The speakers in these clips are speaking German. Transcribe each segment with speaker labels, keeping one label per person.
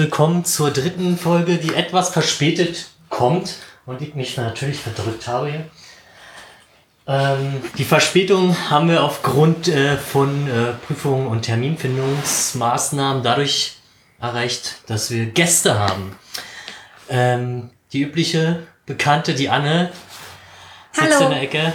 Speaker 1: willkommen zur dritten Folge, die etwas verspätet kommt und ich mich natürlich verdrückt habe hier. Ähm, die Verspätung haben wir aufgrund äh, von äh, Prüfungen und Terminfindungsmaßnahmen dadurch erreicht, dass wir Gäste haben. Ähm, die übliche Bekannte, die Anne, sitzt
Speaker 2: Hallo.
Speaker 1: in der Ecke.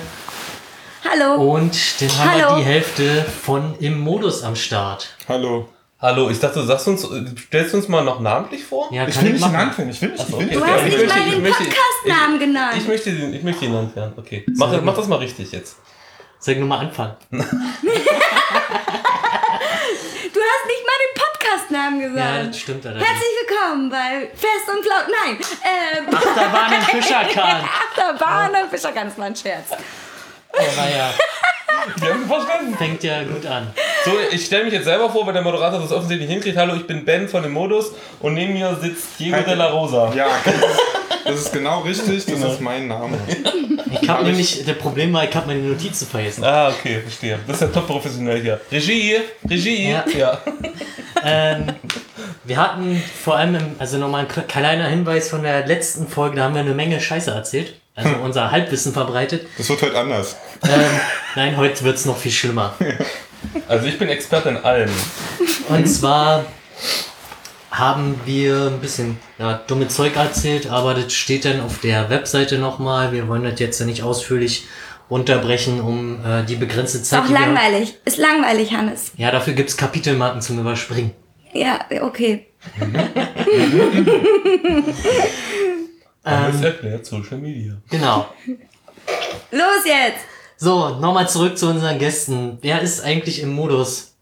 Speaker 2: Hallo.
Speaker 1: Und dann haben wir die Hälfte von im Modus am Start.
Speaker 3: Hallo.
Speaker 4: Hallo, ich dachte, du sagst uns, stellst du uns mal noch namentlich vor?
Speaker 1: Ja,
Speaker 3: Ich
Speaker 1: kann
Speaker 3: will nicht
Speaker 1: machen.
Speaker 3: genannt werden. Ich will nicht.
Speaker 4: Ach so,
Speaker 3: ich will
Speaker 4: okay.
Speaker 2: Du hast
Speaker 4: ich
Speaker 2: nicht
Speaker 4: möchte-
Speaker 2: mal
Speaker 4: ich
Speaker 2: den Podcast-Namen genannt.
Speaker 4: Ich möchte, den, ich möchte ihn genannt werden. Okay. Mach,
Speaker 1: Sehr
Speaker 4: mach das mal richtig jetzt.
Speaker 1: Soll ich nochmal anfangen?
Speaker 2: du hast nicht mal den Podcast-Namen
Speaker 1: Ja,
Speaker 2: gesagt.
Speaker 1: das stimmt allerdings.
Speaker 2: Herzlich willkommen bei Fest und Flaut. Nein, ähm,
Speaker 1: Achterbahn im Fischerkahn.
Speaker 2: Achterbahn und Fischerkahn, das war ein Scherz.
Speaker 1: Oh, naja,
Speaker 4: Wir haben verstanden.
Speaker 1: fängt ja gut an.
Speaker 4: So, ich stelle mich jetzt selber vor, weil der Moderator das offensichtlich hinkriegt. Hallo, ich bin Ben von dem Modus und neben mir sitzt Diego de la Rosa.
Speaker 3: Ja, das ist, genau richtig. Das
Speaker 4: Genau.
Speaker 3: ist mein Name.
Speaker 1: Ich habe
Speaker 3: Hab
Speaker 1: nämlich, der Problem war, ich habe meine Notizen vergessen.
Speaker 4: Ah, okay, verstehe. Das ist ja top professionell hier. Regie, Regie.
Speaker 1: Ja.
Speaker 4: ja.
Speaker 1: Ähm, wir hatten vor allem, im, also nochmal ein kle- kleiner Hinweis von der letzten Folge, da haben wir eine Menge Scheiße erzählt. Also unser Halbwissen verbreitet.
Speaker 3: Das wird heute anders.
Speaker 1: Ähm, nein, heute wird's noch viel schlimmer.
Speaker 4: Also ich bin Experte in allem.
Speaker 1: Und zwar haben wir ein bisschen ja, dumme Zeug erzählt, aber das steht dann auf der Webseite nochmal. Wir wollen das jetzt ja nicht ausführlich runterbrechen, um äh, die begrenzte Zeit.
Speaker 2: Auch
Speaker 1: die wir-
Speaker 2: langweilig. Ist langweilig, Hannes.
Speaker 1: Ja, dafür gibt's Kapitelmarken zum Überspringen.
Speaker 2: Ja, okay.
Speaker 4: Alles erklärt Social Media.
Speaker 1: Genau.
Speaker 2: Los jetzt.
Speaker 1: So, nochmal zurück zu unseren Gästen. Wer ist eigentlich im Modus?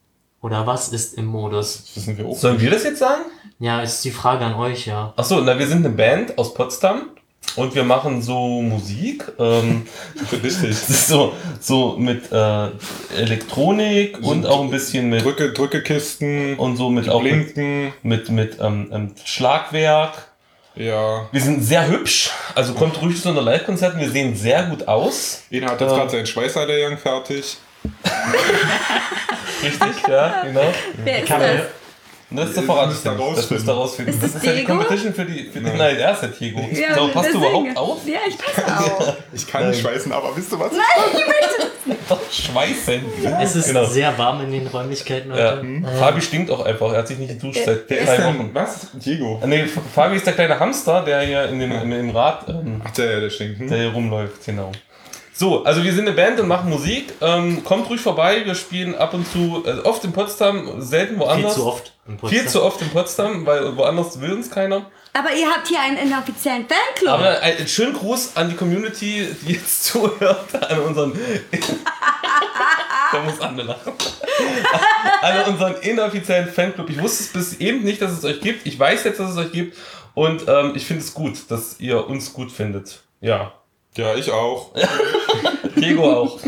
Speaker 1: Oder was ist im Modus?
Speaker 3: Das wissen wir auch.
Speaker 4: Sollen wir das jetzt sagen?
Speaker 1: Ja, ist die Frage an euch, ja.
Speaker 4: Achso, na, wir sind eine Band aus Potsdam und wir machen so Musik. Ähm,
Speaker 3: Richtig.
Speaker 4: das ist so, so mit äh, Elektronik und auch ein bisschen mit
Speaker 3: Drücke, Drückekisten,
Speaker 4: und so mit auch mit,
Speaker 3: Blinken.
Speaker 4: mit, mit ähm, ähm, Schlagwerk.
Speaker 3: Ja.
Speaker 4: Wir sind sehr hübsch, also kommt ruhig zu einer Live-Konzerten. Wir sehen sehr gut aus.
Speaker 3: Einer hat jetzt
Speaker 4: Ja.
Speaker 3: gerade seinen Schweißerlehrgang fertig.
Speaker 4: Richtig, ja, genau.
Speaker 2: Wer ist das?
Speaker 4: Und das ist der
Speaker 3: Das
Speaker 4: Verrat.
Speaker 3: müsst ihr
Speaker 4: Das
Speaker 3: rausfinden.
Speaker 4: müsst ihr rausfinden.
Speaker 2: Ist
Speaker 4: Das
Speaker 2: das
Speaker 4: ist ja die
Speaker 2: Diego?
Speaker 4: Competition für die. Für die
Speaker 3: Nein.
Speaker 4: nein, er ist der Diego.
Speaker 2: Ja,
Speaker 4: so, passt du überhaupt auf?
Speaker 2: Ja, ich passe auf.
Speaker 3: Ich kann
Speaker 4: Nein.
Speaker 3: nicht schweißen, aber wisst ihr was?
Speaker 4: Doch, schweißen.
Speaker 1: Es ist
Speaker 4: Genau.
Speaker 1: sehr warm in den Räumlichkeiten
Speaker 4: Ja.
Speaker 1: heute.
Speaker 4: Fabi stinkt auch einfach. Er hat sich nicht geduscht seit
Speaker 3: ist
Speaker 4: drei
Speaker 3: denn?
Speaker 4: Wochen.
Speaker 3: Was? Diego.
Speaker 4: Ah, Nee, Fabi ist der kleine Hamster, der hier in dem, in dem Rad ähm,
Speaker 3: Ach, der, der stinkt.
Speaker 4: der
Speaker 3: Hm?
Speaker 4: hier rumläuft, genau. So, also wir sind eine Band und machen Musik. Ähm, kommt ruhig vorbei, wir spielen ab und zu, äh, oft in Potsdam, selten
Speaker 1: Viel
Speaker 4: woanders.
Speaker 1: zu oft. in Potsdam.
Speaker 4: Viel zu oft in Potsdam, weil woanders will uns keiner.
Speaker 2: Aber ihr habt hier einen inoffiziellen Fanclub.
Speaker 4: Aber ein, einen schönen Gruß an die Community, die jetzt zuhört, an unseren. da muss Anne lachen. an unseren inoffiziellen Fanclub. Ich wusste es bis eben nicht, dass es euch gibt. Ich weiß jetzt, dass es euch gibt. Und ähm, ich finde es gut, dass ihr uns gut findet. Ja.
Speaker 3: Ja, ich auch.
Speaker 4: Diego auch.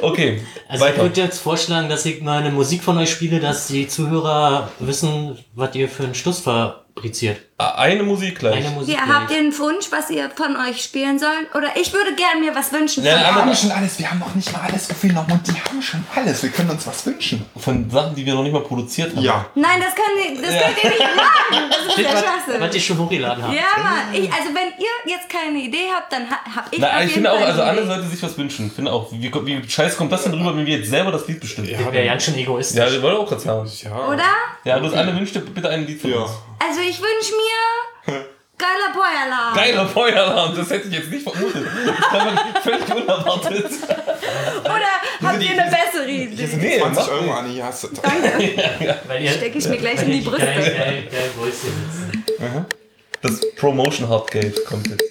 Speaker 4: Okay.
Speaker 1: Also ich
Speaker 4: weiter.
Speaker 1: würde jetzt vorschlagen, dass ich mal eine Musik von euch spiele, dass die Zuhörer wissen, was ihr für einen Stuss fabriziert.
Speaker 4: Eine Musik gleich.
Speaker 1: Eine Musik.
Speaker 2: Ja, habt ihr einen Wunsch, was ihr von euch spielen sollt? Oder ich würde gerne mir was wünschen.
Speaker 4: Ja,
Speaker 2: euch.
Speaker 3: haben schon alles. Wir haben noch nicht mal alles gefilmt und die haben schon alles. Wir können uns was wünschen.
Speaker 4: Von Sachen, die wir noch nicht mal produziert haben.
Speaker 3: Ja.
Speaker 2: Nein, das könnt ihr, das könnt ihr nicht machen. Das ist
Speaker 1: Steht,
Speaker 2: der
Speaker 1: was, ihr schon hochgeladen habt.
Speaker 2: Ja, Mann. Ich, also wenn ihr jetzt keine Idee habt, dann ha, hab ich
Speaker 4: Na,
Speaker 2: auf
Speaker 4: ich finde auch,
Speaker 2: Fall
Speaker 4: also
Speaker 2: eine
Speaker 4: Anne
Speaker 2: Idee.
Speaker 4: sollte sich was wünschen. Ich finde auch, wie, wie scheiße kommt das denn rüber, wenn wir jetzt selber das Lied bestimmen?
Speaker 3: Ja.
Speaker 1: Wäre ganz schön egoistisch.
Speaker 4: Ja, ich wollte auch gerade sagen.
Speaker 3: Ja.
Speaker 2: Oder?
Speaker 4: Ja, bloß Anne wünscht bitte ein Lied von
Speaker 3: Ja.
Speaker 4: uns.
Speaker 2: Also ich wünsche mir geiler Feueralarm.
Speaker 4: Geiler Feueralarm, das hätte ich jetzt nicht vermutet. Das völlig unerwartet.
Speaker 2: Oder habt ihr eine bessere Idee?
Speaker 4: Nee,
Speaker 3: 20
Speaker 4: mach
Speaker 3: Euro. Anni, ja. hast du-
Speaker 1: Weil ihr,
Speaker 2: Steck ich mir gleich in die Brüste.
Speaker 1: Geil, geil, geil.
Speaker 4: Das Promotion Hardgate kommt jetzt.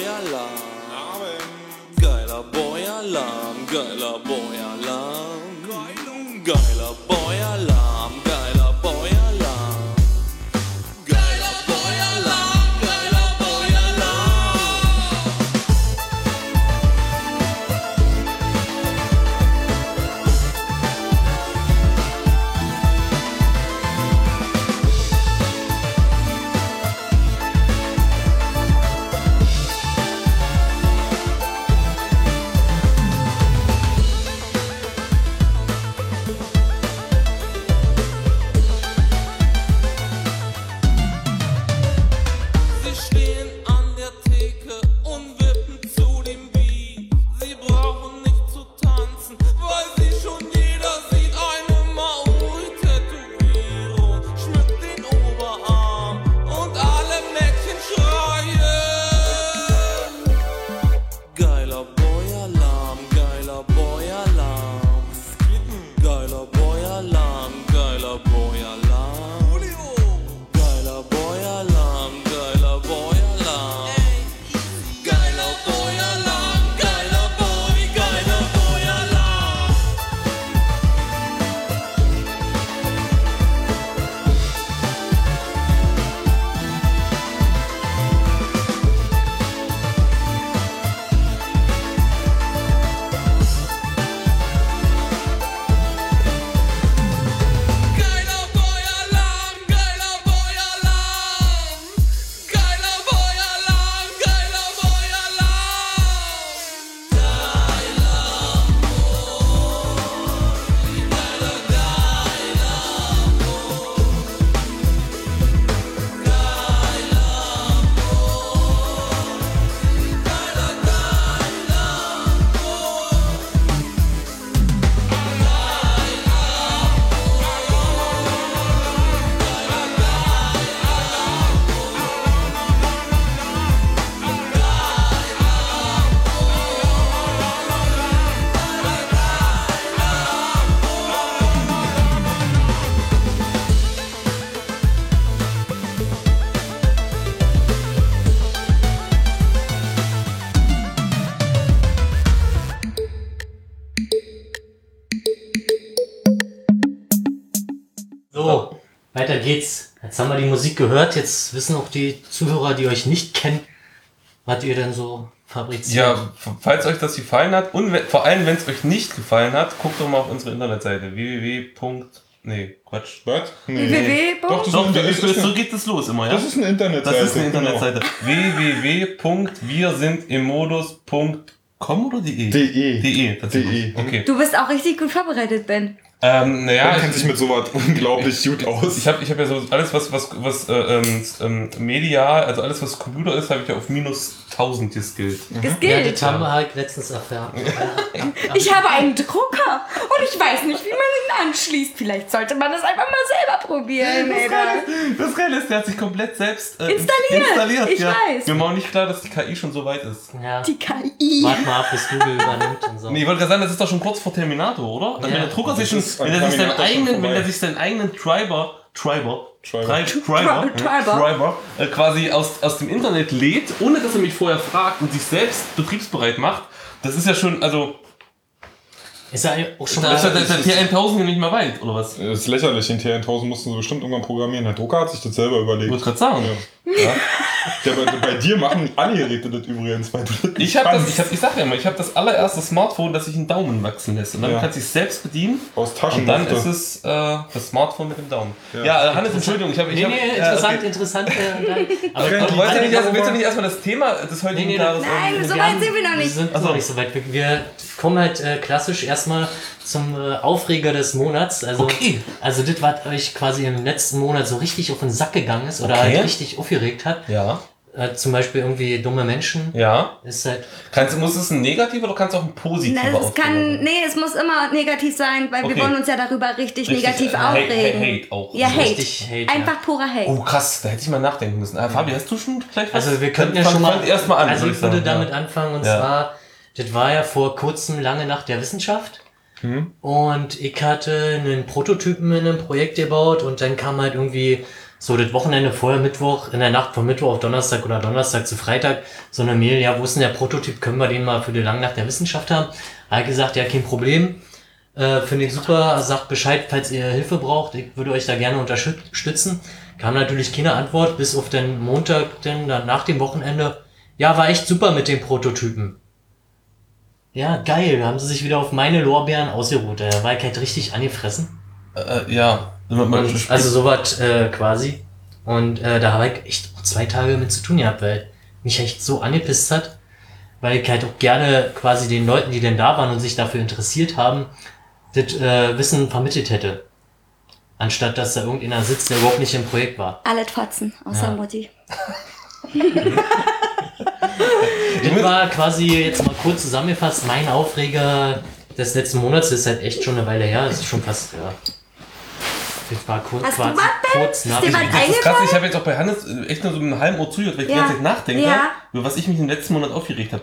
Speaker 5: Geiler Boy-Alarm. Geiler Boy-Alarm, geiler Boy-Alarm. Geiler Boy-Alarm,
Speaker 1: weiter geht's. Jetzt haben wir die Musik gehört. Jetzt wissen auch die Zuhörer, die euch nicht kennen, was ihr denn so fabriziert.
Speaker 4: Ja, falls euch das gefallen hat und vor allem, wenn es euch nicht gefallen hat, guckt doch mal auf unsere Internetseite www. Nee, Quatsch.
Speaker 3: Was? Nee.
Speaker 2: www.
Speaker 3: Doch, das,
Speaker 4: Doch,
Speaker 3: ist,
Speaker 4: das
Speaker 3: ein-
Speaker 4: ist,
Speaker 3: das, ist
Speaker 4: so geht es los immer, ja?
Speaker 3: das ist eine Internetseite.
Speaker 4: Das ist eine
Speaker 3: genau.
Speaker 4: Internetseite. www.wirsindimodus.com oder de?
Speaker 3: De.
Speaker 4: De, tatsächlich.
Speaker 3: De.
Speaker 4: Okay.
Speaker 2: Du bist auch richtig gut vorbereitet, Ben.
Speaker 4: Ähm, naja,
Speaker 3: Man kennt sich mit sowas unglaublich gut aus.
Speaker 4: Ich habe ich hab ja so alles, was, was, was äh, ähm, ähm, medial, also alles, was Computer ist, habe ich ja auf minus 1000 geskillt.
Speaker 2: Das
Speaker 1: Ja,
Speaker 2: gilt.
Speaker 1: das haben wir halt letztens erfahren.
Speaker 2: Ich habe einen Drucker und ich weiß nicht, wie man ihn anschließt. Vielleicht sollte man das einfach mal selber probieren.
Speaker 4: Das Geile ist, der hat sich komplett selbst äh,
Speaker 2: Installiert.
Speaker 4: installiert
Speaker 2: Ich
Speaker 4: ja.
Speaker 2: weiß.
Speaker 4: Mir war auch nicht klar, dass die KI schon so weit ist.
Speaker 1: Ja.
Speaker 2: Die KI.
Speaker 1: Warte mal ab, bis Google übernimmt und so.
Speaker 4: Nee, ich wollte gerade sagen, das ist doch schon kurz vor Terminator, oder? Also
Speaker 1: Ja.
Speaker 4: Wenn der Drucker sich schon,
Speaker 3: ist
Speaker 4: wenn er sich seinen eigenen, wenn er sich seinen eigenen Treiber, Treiber,
Speaker 3: Treiber.
Speaker 4: Tri- Treiber,
Speaker 2: Tri- Treiber.
Speaker 4: Treiber, äh, quasi aus, aus dem Internet lädt, ohne dass er mich vorher fragt und sich selbst betriebsbereit macht, das ist ja schon, also,
Speaker 1: Ist ja auch schon
Speaker 4: da ist ja
Speaker 1: mal.
Speaker 4: der, der T1000 ja nicht mehr weit, oder was?
Speaker 3: Das ist lächerlich, den TN1000 mussten sie bestimmt irgendwann programmieren. Der Drucker hat sich das selber
Speaker 4: Ich
Speaker 3: überlegt.
Speaker 4: wollte gerade sagen.
Speaker 3: Ja.
Speaker 4: Ja?
Speaker 3: Ja, bei, bei dir machen alle Geräte das übrigens, weil du das nicht
Speaker 4: Ich habe das, ich, hab, ich sag ja immer, ich habe das allererste Smartphone, das sich einen Daumen wachsen lässt. Und dann
Speaker 3: Ja.
Speaker 4: kannst du es selbst bedienen.
Speaker 3: Aus
Speaker 4: Und dann ist es äh, das Smartphone mit dem Daumen. Ja, äh, Hannes, Entschuldigung, ich habe.
Speaker 1: Nee,
Speaker 4: hab,
Speaker 1: nee,
Speaker 4: äh,
Speaker 1: interessant,
Speaker 4: okay.
Speaker 1: interessant. Äh, aber.
Speaker 4: Aber wolltest du nicht, erst, willst du nicht erstmal das Thema des heutigen
Speaker 1: Nee, nee,
Speaker 4: Tages
Speaker 2: Nein, so
Speaker 1: Wir
Speaker 2: weit sind wir noch
Speaker 1: Wir
Speaker 2: nicht.
Speaker 1: sind
Speaker 4: Ach so.
Speaker 1: noch nicht so weit. Wir, wir kommen halt äh, klassisch erstmal zum äh, Aufreger des Monats. Also,
Speaker 4: Okay.
Speaker 1: also das, was euch quasi im letzten Monat so richtig auf den Sack gegangen ist oder
Speaker 4: Okay.
Speaker 1: halt richtig aufgeregt hat.
Speaker 4: Ja,
Speaker 1: Äh, zum Beispiel irgendwie dumme Menschen.
Speaker 4: ja.
Speaker 1: Ist halt,
Speaker 4: Kannst, muss es ein negativer oder kannst du auch ein positiver
Speaker 2: Na, es kann,
Speaker 4: sein?
Speaker 2: nee, es muss immer negativ sein, weil
Speaker 4: Okay.
Speaker 2: wir wollen uns ja darüber richtig,
Speaker 4: Richtig,
Speaker 2: negativ
Speaker 4: äh,
Speaker 2: aufregen.
Speaker 4: Hate- Hate auch.
Speaker 2: Ja,
Speaker 4: So
Speaker 2: Hate.
Speaker 1: richtig Hate,
Speaker 2: Einfach purer Hate.
Speaker 4: Oh krass, da hätte ich mal nachdenken müssen. Äh, Fabi, hast du schon gleich was?
Speaker 1: also wir könnten ja schon mal.
Speaker 4: fang erst mal an.
Speaker 1: Also ich würde
Speaker 4: sagen,
Speaker 1: damit
Speaker 4: ja.
Speaker 1: anfangen und
Speaker 4: Ja.
Speaker 1: zwar, das war ja vor kurzem lange Nacht der Wissenschaft.
Speaker 4: Mhm.
Speaker 1: Und ich hatte einen Prototypen in einem Projekt gebaut und dann kam halt irgendwie so das Wochenende vorher, Mittwoch, in der Nacht von Mittwoch auf Donnerstag oder Donnerstag zu Freitag, so eine Mail, ja, wo ist denn der Prototyp, können wir den mal für die lange Nacht der Wissenschaft haben? Hat gesagt, ja, kein Problem, äh, finde ich super, sagt Bescheid, falls ihr Hilfe braucht, ich würde euch da gerne unterstützen. Kam natürlich keine Antwort, bis auf den Montag, denn dann nach dem Wochenende, ja, war echt super mit den Prototypen. Ja, geil, da haben sie sich wieder auf meine Lorbeeren ausgeruht, da war ich halt richtig angefressen.
Speaker 4: Äh, ja. Man, man
Speaker 1: Und, also sowas äh, quasi. Und äh, da habe ich echt auch zwei Tage mit zu tun gehabt, weil mich echt so angepisst hat, weil ich halt auch gerne quasi den Leuten, die denn da waren und sich dafür interessiert haben, das äh, Wissen vermittelt hätte. Anstatt dass da irgendeiner sitzt, der überhaupt nicht im Projekt war.
Speaker 2: Alle Fotzen, außer
Speaker 1: Ja.
Speaker 2: Mutti.
Speaker 1: Das war quasi jetzt mal kurz zusammengefasst mein Aufreger des letzten Monats. Das ist halt echt schon eine Weile her. Das ist schon fast, ja. Das war kurz,
Speaker 2: Hast du
Speaker 1: quasi, kurz nach.
Speaker 2: Was
Speaker 4: Das ist krass, ich habe jetzt auch bei Hannes äh, echt nur so einen halben Ohr zugehört, weil ich
Speaker 2: Ja.
Speaker 4: die ganze Zeit nachdenke,
Speaker 2: Ja.
Speaker 4: über was ich mich im letzten Monat aufgeregt habe.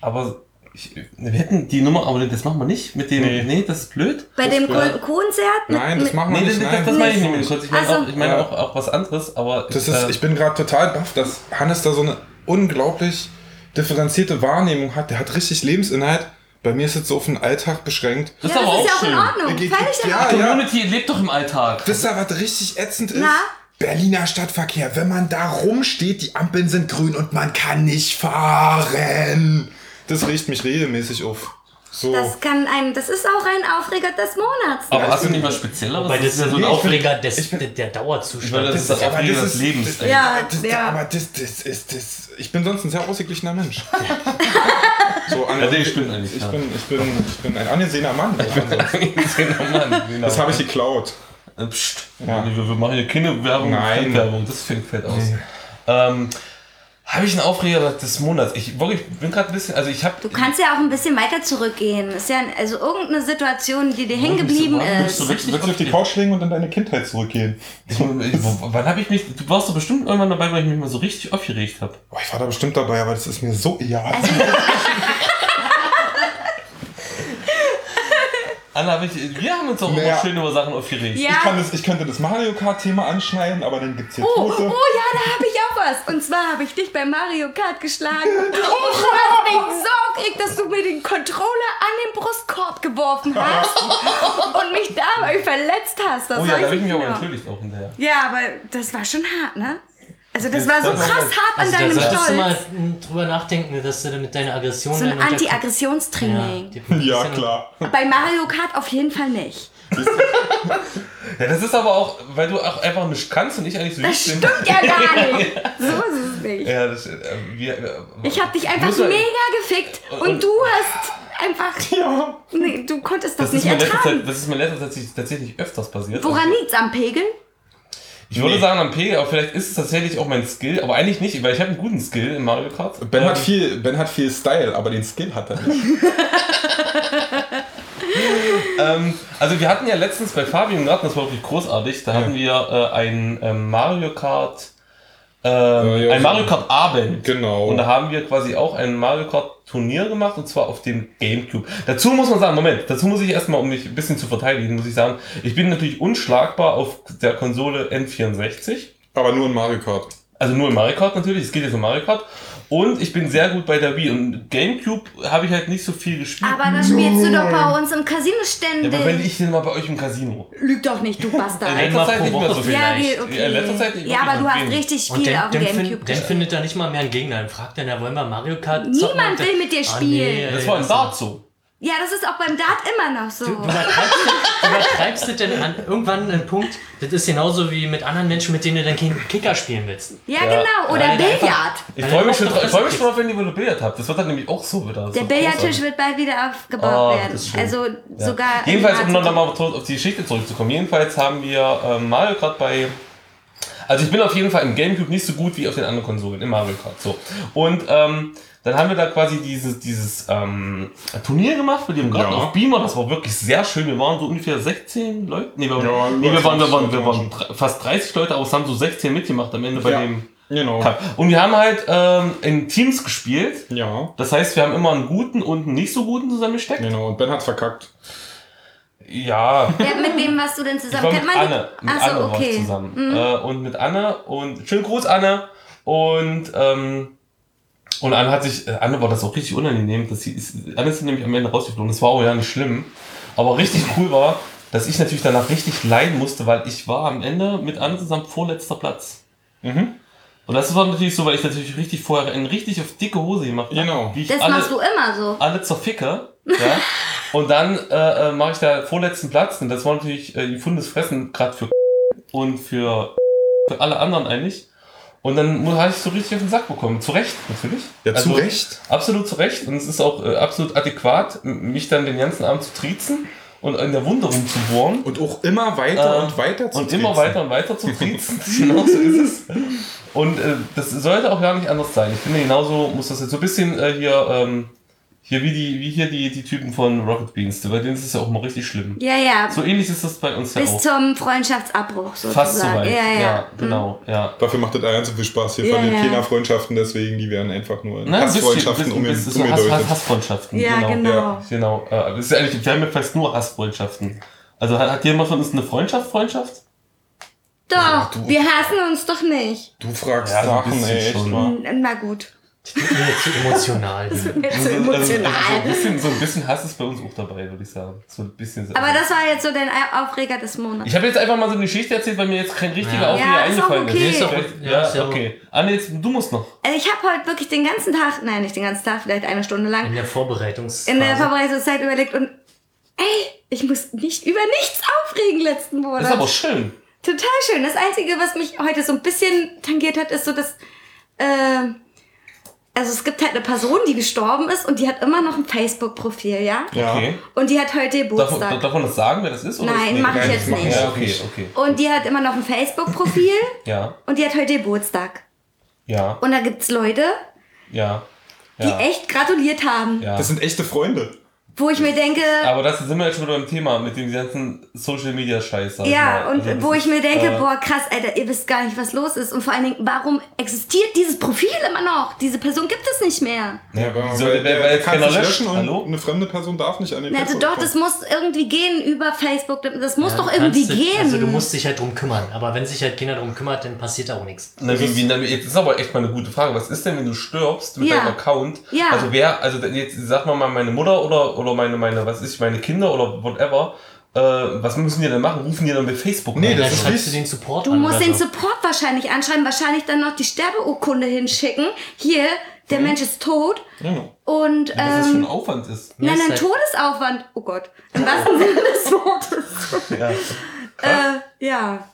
Speaker 4: Äh, aber ich, wir hätten die Nummer, aber das machen wir nicht. Mit dem, nee,
Speaker 3: Nee.
Speaker 4: das ist blöd.
Speaker 2: Bei dem
Speaker 3: ja-
Speaker 2: Ko- Konzert
Speaker 3: Nein, das machen wir
Speaker 4: Nee, das,
Speaker 3: nicht.
Speaker 4: das,
Speaker 3: Nein.
Speaker 4: das meine ich nicht. Ich meine,
Speaker 2: Ach so.
Speaker 4: auch, ich meine
Speaker 3: Ja.
Speaker 4: auch, auch was anderes, aber
Speaker 3: Das ist,
Speaker 4: äh,
Speaker 3: ich bin gerade total baff, dass Hannes da so eine unglaublich differenzierte Wahrnehmung hat. Der hat richtig Lebensinhalt. Bei mir ist es so auf den Alltag beschränkt.
Speaker 4: das
Speaker 2: ja,
Speaker 4: ist
Speaker 2: das
Speaker 4: aber
Speaker 2: ist ja
Speaker 4: auch
Speaker 2: auch in
Speaker 4: schön.
Speaker 2: Ordnung.
Speaker 3: Geht-
Speaker 2: Völlig in
Speaker 3: ja,
Speaker 2: Ordnung.
Speaker 3: ja.
Speaker 4: Community lebt doch im Alltag.
Speaker 3: Wisst ihr, was richtig ätzend ist?
Speaker 2: Na?
Speaker 3: Berliner Stadtverkehr. Wenn man da rumsteht, die Ampeln sind grün und man kann nicht fahren. Das riecht mich regelmäßig auf. So.
Speaker 2: Das kann ein, das ist auch ein Aufreger des Monats.
Speaker 4: Aber
Speaker 3: Ja,
Speaker 4: hast du
Speaker 3: ich bin-
Speaker 4: nicht was Spezielleres?
Speaker 1: Weil das ist ja so ein
Speaker 3: Nee, ich bin-
Speaker 1: Aufreger des,
Speaker 3: ich bin-
Speaker 1: der,
Speaker 4: Ich
Speaker 1: Dauerzustand.
Speaker 4: das ist das
Speaker 3: aber
Speaker 4: Aufreger
Speaker 3: das
Speaker 4: des
Speaker 3: ist-
Speaker 4: Lebens.
Speaker 3: das-
Speaker 4: ey.
Speaker 2: Ja,
Speaker 3: das,
Speaker 2: ja.
Speaker 3: Aber das, das ist das. Ich bin sonst ein sehr ausgeglichener Mensch. so, an,
Speaker 4: Ja, nee, stimmt eigentlich,
Speaker 3: Ich,
Speaker 4: ja.
Speaker 3: bin, ich, bin, ich bin ein angesehener Mann.
Speaker 4: genau, Mann, genau.
Speaker 3: Das habe ich geklaut.
Speaker 4: Äh, Psst.
Speaker 3: Ja.
Speaker 4: Wir, wir machen hier keine Werbung,
Speaker 3: Nein.
Speaker 4: Werbung, das fällt, aus. Ähm, habe ich einen Aufreger des Monats? Ich, wirklich, bin gerade ein bisschen, also ich habe...
Speaker 2: Du kannst ja auch ein bisschen weiter zurückgehen. Ist ja also irgendeine Situation, die dir hängen geblieben ist.
Speaker 4: du
Speaker 3: Willst du auf die Couch legen und in deine Kindheit zurückgehen?
Speaker 4: Ich, wann habe ich mich... Du warst doch bestimmt irgendwann dabei, weil ich mich mal so richtig aufgeregt habe.
Speaker 3: Oh, ich war da bestimmt dabei, aber das ist mir so egal.
Speaker 2: Also,
Speaker 4: Anna, hab ich, wir haben uns auch
Speaker 3: Naja.
Speaker 4: immer schön über Sachen aufgeregt.
Speaker 2: Ja.
Speaker 3: ich, kann das, ich könnte das Mario Kart-Thema anschneiden, aber dann gibt's hier
Speaker 2: Oh, oh
Speaker 3: Tote.
Speaker 2: ja, da habe ich was. Und zwar habe ich dich bei Mario Kart geschlagen. Du hast mich so gekriegt, dass du mir den Controller an den Brustkorb geworfen hast und mich dabei verletzt hast. Das
Speaker 4: Oh ja, da habe ich
Speaker 2: ich
Speaker 4: mich aber
Speaker 2: genau.
Speaker 4: entschuldigt auch hinterher.
Speaker 2: Ja, aber das war schon hart, ne? Also das war so krass hart an
Speaker 1: also da
Speaker 2: deinem
Speaker 1: solltest du mal
Speaker 2: Stolz.
Speaker 1: drüber nachdenken, dass du mit deiner Aggression
Speaker 2: So ein Anti-Aggressionstraining.
Speaker 1: Ja,
Speaker 3: Ja, klar.
Speaker 2: Bei Mario Kart auf jeden Fall nicht.
Speaker 4: Ja, das ist aber auch, weil du auch einfach nicht kannst und ich eigentlich so
Speaker 2: Das
Speaker 4: lieb bin.
Speaker 2: stimmt ja gar nicht. So ist es nicht.
Speaker 4: Ja, das, äh, wir, äh,
Speaker 2: Ich habe dich einfach mega gefickt und du hast einfach.
Speaker 3: Ja.
Speaker 2: Nee, du konntest das,
Speaker 4: das,
Speaker 2: nicht ertragen.
Speaker 4: Zeit, das ist mir letzte Zeit tatsächlich, tatsächlich öfters passiert.
Speaker 2: Woran liegt's am Pegel?
Speaker 4: Ich würde
Speaker 3: Nee.
Speaker 4: sagen am Pegel, aber vielleicht ist es tatsächlich auch mein Skill, aber eigentlich nicht, weil ich habe einen guten Skill in Mario Kart.
Speaker 3: Ben,
Speaker 4: Ähm,
Speaker 3: hat viel, ben hat viel Style, aber den Skill hat er nicht.
Speaker 4: ähm, also wir hatten ja letztens bei Fabian Garten, das war wirklich großartig, da hatten wir äh, ein ähm, Mario Kart, ähm,
Speaker 3: ja,
Speaker 4: ein Mario Kart Abend.
Speaker 3: Genau.
Speaker 4: Und da haben wir quasi auch ein Mario Kart Turnier gemacht und zwar auf dem Gamecube. Dazu muss man sagen, Moment, dazu muss ich erstmal, um mich ein bisschen zu verteidigen, muss ich sagen, ich bin natürlich unschlagbar auf der Konsole N64.
Speaker 3: Aber nur in Mario Kart.
Speaker 4: Also nur in Mario Kart natürlich, es geht jetzt um Mario Kart. Und ich bin sehr gut bei der Wii. Und Gamecube habe ich halt nicht so viel gespielt.
Speaker 2: Aber da spielst du doch bei uns im Casino
Speaker 4: ja,
Speaker 2: ständig.
Speaker 4: aber wenn ich denn mal bei euch im Casino.
Speaker 2: Lüg doch nicht, du Bastard.
Speaker 4: In letzter Zeit nicht mehr so viel.
Speaker 2: ja, okay.
Speaker 4: Ja, in letzter Zeit nicht
Speaker 2: ja, aber du hast richtig viel
Speaker 1: dann,
Speaker 2: auf dem Gamecube
Speaker 1: find, dann
Speaker 2: gespielt.
Speaker 1: findet er nicht mal mehr einen Gegner. Dann fragt er, na, wollen wir Mario Kart?
Speaker 2: Niemand will mit dir
Speaker 1: Ah,
Speaker 2: spielen.
Speaker 4: Das
Speaker 1: ey,
Speaker 4: war ein
Speaker 1: das-
Speaker 4: Dart so.
Speaker 2: Ja, das ist auch beim Dart immer noch so.
Speaker 1: Du übertreibst, du übertreibst es denn an irgendwann einen Punkt, das ist genauso wie mit anderen Menschen, mit denen du dann Kicker spielen willst.
Speaker 2: Ja, genau. Oder
Speaker 1: Weil
Speaker 2: Billard.
Speaker 1: einfach-
Speaker 4: Ich freue mich schon, ich freu mich
Speaker 1: Fresse
Speaker 4: schon, auf, wenn ihr wieder Billard habt. Das wird dann nämlich auch so wieder.
Speaker 2: Der
Speaker 4: so
Speaker 2: Billardtisch wird bald wieder aufgebaut
Speaker 4: Oh,
Speaker 2: werden. Also
Speaker 4: Ja.
Speaker 2: sogar.
Speaker 4: Jedenfalls, um
Speaker 2: in
Speaker 4: noch
Speaker 2: Nazi-
Speaker 4: mal auf die Geschichte zurückzukommen. Jedenfalls haben wir ähm, Mario Kart bei. Also ich bin auf jeden Fall im Gamecube nicht so gut wie auf den anderen Konsolen, im Mario Kart. So. Und ähm, dann haben wir da quasi dieses, dieses ähm, Turnier gemacht mit dem Garten
Speaker 3: Ja.
Speaker 4: auf Beamer. Das war wirklich sehr schön. Wir waren so ungefähr 16 Leute. Nee, wir,
Speaker 3: Ja,
Speaker 4: nee, wir, waren, wir, waren, wir waren fast 30 Leute, aber es haben so 16 mitgemacht am Ende bei
Speaker 3: Ja.
Speaker 4: dem
Speaker 3: Genau.
Speaker 4: Cup. Und wir haben halt ähm, in Teams gespielt.
Speaker 3: Ja,
Speaker 4: Das heißt, wir haben immer einen guten und einen nicht so guten zusammengesteckt.
Speaker 3: genau. Und Ben hat's verkackt.
Speaker 4: Ja,
Speaker 2: Wer, mit wem warst du denn
Speaker 4: ich
Speaker 2: zusammen?
Speaker 4: war mit Anne. Mit
Speaker 2: Ach so,
Speaker 4: Anne war ich
Speaker 2: okay.
Speaker 4: zusammen. Äh, und mit Anne und schönen Gruß, Anne. Und, ähm, und Anne hat sich, äh, Anne war das auch richtig unangenehm. Dass sie ist, Anne ist nämlich am Ende rausgeflogen. Das war auch ja nicht schlimm. Aber richtig cool war, dass ich natürlich danach richtig leiden musste, weil ich war am Ende mit Anne zusammen vorletzter Platz.
Speaker 3: Mhm.
Speaker 4: Und das war natürlich so, weil ich natürlich richtig vorher in richtig auf dicke Hose gemacht habe.
Speaker 3: Genau.
Speaker 4: Wie ich
Speaker 2: Das
Speaker 4: alle,
Speaker 2: machst du immer so.
Speaker 4: alle zerficke. Ja? und dann äh, äh, mache ich da vorletzten Platz. Und das war natürlich äh, gefundenes Fressen, gerade für und für, für alle anderen eigentlich. Und dann habe ich so richtig auf den Sack bekommen. Zu Recht, natürlich.
Speaker 3: Ja, zu
Speaker 4: Also,
Speaker 3: Recht.
Speaker 4: Absolut zu Recht. Und es ist auch äh, absolut adäquat, mich dann den ganzen Abend zu triezen und in der Wunde rumzubohren.
Speaker 3: Und auch immer weiter
Speaker 4: Äh,
Speaker 3: und weiter zu
Speaker 4: Und immer
Speaker 3: triezen.
Speaker 4: weiter und weiter zu triezen. genau so ist es. Und äh, das sollte auch gar nicht anders sein. Ich finde, genauso muss das jetzt so ein bisschen äh, hier, ähm, hier wie, die, wie hier die, die Typen von Rocket Beans. Bei denen ist es ja auch mal richtig schlimm.
Speaker 2: Ja, ja.
Speaker 4: So ähnlich ist das bei uns ja
Speaker 2: Bis
Speaker 4: auch.
Speaker 2: zum Freundschaftsabbruch sozusagen.
Speaker 4: Fast so weit.
Speaker 2: Ja, ja.
Speaker 4: genau. Ja.
Speaker 3: Dafür macht das ganz so viel Spaß. Hier
Speaker 2: Ja,
Speaker 3: verliert
Speaker 2: ja.
Speaker 3: keiner Freundschaften, deswegen die werden einfach nur
Speaker 4: ein
Speaker 3: Hassfreundschaften
Speaker 4: bisschen Hass, Hass. Hassfreundschaften.
Speaker 2: Ja, genau.
Speaker 3: ja.
Speaker 4: Genau. Äh, das ist eigentlich, wir haben ja fast nur Hassfreundschaften. Also hat, hat jemand von uns eine Freundschaft, Freundschaft?
Speaker 2: Doch,
Speaker 3: du-
Speaker 2: wir hassen uns doch nicht.
Speaker 3: Du fragst
Speaker 4: Ja,
Speaker 3: Sachen, ey, echt
Speaker 4: schon.
Speaker 3: mal.
Speaker 2: Na gut.
Speaker 1: Mir zu emotional.
Speaker 2: Jetzt so
Speaker 4: Also, also,
Speaker 2: emotional.
Speaker 4: so, ein bisschen, so ein bisschen Hass ist bei uns auch dabei, würde ich sagen. So ein bisschen.
Speaker 2: Aber das war jetzt so dein Aufreger des Monats.
Speaker 4: Ich habe jetzt einfach mal so eine Geschichte erzählt, weil mir jetzt kein richtiger
Speaker 1: Ja.
Speaker 4: Aufreger
Speaker 2: Ja, ist
Speaker 4: eingefallen
Speaker 2: okay.
Speaker 4: ist.
Speaker 2: Ist
Speaker 1: auch-
Speaker 4: ja,
Speaker 1: ja, ist
Speaker 4: okay. Anne, jetzt, du musst noch.
Speaker 2: Also ich habe heute wirklich den ganzen Tag, nein, nicht den ganzen Tag, vielleicht eine Stunde lang,
Speaker 1: In der Vorbereitungsphase.
Speaker 2: in der Vorbereitungszeit überlegt und ey, ich muss nicht über nichts aufregen letzten Monat.
Speaker 4: Ist aber schön.
Speaker 2: Total schön. Das Einzige, was mich heute so ein bisschen tangiert hat, ist so, dass. Äh, also es gibt halt eine Person, die gestorben ist und die hat immer noch ein Facebook-Profil, ja?
Speaker 3: Ja.
Speaker 4: Okay.
Speaker 2: Und die hat heute
Speaker 4: Darf,
Speaker 2: Geburtstag.
Speaker 4: darf man das sagen, wer das ist? Oder
Speaker 2: Nein,
Speaker 4: ist,
Speaker 2: mach ich jetzt nicht.
Speaker 4: Ja, okay, okay.
Speaker 2: Und die hat immer noch ein Facebook-Profil
Speaker 4: Ja,
Speaker 2: und die hat heute Geburtstag.
Speaker 4: ja,
Speaker 2: Und da gibt's Leute,
Speaker 4: ja.
Speaker 2: die
Speaker 4: Ja,
Speaker 2: echt gratuliert haben.
Speaker 4: ja.
Speaker 3: Das sind echte Freunde.
Speaker 2: Wo ich mir denke,
Speaker 4: Aber das sind wir jetzt schon wieder beim Thema mit dem ganzen Social Media Scheiß.
Speaker 2: ja,
Speaker 4: mal.
Speaker 2: und
Speaker 4: Also das
Speaker 2: wo ich mir denke,
Speaker 4: äh,
Speaker 2: boah, krass, Alter, ihr wisst gar nicht, was los ist. Und vor allen Dingen, warum existiert dieses Profil immer noch? Diese Person gibt es nicht mehr.
Speaker 3: Ja, aber
Speaker 4: Wieso,
Speaker 3: weil
Speaker 4: wer- wer jetzt
Speaker 3: kann
Speaker 4: keiner
Speaker 3: sich
Speaker 4: löscht?
Speaker 3: löschen und
Speaker 4: Hallo?
Speaker 3: eine fremde Person darf nicht an den
Speaker 2: Na, Also doch, das
Speaker 3: kommen.
Speaker 2: muss irgendwie gehen über Facebook. Das muss
Speaker 1: Ja,
Speaker 2: doch irgendwie
Speaker 1: dich-
Speaker 2: gehen.
Speaker 1: Also du musst dich halt drum kümmern. Aber wenn sich halt keiner drum kümmert, dann passiert da auch nichts.
Speaker 4: Na, wie, wie, na, jetzt ist aber echt mal eine gute Frage. Was ist denn, wenn du stirbst mit
Speaker 2: Ja.
Speaker 4: deinem Account?
Speaker 2: Ja.
Speaker 4: Also wer, also jetzt sag mal mal meine Mutter oder, oder meine, meine, was ist, meine Kinder oder whatever, äh, was müssen die denn machen? Rufen die dann bei Facebook
Speaker 3: Nee,
Speaker 4: an?
Speaker 3: das
Speaker 1: Dann
Speaker 3: ist
Speaker 1: schreibst du den Support
Speaker 2: du
Speaker 1: an
Speaker 2: musst
Speaker 1: oder
Speaker 2: den
Speaker 1: so.
Speaker 2: Support wahrscheinlich anschreiben, wahrscheinlich dann noch die Sterbeurkunde hinschicken. Hier, der Mensch ist tot.
Speaker 3: Genau.
Speaker 2: Und
Speaker 4: Mhm. Was das für ein
Speaker 2: ähm,
Speaker 4: Aufwand ist.
Speaker 2: nein,
Speaker 1: ist
Speaker 2: ein
Speaker 1: halt-
Speaker 2: Todesaufwand. Oh Gott. Im wahrsten Sinne des Wortes.
Speaker 4: Ja.
Speaker 2: Äh, ja.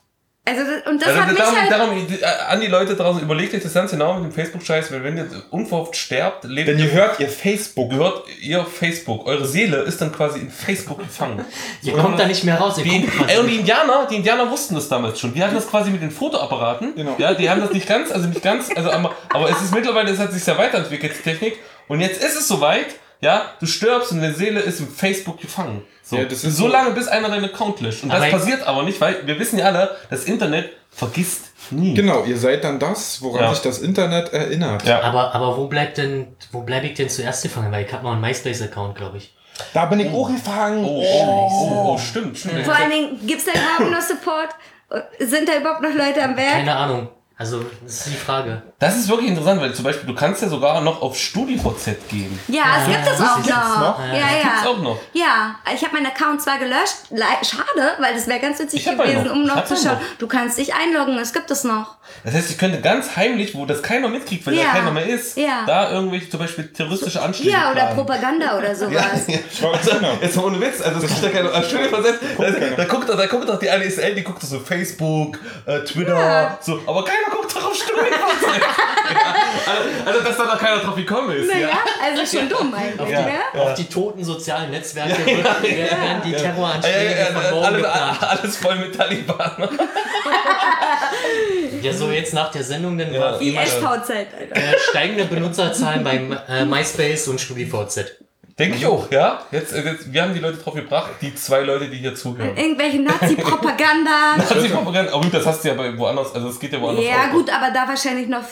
Speaker 2: Also, das- und das
Speaker 4: Also
Speaker 2: hat mich
Speaker 4: darum,
Speaker 2: halt...
Speaker 4: darum, äh, an die Leute draußen, überlegt euch das ganz genau mit dem Facebook-Scheiß, weil wenn ihr unverhofft sterbt, lebt
Speaker 3: Denn ihr hört ihr Facebook.
Speaker 4: gehört ihr Facebook. Eure Seele ist dann quasi in Facebook gefangen.
Speaker 1: Ihr kommt da nicht mehr raus. Ihr
Speaker 4: Die,
Speaker 1: kommt
Speaker 4: ey, und die Indianer, die Indianer wussten das damals schon. Die hatten das quasi mit den Fotoapparaten.
Speaker 3: Genau.
Speaker 4: Ja, die haben das nicht ganz, also nicht ganz, also aber, aber es ist mittlerweile, es hat sich sehr weiterentwickelt, die Technik. Und jetzt ist es soweit, ja, du stirbst und deine Seele ist im Facebook gefangen. So,
Speaker 3: Ja, das ist
Speaker 4: so
Speaker 3: so-
Speaker 4: lange, bis einer deinen Account löscht. Und das
Speaker 1: Aber ich-
Speaker 4: passiert aber nicht, weil wir wissen ja alle, das Internet vergisst nie.
Speaker 3: Genau, ihr seid dann das, woran
Speaker 4: Ja.
Speaker 3: sich das Internet erinnert.
Speaker 4: Ja.
Speaker 1: Aber, aber wo bleibt denn, wo bleibe ich denn zuerst gefangen? Weil ich habe noch einen MySpace-Account, glaube ich.
Speaker 3: Da bin ich auch gefangen.
Speaker 4: Oh, oh, oh, oh, stimmt, stimmt.
Speaker 2: Vor allen Dingen, gibt es da überhaupt noch Support? Sind da überhaupt noch Leute am Werk?
Speaker 1: Keine Ahnung. Also, das ist die Frage.
Speaker 4: Das ist wirklich interessant, weil zum Beispiel, du kannst ja sogar noch auf StudiVZ gehen.
Speaker 2: Ja, es gibt es auch
Speaker 3: gibt's
Speaker 2: noch.
Speaker 3: noch?
Speaker 2: Ja, ja.
Speaker 4: Gibt's auch noch.
Speaker 2: Ja, ich habe meinen Account zwar gelöscht, le- schade, weil das wäre ganz witzig
Speaker 4: Ich
Speaker 2: gewesen,
Speaker 4: noch.
Speaker 2: um noch zu schauen.
Speaker 4: noch.
Speaker 2: Du kannst dich einloggen, es gibt es noch.
Speaker 4: Das heißt, ich könnte ganz heimlich, wo das keiner mitkriegt, weil
Speaker 2: Ja.
Speaker 4: da keiner mehr ist,
Speaker 2: Ja.
Speaker 4: da irgendwelche zum Beispiel terroristische Anschläge
Speaker 2: Ja, oder
Speaker 4: planen.
Speaker 2: Propaganda oder sowas.
Speaker 4: Ja,
Speaker 3: Schau, genau.
Speaker 4: Jetzt mal ohne Witz, also das kriegt ja mal selbst, da, da, guckt, doch- da guckt doch die eine SL, die guckt so Facebook, äh, Twitter,
Speaker 2: Ja.
Speaker 4: so, aber keiner guckt doch auf ja. also, also, dass da noch keiner drauf gekommen ist.
Speaker 2: Naja,
Speaker 4: ja.
Speaker 2: also schon dumm eigentlich,
Speaker 4: Ja.
Speaker 2: ne?
Speaker 1: Auf die toten sozialen Netzwerke werden die
Speaker 4: Ja,
Speaker 1: Terroranschläge
Speaker 4: ja, ja,
Speaker 1: von
Speaker 4: ja,
Speaker 1: morgen
Speaker 4: alles,
Speaker 1: geplant.
Speaker 4: alles voll mit Taliban.
Speaker 1: Ja, so jetzt nach der Sendung, dann
Speaker 4: Ja.
Speaker 1: war
Speaker 2: Wie SVZ, Alter.
Speaker 1: äh, steigende Benutzerzahlen beim äh, MySpace und StudiVZ.
Speaker 4: Denke ich auch, ja. Jetzt, äh, jetzt, wir haben die Leute drauf gebracht, die zwei Leute, die hier zuhören.
Speaker 2: Irgendwelche Nazi-Propaganda.
Speaker 4: Nazi-Propaganda, aber gut, das hast du ja bei woanders, also es geht ja woanders
Speaker 2: ja,
Speaker 4: auch.
Speaker 2: gut, aber da wahrscheinlich noch,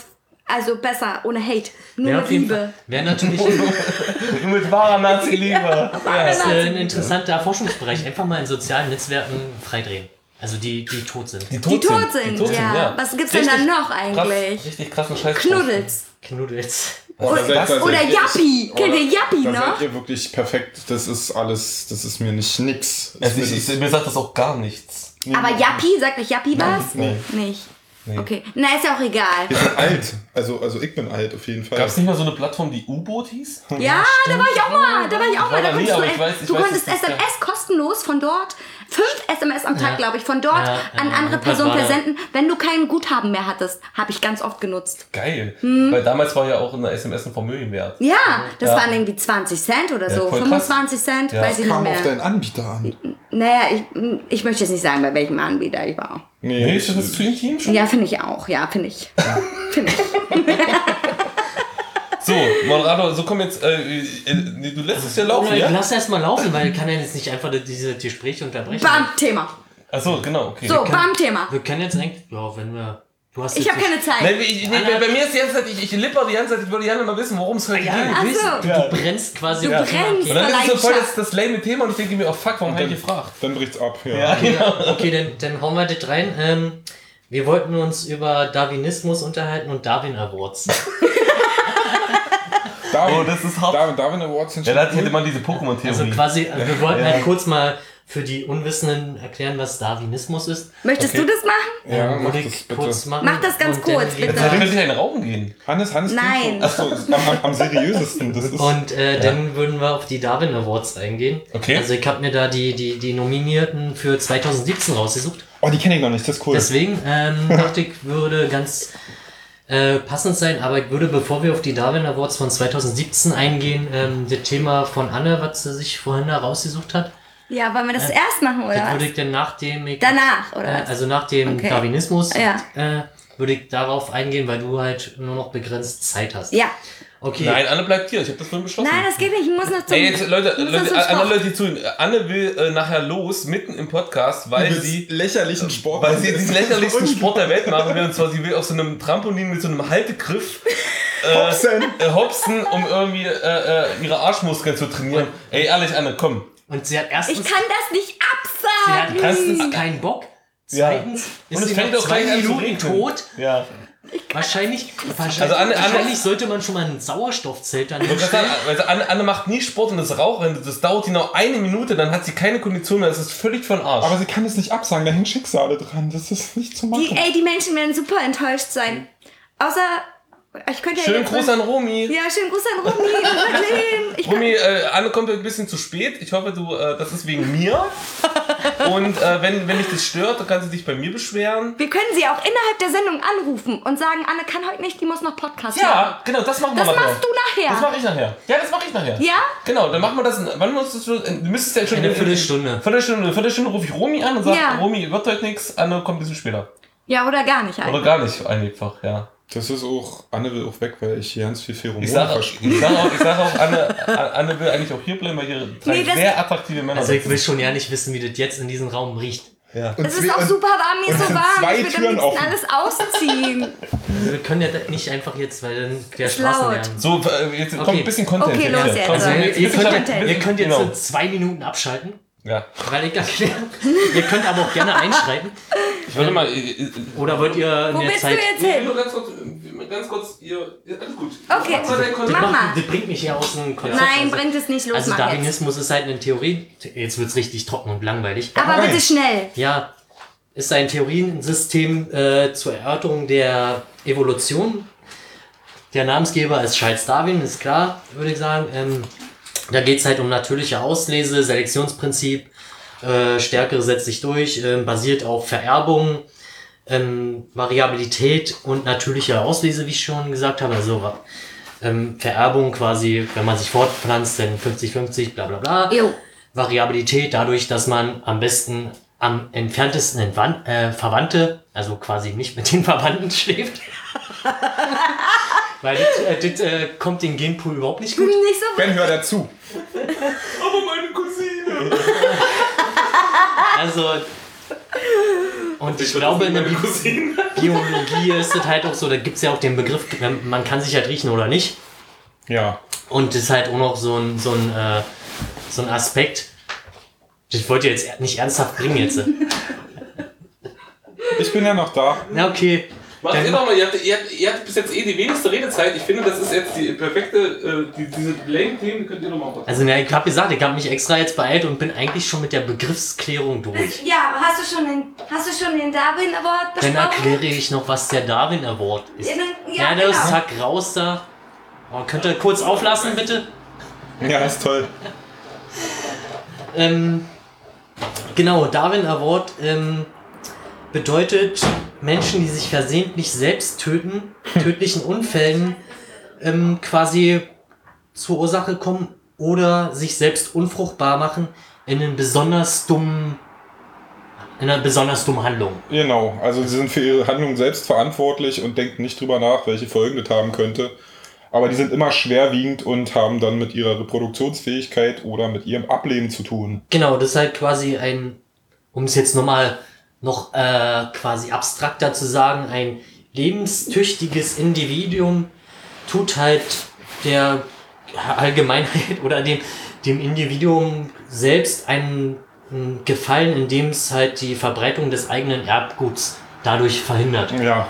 Speaker 2: also besser, ohne Hate. Nur mit Liebe.
Speaker 1: Wäre natürlich
Speaker 4: Mit wahrer Nazi-Liebe.
Speaker 1: das ist,
Speaker 4: Ja.
Speaker 1: ein interessanter Forschungsbereich. Einfach mal in sozialen Netzwerken freidrehen. Also die, die tot sind.
Speaker 2: Die tot sind,
Speaker 4: Die tot
Speaker 2: ja. Was gibt's denn dann noch eigentlich?
Speaker 4: Krass, richtig krassen Scheiß.
Speaker 2: Knuddels.
Speaker 1: Knuddels.
Speaker 3: Da
Speaker 2: Oder
Speaker 3: seid ihr-
Speaker 2: Yappi. Kennt ihr Yappi noch?
Speaker 3: seid ihr wirklich perfekt. Das ist alles, das ist mir nicht nix. Das
Speaker 4: Also ich,
Speaker 3: mir
Speaker 4: ich, mir sagt das auch gar nichts.
Speaker 2: Aber Yappi, sagt euch Yappi was?
Speaker 4: Nein.
Speaker 2: Nicht.
Speaker 4: Nee.
Speaker 2: Okay. Na, ist ja auch egal.
Speaker 3: Wir sind alt. Also, also ich bin alt, auf jeden Fall.
Speaker 4: Gab es nicht mal so eine Plattform, die U-Boot hieß?
Speaker 2: Ja, da war ich auch mal. Da war ich auch
Speaker 4: war
Speaker 2: mal. Da
Speaker 4: nie,
Speaker 2: konntest du,
Speaker 4: ich weiß- ich
Speaker 2: du
Speaker 4: weiß,
Speaker 2: konntest
Speaker 4: das
Speaker 2: SMS kostenlos von dort, fünf SMS am Tag,
Speaker 1: Ja.
Speaker 2: glaube ich, von dort
Speaker 1: Ja,
Speaker 2: an
Speaker 1: ja,
Speaker 2: andere Personen versenden, wenn du kein Guthaben mehr hattest. Habe ich ganz oft genutzt.
Speaker 4: Geil.
Speaker 2: Hm.
Speaker 4: Weil damals war ja auch eine SMS ein Vermögen wert.
Speaker 2: Ja, das
Speaker 4: Ja.
Speaker 2: waren irgendwie 20 Cent oder
Speaker 4: Ja,
Speaker 2: so.
Speaker 4: voll krass.
Speaker 2: 25 Cent,
Speaker 4: Ja.
Speaker 2: weiß ich nicht
Speaker 3: Kam auf
Speaker 2: mehr.
Speaker 3: deinen Anbieter an.
Speaker 2: Naja, ich, ich möchte jetzt nicht sagen, bei welchem Anbieter ich war.
Speaker 4: Nee, ist das zu intim schon?
Speaker 2: Ja, finde ich auch. Ja, finde ich. finde ich.
Speaker 4: So, Moderator, so komm jetzt, äh, äh, du lässt es ja laufen, ja?
Speaker 1: Lass erst mal laufen, weil ich kann ja jetzt nicht einfach diese Gespräche unterbrechen.
Speaker 2: Bam, Thema.
Speaker 4: Achso, genau, okay.
Speaker 2: So, bam, Thema.
Speaker 1: Wir können jetzt eigentlich, ja, wenn wir, du hast
Speaker 2: Ich habe keine
Speaker 4: Nein,
Speaker 2: Zeit.
Speaker 4: ich, nee, bei, bei mir ist die ganze Zeit, ich, ich lipper die ganze Zeit, ich würde gerne mal wissen, worum es heute
Speaker 1: ja,
Speaker 4: geht.
Speaker 2: Ach
Speaker 1: du, willst,
Speaker 2: so.
Speaker 1: du,
Speaker 4: Ja.
Speaker 1: du brennst quasi.
Speaker 2: Du
Speaker 1: Thema.
Speaker 2: brennst.
Speaker 4: Und dann ist so voll das, das lame Thema und ich denke mir, oh fuck, warum habe ich gefragt?
Speaker 3: Dann bricht's ab, ja.
Speaker 1: Okay, dann, dann hauen wir das rein. Ähm, wir wollten uns über Darwinismus unterhalten und Darwin Awards.
Speaker 3: Darwin,
Speaker 4: Oh, das ist hart.
Speaker 3: Darwin, Darwin Awards sind
Speaker 4: Ja,
Speaker 3: schon
Speaker 4: da hätte
Speaker 3: cool.
Speaker 4: man diese Pokémon-Theorie.
Speaker 1: Also quasi, wir wollten
Speaker 4: Ja.
Speaker 1: halt kurz mal für die Unwissenden erklären, was Darwinismus ist.
Speaker 2: Möchtest
Speaker 4: Okay.
Speaker 2: du das machen?
Speaker 3: Ja,
Speaker 1: Ähm,
Speaker 3: mach das bitte.
Speaker 1: kurz machen.
Speaker 2: Mach das ganz
Speaker 1: Und
Speaker 2: kurz, bitte.
Speaker 1: wir-
Speaker 4: Da könnte ich in den Rauchen gehen.
Speaker 3: Hannes, Hannes,
Speaker 2: Nein.
Speaker 3: Achso, am, am, am seriösesten. Das ist,
Speaker 1: Und äh, dann würden wir auf die Darwin Awards eingehen.
Speaker 4: Okay.
Speaker 1: Also ich habe mir da die, die, die Nominierten für 2017 rausgesucht.
Speaker 3: oh, die kenne ich noch nicht, das ist cool.
Speaker 1: Deswegen ähm, dachte ich, würde ganz äh, passend sein, aber ich würde, bevor wir auf die Darwin Awards von 2017 eingehen, ähm, das Thema von Anne, was sie sich vorhin da rausgesucht hat,
Speaker 2: Ja, wollen wir das erst machen, oder
Speaker 1: das würde ich dann nachdem ich,
Speaker 2: Danach, oder
Speaker 1: äh, also nach dem
Speaker 2: Okay.
Speaker 1: Darwinismus,
Speaker 2: Ja.
Speaker 1: äh, würde ich darauf eingehen, weil du halt nur noch begrenzt Zeit hast.
Speaker 2: Ja.
Speaker 1: Okay.
Speaker 4: Nein, Anne bleibt hier. Ich habe das vorhin beschlossen.
Speaker 2: Nein, das geht nicht. Ich muss noch zum...
Speaker 4: Ey, jetzt, Leute,
Speaker 2: noch
Speaker 4: Leute,
Speaker 2: zum
Speaker 4: an alle
Speaker 2: Sport.
Speaker 4: Leute, die zuhören. Anne will äh, nachher los, mitten im Podcast, weil sie,
Speaker 3: lächerlichen Sport.
Speaker 4: weil sie den lächerlichsten Sport der Welt machen will. Und zwar, sie will auf so einem Trampolin mit so einem Haltegriff
Speaker 3: Hopsen.
Speaker 4: äh, hopsen, um irgendwie äh, äh, ihre Arschmuskeln zu trainieren. Ey, ehrlich, Anne, komm.
Speaker 1: Und sie hat erstens,
Speaker 2: Ich kann das nicht
Speaker 1: sie hat
Speaker 2: absagen.
Speaker 1: erstens keinen Bock. Zweitens
Speaker 4: Und
Speaker 1: ist
Speaker 4: es
Speaker 1: sie
Speaker 4: fängt auch
Speaker 1: zwei
Speaker 4: gleich an zu
Speaker 1: Minuten tot.
Speaker 4: Ja.
Speaker 1: Wahrscheinlich, wahrscheinlich,
Speaker 4: Also Anne- Anne-
Speaker 1: wahrscheinlich sollte man schon mal ein Sauerstoffzelt
Speaker 4: sagen, also Anne, Anne macht nie Sport und das Rauchen, das dauert genau eine Minute, dann hat sie keine Kondition mehr, das ist völlig von Arsch.
Speaker 3: Aber sie kann es nicht absagen, da hängen Schicksale dran. Das ist nicht zu machen.
Speaker 2: Die, ey, die Menschen werden super enttäuscht sein. Außer... Ich könnte ja
Speaker 4: Schönen Gruß an Romy.
Speaker 2: Ja, schönen Gruß an Romy
Speaker 4: Romy, äh, Anne kommt ein bisschen zu spät. Ich hoffe, du, äh, das ist wegen mir. Und äh, wenn, wenn dich das stört, dann kannst du dich bei mir beschweren.
Speaker 2: Wir können sie auch innerhalb der Sendung anrufen und sagen, Anne kann heute nicht, die muss noch Podcast machen.
Speaker 4: Ja, genau, das machen wir
Speaker 2: Das machst du nachher.
Speaker 4: Das mache ich nachher. Ja, das mache ich nachher.
Speaker 2: Ja?
Speaker 4: Genau, dann machen wir das. Wann musst du, du müsstest ja schon.
Speaker 1: Eine Viertelstunde.
Speaker 4: Viertelstunde. Eine Viertelstunde rufe ich Romy an und sage,
Speaker 2: Ja.
Speaker 4: Romy, wird heute nichts, Anne kommt ein bisschen später.
Speaker 2: Ja, oder gar nicht
Speaker 4: Oder
Speaker 2: eigentlich.
Speaker 4: gar nicht einfach, ja.
Speaker 3: Das ist auch, Anne will auch weg, weil ich hier ganz viel Pheromone
Speaker 4: Ich sage
Speaker 3: versprühe.
Speaker 4: ich sag auch, ich sag auch Anne, Anne will eigentlich auch hier bleiben, weil hier drei
Speaker 2: Nee,
Speaker 4: sehr attraktive Männer
Speaker 1: Also ich will schon ja nicht wissen, wie das jetzt in diesem Raum riecht.
Speaker 4: Ja.
Speaker 3: Und
Speaker 2: Es ist
Speaker 3: zwei-
Speaker 2: auch
Speaker 3: und-
Speaker 2: super warm, mir
Speaker 3: und
Speaker 2: ist
Speaker 3: es
Speaker 2: so
Speaker 3: sind
Speaker 2: warm.
Speaker 3: zwei
Speaker 2: ich würde am liebsten alles ausziehen.
Speaker 1: Wir können ja nicht einfach jetzt, weil dann der. Straßenlärm.
Speaker 4: So, äh, jetzt kommt
Speaker 1: Okay.
Speaker 4: ein bisschen Content.
Speaker 2: Okay, los
Speaker 4: hier.
Speaker 2: jetzt.
Speaker 4: Komm,
Speaker 1: Also
Speaker 2: Also,
Speaker 1: ihr, könnt, ihr könnt jetzt
Speaker 4: Genau.
Speaker 1: so zwei Minuten abschalten.
Speaker 4: Ja.
Speaker 1: Weil ich erkläre. ihr könnt aber auch gerne einschreiten.
Speaker 4: Ich wollte mal. äh, äh,
Speaker 1: Oder wollt ihr
Speaker 2: Wo
Speaker 1: der
Speaker 2: willst du
Speaker 1: Zeit.
Speaker 2: jetzt
Speaker 4: Ich will
Speaker 2: hin?
Speaker 4: nur ganz kurz, ganz kurz ihr. ja, Alles gut.
Speaker 2: Okay.
Speaker 4: Mach mal.
Speaker 1: Das bringt mich hier aus dem Konzept.
Speaker 2: Nein,
Speaker 1: also,
Speaker 2: bringt es nicht los,
Speaker 1: Also
Speaker 2: mach jetzt.
Speaker 1: Darwinismus ist halt eine Theorie. Jetzt wird's richtig trocken und langweilig.
Speaker 2: Aber
Speaker 3: rein.
Speaker 2: bitte schnell.
Speaker 1: Ja, ist ein Theoriensystem äh, zur Erörterung der Evolution. Der Namensgeber ist Charles Darwin, ist klar, würde ich sagen. Ähm, da geht es halt um natürliche Auslese, Selektionsprinzip, äh, Stärkere setzt sich durch, ähm, basiert auf Vererbung, ähm, Variabilität und natürliche Auslese, wie ich schon gesagt habe. Also ähm, Vererbung quasi, wenn man sich fortpflanzt, dann 50-50, bla bla bla.
Speaker 2: Jo.
Speaker 1: Variabilität dadurch, dass man am besten am entferntesten Entwan äh, Verwandte, also quasi nicht mit den Verwandten schläft. Weil das, äh, das äh, kommt den Genpool überhaupt nicht gut.
Speaker 2: Nicht so
Speaker 3: Ben, hör dazu.
Speaker 4: Aber meine Cousine.
Speaker 1: Also. Und ich glaube, in der Bi
Speaker 4: Cousine.
Speaker 1: Biologie ist es halt auch so, da gibt es ja auch den Begriff, man kann sich halt riechen oder nicht.
Speaker 3: Ja.
Speaker 1: Und das ist halt auch noch so ein, so ein, äh, so ein Aspekt. Ich wollte jetzt nicht ernsthaft bringen jetzt.
Speaker 3: Ich bin ja noch da.
Speaker 1: Na okay.
Speaker 4: Macht
Speaker 1: Dann-
Speaker 4: ihr doch mal, ihr habt, ihr, habt, ihr habt bis jetzt eh die wenigste Redezeit. Ich finde, das ist jetzt die perfekte, äh, die, diese Längen-Themen könnt ihr noch mal
Speaker 1: Also na, ich habe gesagt, ich habe mich extra jetzt beeilt und bin eigentlich schon mit der Begriffsklärung durch.
Speaker 2: Ja, hast du schon den, hast du schon den Darwin Award
Speaker 1: Dann
Speaker 2: besprochen?
Speaker 1: erkläre ich noch, was der Darwin Award ist.
Speaker 2: Ja, dann- ja,
Speaker 1: Ja, der ist
Speaker 2: genau.
Speaker 1: zack raus da. Oh, könnt ihr kurz auflassen, bitte?
Speaker 3: Ja, ist toll.
Speaker 1: Ähm, genau, Darwin Award ähm, bedeutet Menschen, die sich versehentlich selbst töten, tödlichen Unfällen ähm, quasi zur Ursache kommen oder sich selbst unfruchtbar machen in einen besonders dummen, in einer besonders dummen Handlung.
Speaker 3: Genau. Also sie sind für ihre Handlung selbst verantwortlich und denken nicht drüber nach, welche Folgen das haben könnte. Aber die sind immer schwerwiegend und haben dann mit ihrer Reproduktionsfähigkeit oder mit ihrem Ableben zu tun.
Speaker 1: Genau, das ist halt quasi ein, um es jetzt nochmal noch äh, quasi abstrakter zu sagen, ein lebenstüchtiges Individuum tut halt der Allgemeinheit oder dem, dem Individuum selbst einen, einen Gefallen, indem es halt die Verbreitung des eigenen Erbguts dadurch verhindert.
Speaker 3: Ja,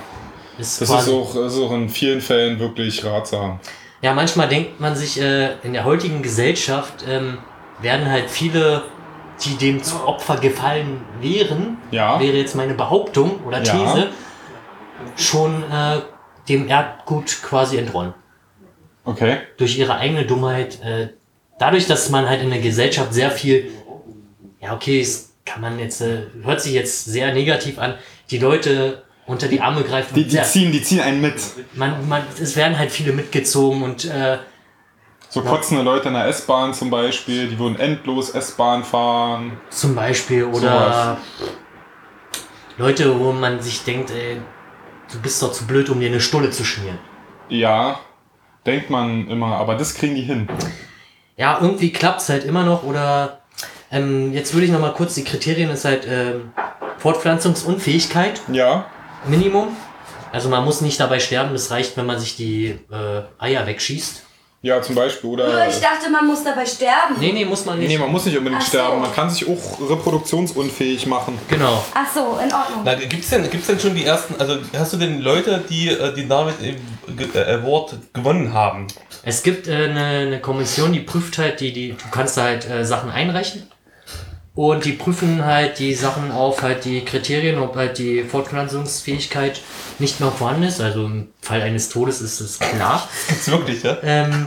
Speaker 1: Ist
Speaker 3: das ist auch, ist auch in vielen Fällen wirklich ratsam.
Speaker 1: Ja, manchmal denkt man sich, äh, in der heutigen Gesellschaft ähm, werden halt viele, die dem zu Opfer gefallen wären,
Speaker 3: Ja.
Speaker 1: wäre jetzt meine Behauptung oder
Speaker 3: Ja.
Speaker 1: These, schon äh, dem Erbgut quasi entronnen.
Speaker 3: Okay.
Speaker 1: Durch ihre eigene Dummheit. Äh, dadurch, dass man halt in der Gesellschaft sehr viel, ja okay, es kann man jetzt, äh, hört sich jetzt sehr negativ an, die Leute unter die Arme greifen.
Speaker 3: Die, die, ziehen, die ziehen einen mit.
Speaker 1: man, man, es werden halt viele mitgezogen und äh,
Speaker 3: So kotzende Leute in der S-Bahn zum Beispiel, die würden endlos S-Bahn fahren.
Speaker 1: Zum Beispiel oder Leute, wo man sich denkt, ey, du bist doch zu blöd, um dir eine Stulle zu schmieren.
Speaker 3: Ja, denkt man immer, aber das kriegen die hin.
Speaker 1: Ja, irgendwie klappt's halt immer noch oder ähm, jetzt würde ich noch mal kurz die Kriterien ist halt ähm, Fortpflanzungsunfähigkeit
Speaker 3: Ja,
Speaker 1: Minimum. Also man muss nicht dabei sterben, das reicht, wenn man sich die äh, Eier wegschießt.
Speaker 3: Ja, zum Beispiel. Oder.
Speaker 2: ich dachte, man muss dabei sterben.
Speaker 1: Nee, nee, muss man nicht.
Speaker 3: Nee, man muss nicht unbedingt
Speaker 2: Ach so.
Speaker 3: sterben. Man kann sich auch reproduktionsunfähig machen.
Speaker 1: Genau.
Speaker 2: Ach so, in Ordnung.
Speaker 4: Na, gibt's denn, gibt's denn schon die ersten, also hast du denn Leute, die äh, die David äh, Award gewonnen haben?
Speaker 1: Es gibt äh, eine, eine Kommission, die prüft halt die, die, du kannst da halt äh, Sachen einreichen. Und die prüfen halt die Sachen auf halt die Kriterien, ob halt die Fortpflanzungsfähigkeit nicht mehr vorhanden ist. Also im Fall eines Todes ist es klar.
Speaker 4: Gibt's wirklich, ja?
Speaker 1: Ähm,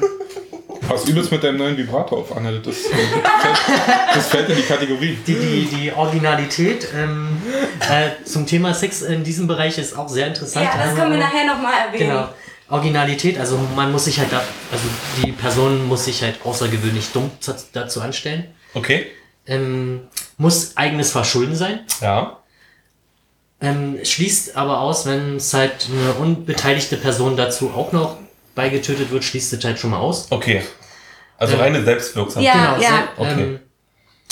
Speaker 3: Pass übelst mit deinem neuen Vibrator auf, Anne. Das, das, fällt, das fällt in die Kategorie.
Speaker 1: die, die, die Originalität ähm, äh, zum Thema Sex in diesem Bereich ist auch sehr interessant.
Speaker 2: Ja, das können wir nachher nochmal erwähnen.
Speaker 1: Genau. Originalität, also man muss sich halt da, also die Person muss sich halt außergewöhnlich dumm dazu anstellen.
Speaker 4: Okay.
Speaker 1: Ähm, muss eigenes Verschulden sein.
Speaker 4: Ja.
Speaker 1: Ähm, schließt aber aus, wenn es halt eine unbeteiligte Person dazu auch noch beigetötet wird, schließt es halt schon mal aus.
Speaker 4: Okay. Also reine Selbstwirksamkeit.
Speaker 2: Ja, ja.
Speaker 1: se-
Speaker 4: Okay.
Speaker 1: ähm,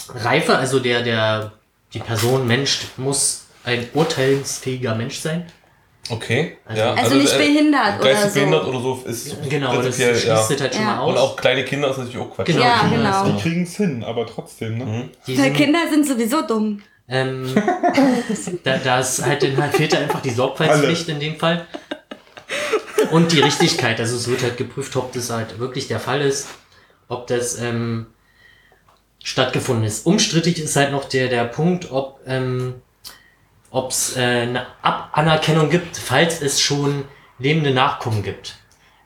Speaker 1: Reife, also der, der, die Person, Mensch, muss ein urteilsfähiger Mensch sein.
Speaker 4: Okay.
Speaker 1: Also-
Speaker 4: ja,
Speaker 2: Also nicht
Speaker 4: äh,
Speaker 2: behindert oder
Speaker 4: Geistig
Speaker 2: so.
Speaker 4: behindert oder so ist
Speaker 1: Genau, das schließt
Speaker 4: ja.
Speaker 1: das halt schon
Speaker 2: Ja.
Speaker 1: mal
Speaker 4: Und
Speaker 1: aus.
Speaker 4: auch kleine Kinder ist natürlich auch Quatsch.
Speaker 1: Genau,
Speaker 2: Ja, genau.
Speaker 3: Die kriegen es hin, aber trotzdem, ne?
Speaker 4: Mhm.
Speaker 1: Die sind,
Speaker 2: Kinder sind sowieso dumm.
Speaker 1: ähm, da, da ist halt, dann halt fehlt da einfach die Sorgfaltspflicht in dem Fall. Und die Richtigkeit. Also es wird halt geprüft, ob das halt wirklich der Fall ist, ob das ähm, stattgefunden ist. Umstrittig ist halt noch der, der Punkt, ob ähm, es äh, eine Ab Anerkennung gibt, falls es schon lebende Nachkommen gibt.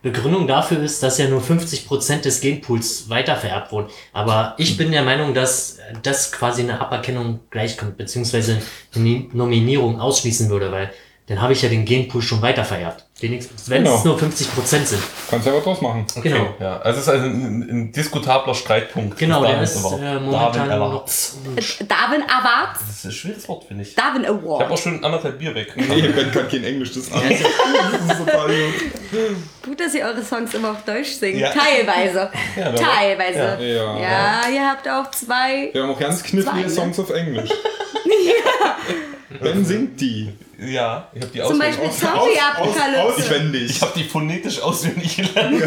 Speaker 1: Begründung dafür ist, dass ja nur 50% des Genpools weitervererbt wurden. Aber ich bin der Meinung, dass das quasi eine Aberkennung gleichkommt, beziehungsweise eine Nominierung ausschließen würde, weil dann habe ich ja den Genpool schon weitervererbt. Wenigstens, wenn
Speaker 3: Genau.
Speaker 1: es nur 50% sind.
Speaker 3: Kannst ja was draus machen.
Speaker 1: Genau.
Speaker 4: Okay, ja. Also es ist also ein, ein diskutabler Streitpunkt.
Speaker 1: Genau, der ist äh,
Speaker 4: Darwin
Speaker 1: momentan noch.
Speaker 4: Awards.
Speaker 2: Darwin Awards.
Speaker 4: Das ist ein schweres Wort, finde ich.
Speaker 2: Darwin
Speaker 4: Ich habe auch
Speaker 2: Award.
Speaker 4: schon anderthalb Bier weg.
Speaker 3: Nee, Ben kann kein Englisch, das ist anders. Das ist total gut.
Speaker 2: Gut, dass ihr eure Songs immer auf Deutsch singt.
Speaker 4: Ja.
Speaker 2: Teilweise.
Speaker 4: Ja,
Speaker 2: Teilweise.
Speaker 3: Ja. Ja.
Speaker 2: Ja, ihr habt auch zwei.
Speaker 3: Wir haben auch ganz knifflige
Speaker 2: Zwei, ne?
Speaker 3: Songs auf Englisch. Ben singt die.
Speaker 4: Ja, ich habe die
Speaker 2: Zum
Speaker 4: auswendig.
Speaker 2: Beispiel
Speaker 3: Aus-
Speaker 2: Zombie-Apokalypse.
Speaker 3: Auswendig.
Speaker 4: Ich habe die phonetisch auswendig gelernt.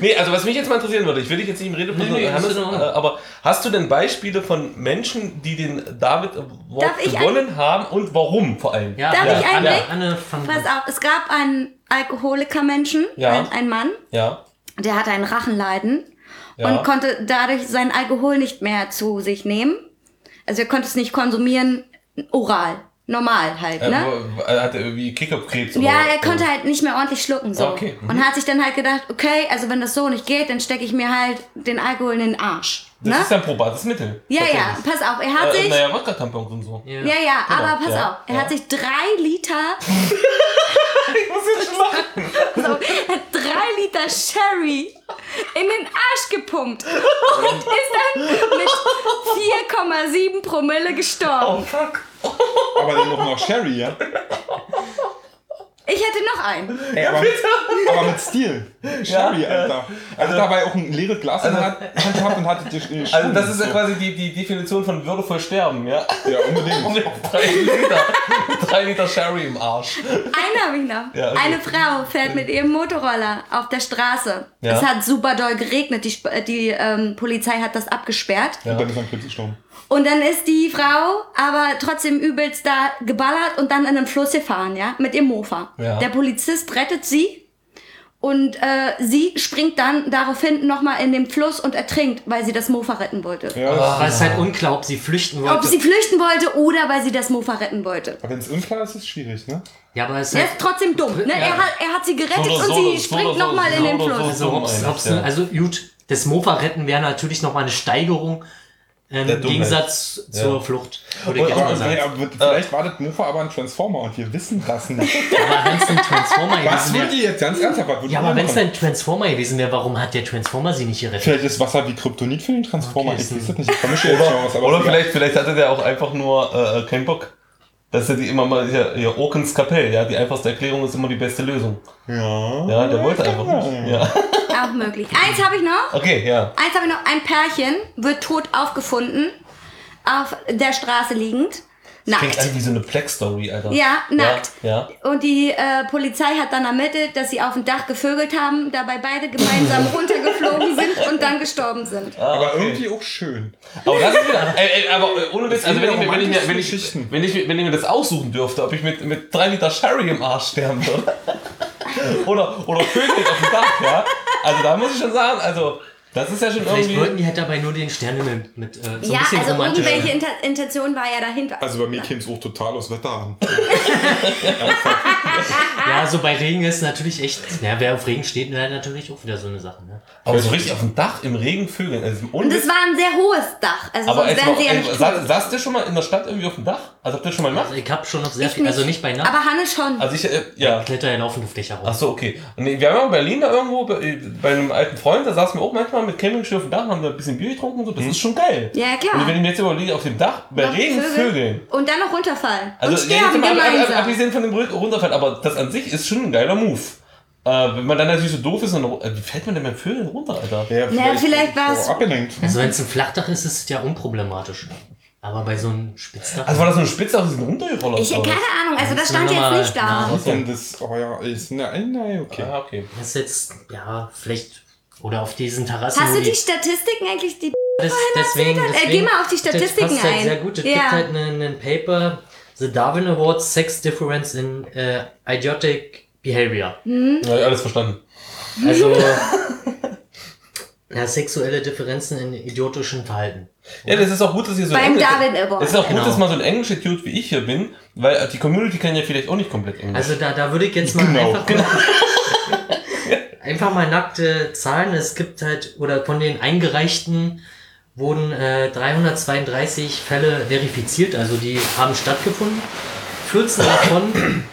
Speaker 4: nee, also was mich jetzt mal interessieren würde, ich will dich jetzt nicht im Redepunkt,
Speaker 1: Nee, nee,
Speaker 4: Hannes, aber hast du denn Beispiele von Menschen, die den David Award gewonnen haben und warum vor allem?
Speaker 1: Ja,
Speaker 2: Darf
Speaker 1: ja,
Speaker 2: ich
Speaker 1: Anne,
Speaker 2: einblicken?
Speaker 1: Anne, fang
Speaker 2: Pass auf, es gab einen Alkoholiker-Menschen,
Speaker 4: Ja.
Speaker 2: ein, ein Mann,
Speaker 4: Ja,
Speaker 2: der hatte ein Rachenleiden
Speaker 4: Ja.
Speaker 2: und konnte dadurch seinen Alkohol nicht mehr zu sich nehmen. Also er konnte es nicht konsumieren, oral, normal halt,
Speaker 4: äh,
Speaker 2: ne?
Speaker 4: er hatte irgendwie Kickerkrebs.
Speaker 2: Ja, er konnte halt nicht mehr ordentlich schlucken so.
Speaker 4: Okay, mhm.
Speaker 2: Und hat sich dann halt gedacht, okay, also wenn das so nicht geht, dann stecke ich mir halt den Alkohol in den Arsch.
Speaker 4: Das
Speaker 2: Ne?
Speaker 4: ist ja ein probates Mittel.
Speaker 2: Ja, ja, pass auf, er hat
Speaker 4: Äh,
Speaker 2: sich.
Speaker 4: naja, Wodka-Tampons und so.
Speaker 1: Ja.
Speaker 2: Ja, ja, aber pass
Speaker 4: ja,
Speaker 2: auf, er
Speaker 4: ja.
Speaker 2: hat sich drei Liter.
Speaker 4: Ich muss jetzt lachen.
Speaker 2: So, er hat drei Liter Sherry in den Arsch gepumpt und ist dann mit 4,7 Promille
Speaker 4: Oh
Speaker 2: gestorben.
Speaker 4: fuck.
Speaker 3: Aber dann noch Sherry, ja?
Speaker 2: Ich hätte noch einen.
Speaker 3: Ey, aber, aber mit Stil. Sherry,
Speaker 4: ja.
Speaker 3: Alter. Also dabei auch ein leeres Glas in der Hand gehabt und hatte die äh,
Speaker 4: Also das
Speaker 3: Schuhe.
Speaker 4: ist ja quasi die, die Definition von würdevoll sterben, ja?
Speaker 3: Ja, unbedingt.
Speaker 4: Und drei Liter, drei Liter Sherry im Arsch.
Speaker 2: Einen habe ich noch.
Speaker 4: Ja, okay.
Speaker 2: Eine Frau fährt mit ihrem Motorroller auf der Straße.
Speaker 4: Ja.
Speaker 2: Es hat super doll geregnet. Die, äh, die ähm, Polizei hat das abgesperrt.
Speaker 3: Und dann ist man plötzlich gestorben.
Speaker 2: Und dann ist die Frau aber trotzdem übelst da geballert und dann in den Fluss gefahren, ja, mit ihrem Mofa.
Speaker 4: Ja.
Speaker 2: Der Polizist rettet sie und äh, sie springt dann daraufhin nochmal in den Fluss und ertrinkt, weil sie das Mofa retten wollte.
Speaker 3: Ja,
Speaker 1: Aber es ist halt unklar, ob sie flüchten wollte.
Speaker 2: Ob sie flüchten wollte oder weil sie das Mofa retten wollte.
Speaker 3: aber wenn es unklar ist, ist es schwierig, ne?
Speaker 1: ja, aber es ist
Speaker 2: Er
Speaker 1: halt,
Speaker 2: ist trotzdem dumm. Ne? Er, hat, er hat sie gerettet
Speaker 4: So oder
Speaker 2: und
Speaker 4: so,
Speaker 2: sie
Speaker 4: so
Speaker 2: springt
Speaker 4: so,
Speaker 2: nochmal in
Speaker 4: so
Speaker 2: den
Speaker 4: so.
Speaker 2: Fluss.
Speaker 1: also, ob's, ob's,
Speaker 4: ja.
Speaker 1: also gut, das Mofa-Retten wäre natürlich nochmal eine Steigerung ähm, im. Gegensatz zur
Speaker 4: Ja.
Speaker 1: Flucht. Würde
Speaker 4: Und-
Speaker 3: nee, aber vielleicht war das Mofa aber ein Transformer und wir wissen das nicht.
Speaker 1: Aber wenn es ein Transformer
Speaker 3: Was
Speaker 1: gewesen wäre.
Speaker 3: ihr jetzt ganz ernsthaft? Was
Speaker 1: Ja, aber wenn es ein Transformer gewesen wäre, warum hat der Transformer sie nicht gerettet?
Speaker 3: Vielleicht ist Wasser wie Kryptonit für den Transformer.
Speaker 1: Okay,
Speaker 3: ich weiß das nicht. Ich schon jetzt
Speaker 4: Oder
Speaker 3: es-
Speaker 4: vielleicht, vielleicht hatte der auch einfach nur äh, keinen Bock. Dass er die immer mal hier, hier Orkens Kapell, ja, die einfachste Erklärung ist immer die beste Lösung.
Speaker 3: Ja.
Speaker 4: Ja, der wollte einfach nicht. Ja.
Speaker 2: Auch möglich. Eins habe ich noch.
Speaker 4: Okay, ja.
Speaker 2: Eins habe ich noch. Ein Pärchen wird tot aufgefunden, auf der Straße liegend,
Speaker 4: Klingt
Speaker 2: nackt.
Speaker 4: an wie so eine Plex-Story, Alter.
Speaker 2: Ja, nackt.
Speaker 4: Ja,
Speaker 2: Und die äh, Polizei hat dann ermittelt, dass sie auf dem Dach gevögelt haben, dabei beide gemeinsam runtergeflogen sind und dann mit sind.
Speaker 4: Ah,
Speaker 3: Aber
Speaker 4: okay.
Speaker 3: irgendwie auch schön.
Speaker 4: Aber das ist wieder, ey, ey, aber äh, ohne Witz, also wenn ich, mir- wenn, ich, mir- wenn, ich, wenn, ich, wenn ich mir das aussuchen dürfte, ob ich mit, mit drei Liter Sherry im Arsch sterben würde. oder, oder Vögel auf dem Dach, ja. Also da muss ich schon sagen, also das ist ja schon
Speaker 1: Vielleicht
Speaker 4: irgendwie.
Speaker 1: wollten die halt dabei nur den Sternenhimmel mit äh, so ein
Speaker 2: ja,
Speaker 1: bisschen
Speaker 2: also
Speaker 1: romantisch.
Speaker 2: irgendwelche Inter Intention war ja dahinter.
Speaker 3: Also bei mir käme es auch total aus Wetter an.
Speaker 1: Ja, so bei Regen ist natürlich echt. Ja, wer auf Regen steht, wäre natürlich auch wieder so eine Sache. Ne?
Speaker 4: Aber so richtig auf dem Dach im Regen Vögeln. Also
Speaker 2: und es war ein sehr hohes Dach. Also
Speaker 4: aber
Speaker 2: sonst wären
Speaker 4: mal,
Speaker 2: sie ja nicht
Speaker 4: sa saßt ihr schon mal in der Stadt irgendwie auf dem Dach? Also habt ihr schon mal gemacht?
Speaker 1: Also ich habe schon noch sehr
Speaker 2: Ich
Speaker 1: viel, also nicht bei Nacht.
Speaker 2: Aber Hannes schon.
Speaker 4: Also ich, äh, ja.
Speaker 1: Kletter ja laufend auf Dächer rum.
Speaker 4: Ach so, okay. Und wir haben ja in Berlin da irgendwo bei, bei einem alten Freund, da saßen wir auch manchmal mit Campingstuhl auf dem Dach und haben da ein bisschen Bier getrunken und so. Das ist schon geil.
Speaker 2: Ja, klar.
Speaker 4: Und wenn ich mir jetzt überlege, auf dem Dach bei
Speaker 2: Noch
Speaker 4: Regen Vögeln.
Speaker 2: Und dann noch runterfallen.
Speaker 4: Also
Speaker 2: und
Speaker 4: ja, jetzt
Speaker 2: sterben
Speaker 4: mal ab, ab, ab,
Speaker 2: gemeinsam.
Speaker 4: abgesehen von dem Rück- runterfallen, aber das an sich ist schon ein geiler Move. Äh, wenn man dann natürlich so doof ist, dann, äh, wie fällt man denn mit Vögeln runter, Alter?
Speaker 3: Ja,
Speaker 2: vielleicht war's-
Speaker 3: so abgelenkt.
Speaker 1: Also wenn es ein Flachdach ist, ist es ja unproblematisch. Aber bei so einem Spitzdach.
Speaker 4: Also war das so eine Spitze aus diesem runtergerollt?
Speaker 2: Ich, keine Ahnung, also das stand jetzt nicht da.
Speaker 3: Was denn das? Oh ja, ist nein, nein, okay.
Speaker 4: Ah, okay.
Speaker 1: Das ist jetzt, ja, vielleicht. Oder auf diesen Terrassen.
Speaker 2: Hast du die Statistiken eigentlich, die
Speaker 1: das, deswegen,
Speaker 2: Äh,
Speaker 1: deswegen,
Speaker 2: geh mal auf die Statistiken
Speaker 1: das passt halt
Speaker 2: ein.
Speaker 1: sehr gut. Es
Speaker 2: Ja.
Speaker 1: gibt halt einen, einen Paper, The Darwin Awards Sex Difference in äh, Idiotic Behavior.
Speaker 4: Ja, alles verstanden.
Speaker 1: Also ja, sexuelle Differenzen in idiotischen Verhalten.
Speaker 4: Ja, das ist auch gut, dass ihr so
Speaker 2: Beim
Speaker 4: Englisch-
Speaker 2: Darwin Award.
Speaker 4: Es ist auch
Speaker 1: Genau.
Speaker 4: gut, dass man so ein englischer Dude wie ich hier bin, weil die Community kann ja vielleicht auch nicht komplett Englisch.
Speaker 1: Also da, da würde ich jetzt mal
Speaker 3: Genau.
Speaker 1: einfach, mal, einfach mal nackte Zahlen. Es gibt halt, oder von den eingereichten wurden äh, 332 Fälle verifiziert, also die haben stattgefunden. 14 davon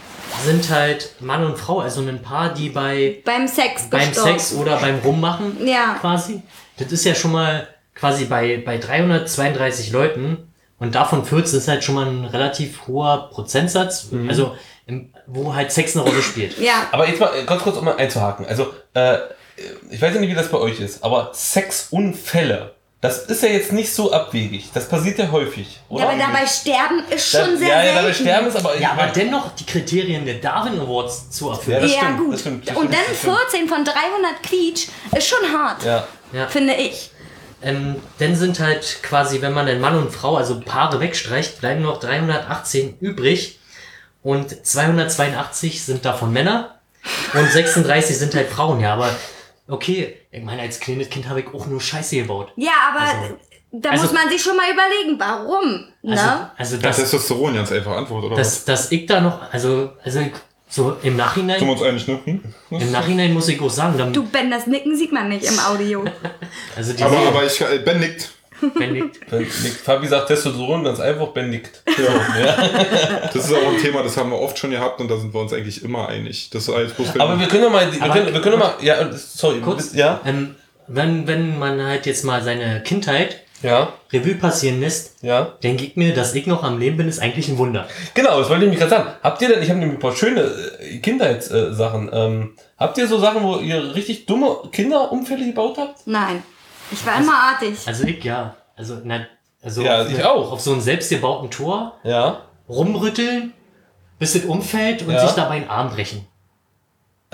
Speaker 1: sind halt Mann und Frau, also ein Paar, die bei
Speaker 2: beim Sex
Speaker 1: beim
Speaker 2: gestorben.
Speaker 1: Sex oder beim Rummachen
Speaker 2: Ja.
Speaker 1: quasi. Das ist ja schon mal quasi bei, bei 332 Leuten und davon 14 ist halt schon mal ein relativ hoher Prozentsatz, also im, wo halt Sex eine Rolle spielt.
Speaker 2: Ja.
Speaker 4: Aber jetzt mal äh, ganz kurz, um mal einzuhaken. Also, äh, ich weiß ja nicht, wie das bei euch ist, aber Sexunfälle, das ist ja jetzt nicht so abwegig. Das passiert ja häufig, oder?
Speaker 2: ja, aber dabei sterben ist schon
Speaker 4: Da-
Speaker 2: sehr
Speaker 4: ja, ja, dabei sterben ist aber...
Speaker 1: Ja, aber dennoch die Kriterien der Darwin Awards zu
Speaker 4: Ja,
Speaker 1: erfüllen.
Speaker 4: das
Speaker 2: ja,
Speaker 4: stimmt,
Speaker 2: gut.
Speaker 4: das stimmt, das
Speaker 2: Und
Speaker 4: stimmt,
Speaker 2: dann
Speaker 4: das stimmt.
Speaker 2: 14 von 300 Quietsch ist schon hart,
Speaker 4: Ja.
Speaker 1: Ja.
Speaker 2: finde ich.
Speaker 1: Ähm, dann sind halt quasi, wenn man den Mann und Frau, also Paare wegstreicht, bleiben noch 318 übrig und 282 sind davon Männer und 36 sind halt Frauen. Ja, aber okay, ich meine, als kleines Kind habe ich auch nur Scheiße gebaut.
Speaker 2: Ja, aber
Speaker 1: Also-
Speaker 2: da
Speaker 1: also-
Speaker 2: muss man sich schon mal überlegen, warum.
Speaker 1: Also,
Speaker 2: Ne?
Speaker 1: also
Speaker 3: Das
Speaker 1: das,
Speaker 3: Testosteron ganz einfach Antwort, oder
Speaker 1: dass, dass ich da noch, also, also ich- so im
Speaker 3: was? Sind wir
Speaker 1: Nachhinein,
Speaker 3: uns einig, ne? Hm?
Speaker 1: im Nachhinein muss ich auch sagen, dann,
Speaker 2: Du, Ben, das Nicken sieht man nicht im Audio.
Speaker 1: also die
Speaker 3: Aber, aber ich, äh, Ben nickt.
Speaker 4: Ben nickt. Fabi sagt Testosteron, ganz einfach, Ben nickt.
Speaker 3: Das ist auch ein Thema, das haben wir oft schon gehabt und da sind wir uns eigentlich immer einig. Das ist alles bloß,
Speaker 4: Aber wir können doch mal, wir
Speaker 1: Aber-
Speaker 4: können, wir können mal, ja, sorry,
Speaker 1: kurz,
Speaker 4: ja,
Speaker 1: ähm, wenn, wenn man halt jetzt mal seine Kindheit
Speaker 4: ja,
Speaker 1: Revue passieren lässt,
Speaker 4: ja.
Speaker 1: denke ich mir, dass ich noch am Leben bin, ist eigentlich ein Wunder.
Speaker 4: Genau, das wollte ich mich gerade sagen. Habt ihr denn, ich habe nämlich ein paar schöne äh, Kindheitssachen, ähm, habt ihr so Sachen, wo ihr richtig dumme Kinderunfälle gebaut habt?
Speaker 2: Nein. Ich war immer artig.
Speaker 1: Also ich ja. Also, na, also
Speaker 4: Ja,
Speaker 1: auf,
Speaker 4: ich auch.
Speaker 1: auf so einem selbstgebauten Tor
Speaker 4: Ja.
Speaker 1: rumrütteln, bis es umfällt und
Speaker 4: Ja.
Speaker 1: sich dabei einen Arm brechen.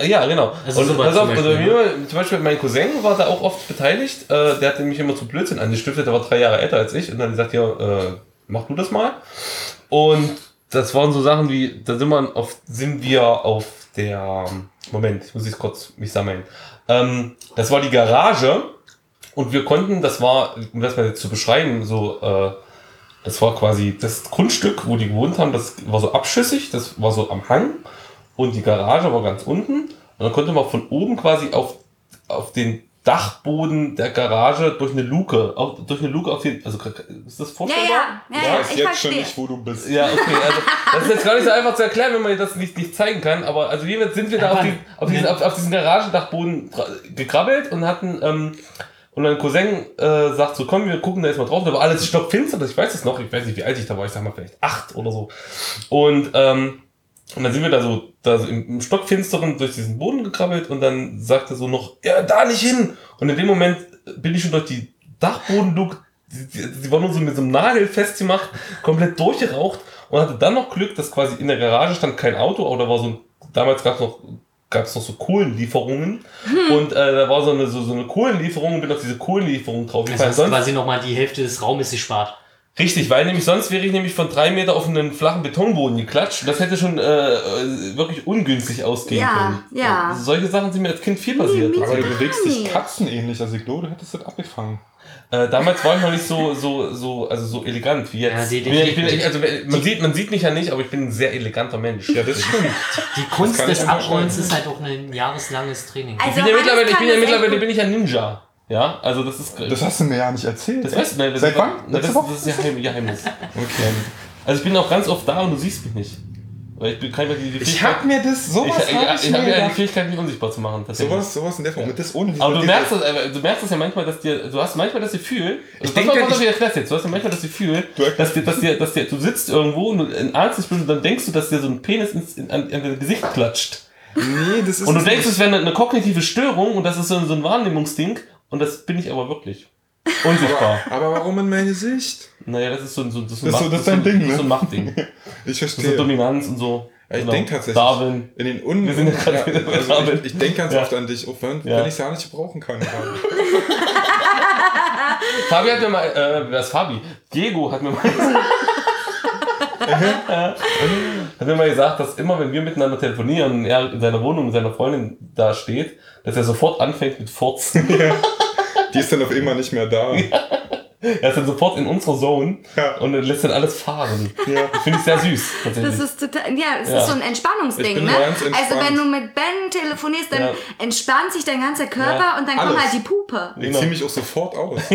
Speaker 4: Ja, genau.
Speaker 1: Also
Speaker 4: und pass auf,
Speaker 1: zum
Speaker 4: also
Speaker 1: Beispiel,
Speaker 4: mir, zum Beispiel mein Cousin war da auch oft beteiligt. Äh, der hat mich immer zu Blödsinn angestiftet. Der war drei Jahre älter als ich. Und dann gesagt, ja, äh, mach du das mal. Und das waren so Sachen wie, da sind wir auf, sind wir auf der, Moment, ich muss ich kurz mich sammeln. Ähm, das war die Garage. Und wir konnten, das war, um das mal jetzt zu beschreiben, so, äh, das war quasi das Grundstück, wo die gewohnt haben, das war so abschüssig, das war so am Hang und die Garage war ganz unten. Und dann konnte man von oben quasi auf, auf den Dachboden der Garage durch eine Luke, auf, durch eine Luke auf den, also ist das
Speaker 2: Ja,
Speaker 4: vorstellbar?
Speaker 2: ja, ja,
Speaker 3: ich
Speaker 2: ja,
Speaker 3: weiß
Speaker 2: ich
Speaker 3: jetzt schon
Speaker 2: verstehe.
Speaker 3: nicht, wo du bist.
Speaker 4: Ja, okay, also das ist jetzt gar nicht so einfach zu erklären, wenn man das nicht, nicht zeigen kann, aber also jedenfalls sind wir da auf, die, auf, diesen, auf, auf diesen Garagendachboden gekrabbelt und hatten, ähm, und mein Cousin äh, sagt so, komm, wir gucken da jetzt mal drauf, da war alles stockfinster, ich weiß es noch, ich weiß nicht, wie alt ich da war, ich sag mal vielleicht acht oder so. Und, ähm, und dann sind wir da so, da so im, Stockfinsteren durch diesen Boden gekrabbelt. Und dann sagte so noch, ja, da nicht hin. Und in dem Moment bin ich schon durch die Dachbodenluke, die war nur so mit so einem Nagel festgemacht, komplett durchgeraucht. Und hatte dann noch Glück, dass quasi in der Garage stand kein Auto, aber da war so ein, damals gab es noch gab es noch so Kohlenlieferungen und äh, da war so eine, so, so eine Kohlenlieferung und bin auf diese Kohlenlieferung drauf.
Speaker 1: Also
Speaker 4: sonst,
Speaker 1: quasi nochmal die Hälfte des Raumes gespart.
Speaker 4: Richtig, weil nämlich sonst wäre ich nämlich von drei Meter auf einen flachen Betonboden geklatscht. Das hätte schon äh, wirklich ungünstig ausgehen
Speaker 2: Ja,
Speaker 4: können.
Speaker 2: ja.
Speaker 4: Und solche Sachen sind mir als Kind viel passiert.
Speaker 2: mir-
Speaker 3: Aber du bewegst dich katzenähnlich, also ich glaube, du hättest das abgefangen.
Speaker 4: Äh, damals war ich noch nicht so, so, so, also so elegant wie jetzt.
Speaker 1: Ja, die- die-
Speaker 4: ich bin, ich also, man, sieht, man sieht mich ja nicht, aber ich bin ein sehr eleganter Mensch.
Speaker 3: Ja, das stimmt.
Speaker 1: Die Kunst des. Abrollens ist halt auch ein jahreslanges Training.
Speaker 2: Also
Speaker 4: Ich bin ja mittlerweile, ich bin ja mittlerweile bin ich ja Ninja. Ja, also das ist.
Speaker 3: Das hast du mir ja nicht erzählt.
Speaker 4: das weißt du, ne, das
Speaker 3: Seit
Speaker 4: ist-
Speaker 3: wann?
Speaker 4: Das, das ist ja Geheim- Geheimnis.
Speaker 3: Okay.
Speaker 4: Also ich bin auch ganz oft da und du siehst mich nicht. Ich
Speaker 3: Ich hab mir das,
Speaker 4: ich,
Speaker 3: sowas
Speaker 4: ich,
Speaker 3: hab
Speaker 4: ich,
Speaker 3: ich
Speaker 4: habe
Speaker 3: mir
Speaker 4: ja die. Fähigkeit, mich unsichtbar zu machen.
Speaker 3: Sowas, sowas in der Form. Mit das ohne
Speaker 4: Aber du merkst, das, äh, du merkst das ja manchmal, dass dir, du hast manchmal das Gefühl, ich
Speaker 3: denke, ich-
Speaker 4: ich erklär's jetzt, du hast ja manchmal das Gefühl, dass dir, dass dir, dass dir, du sitzt irgendwo und du in Angst bist und dann denkst du, dass dir so ein Penis ins, in, an, an dein Gesicht klatscht.
Speaker 3: Nee, das ist
Speaker 4: Und du denkst, es wäre eine, eine kognitive Störung und das ist so, ein- so ein Wahrnehmungsding und das bin ich aber wirklich. Unsichtbar.
Speaker 3: Aber warum in meine Sicht?
Speaker 4: Naja, das ist so, ein- so, das ist
Speaker 3: Das ist so- das ist dein Ding,
Speaker 4: das ist so ein
Speaker 3: ne?
Speaker 4: Machtding. Das
Speaker 3: Ich
Speaker 4: ist so
Speaker 3: verstehe.
Speaker 4: Dominanz und so.
Speaker 3: Ja, ich
Speaker 4: Genau.
Speaker 3: denke tatsächlich.
Speaker 4: Darwin.
Speaker 3: In den Un
Speaker 4: Wir sind ja gerade
Speaker 3: ja,
Speaker 4: wieder bei
Speaker 3: also
Speaker 4: Darwin.
Speaker 3: ich, ich denke ganz
Speaker 4: Ja.
Speaker 3: oft an dich, auch wenn,
Speaker 4: Ja.
Speaker 3: wenn ich es ja nicht gebrauchen kann.
Speaker 4: Fabi hat mir mal, äh, wer ist Fabi? Diego hat mir mal Ja. hat mir mal gesagt, dass immer wenn wir miteinander telefonieren und er in seiner Wohnung mit seiner Freundin da steht, dass er sofort anfängt mit Furzen.
Speaker 3: Die ist dann auf einmal nicht mehr da.
Speaker 4: Er ist dann sofort in unserer Zone
Speaker 3: Ja.
Speaker 4: und lässt dann alles fahren.
Speaker 3: Ja.
Speaker 4: Das finde ich sehr süß.
Speaker 2: Das ist total, ja, es
Speaker 4: Ja.
Speaker 2: ist so ein Entspannungsding, ne? Also wenn du mit Ben telefonierst, dann
Speaker 4: Ja.
Speaker 2: entspannt sich dein ganzer Körper
Speaker 4: Ja.
Speaker 2: und dann kommt
Speaker 3: Alles.
Speaker 2: halt die Pupe.
Speaker 3: Ich
Speaker 4: Genau.
Speaker 3: ziehe mich auch sofort aus.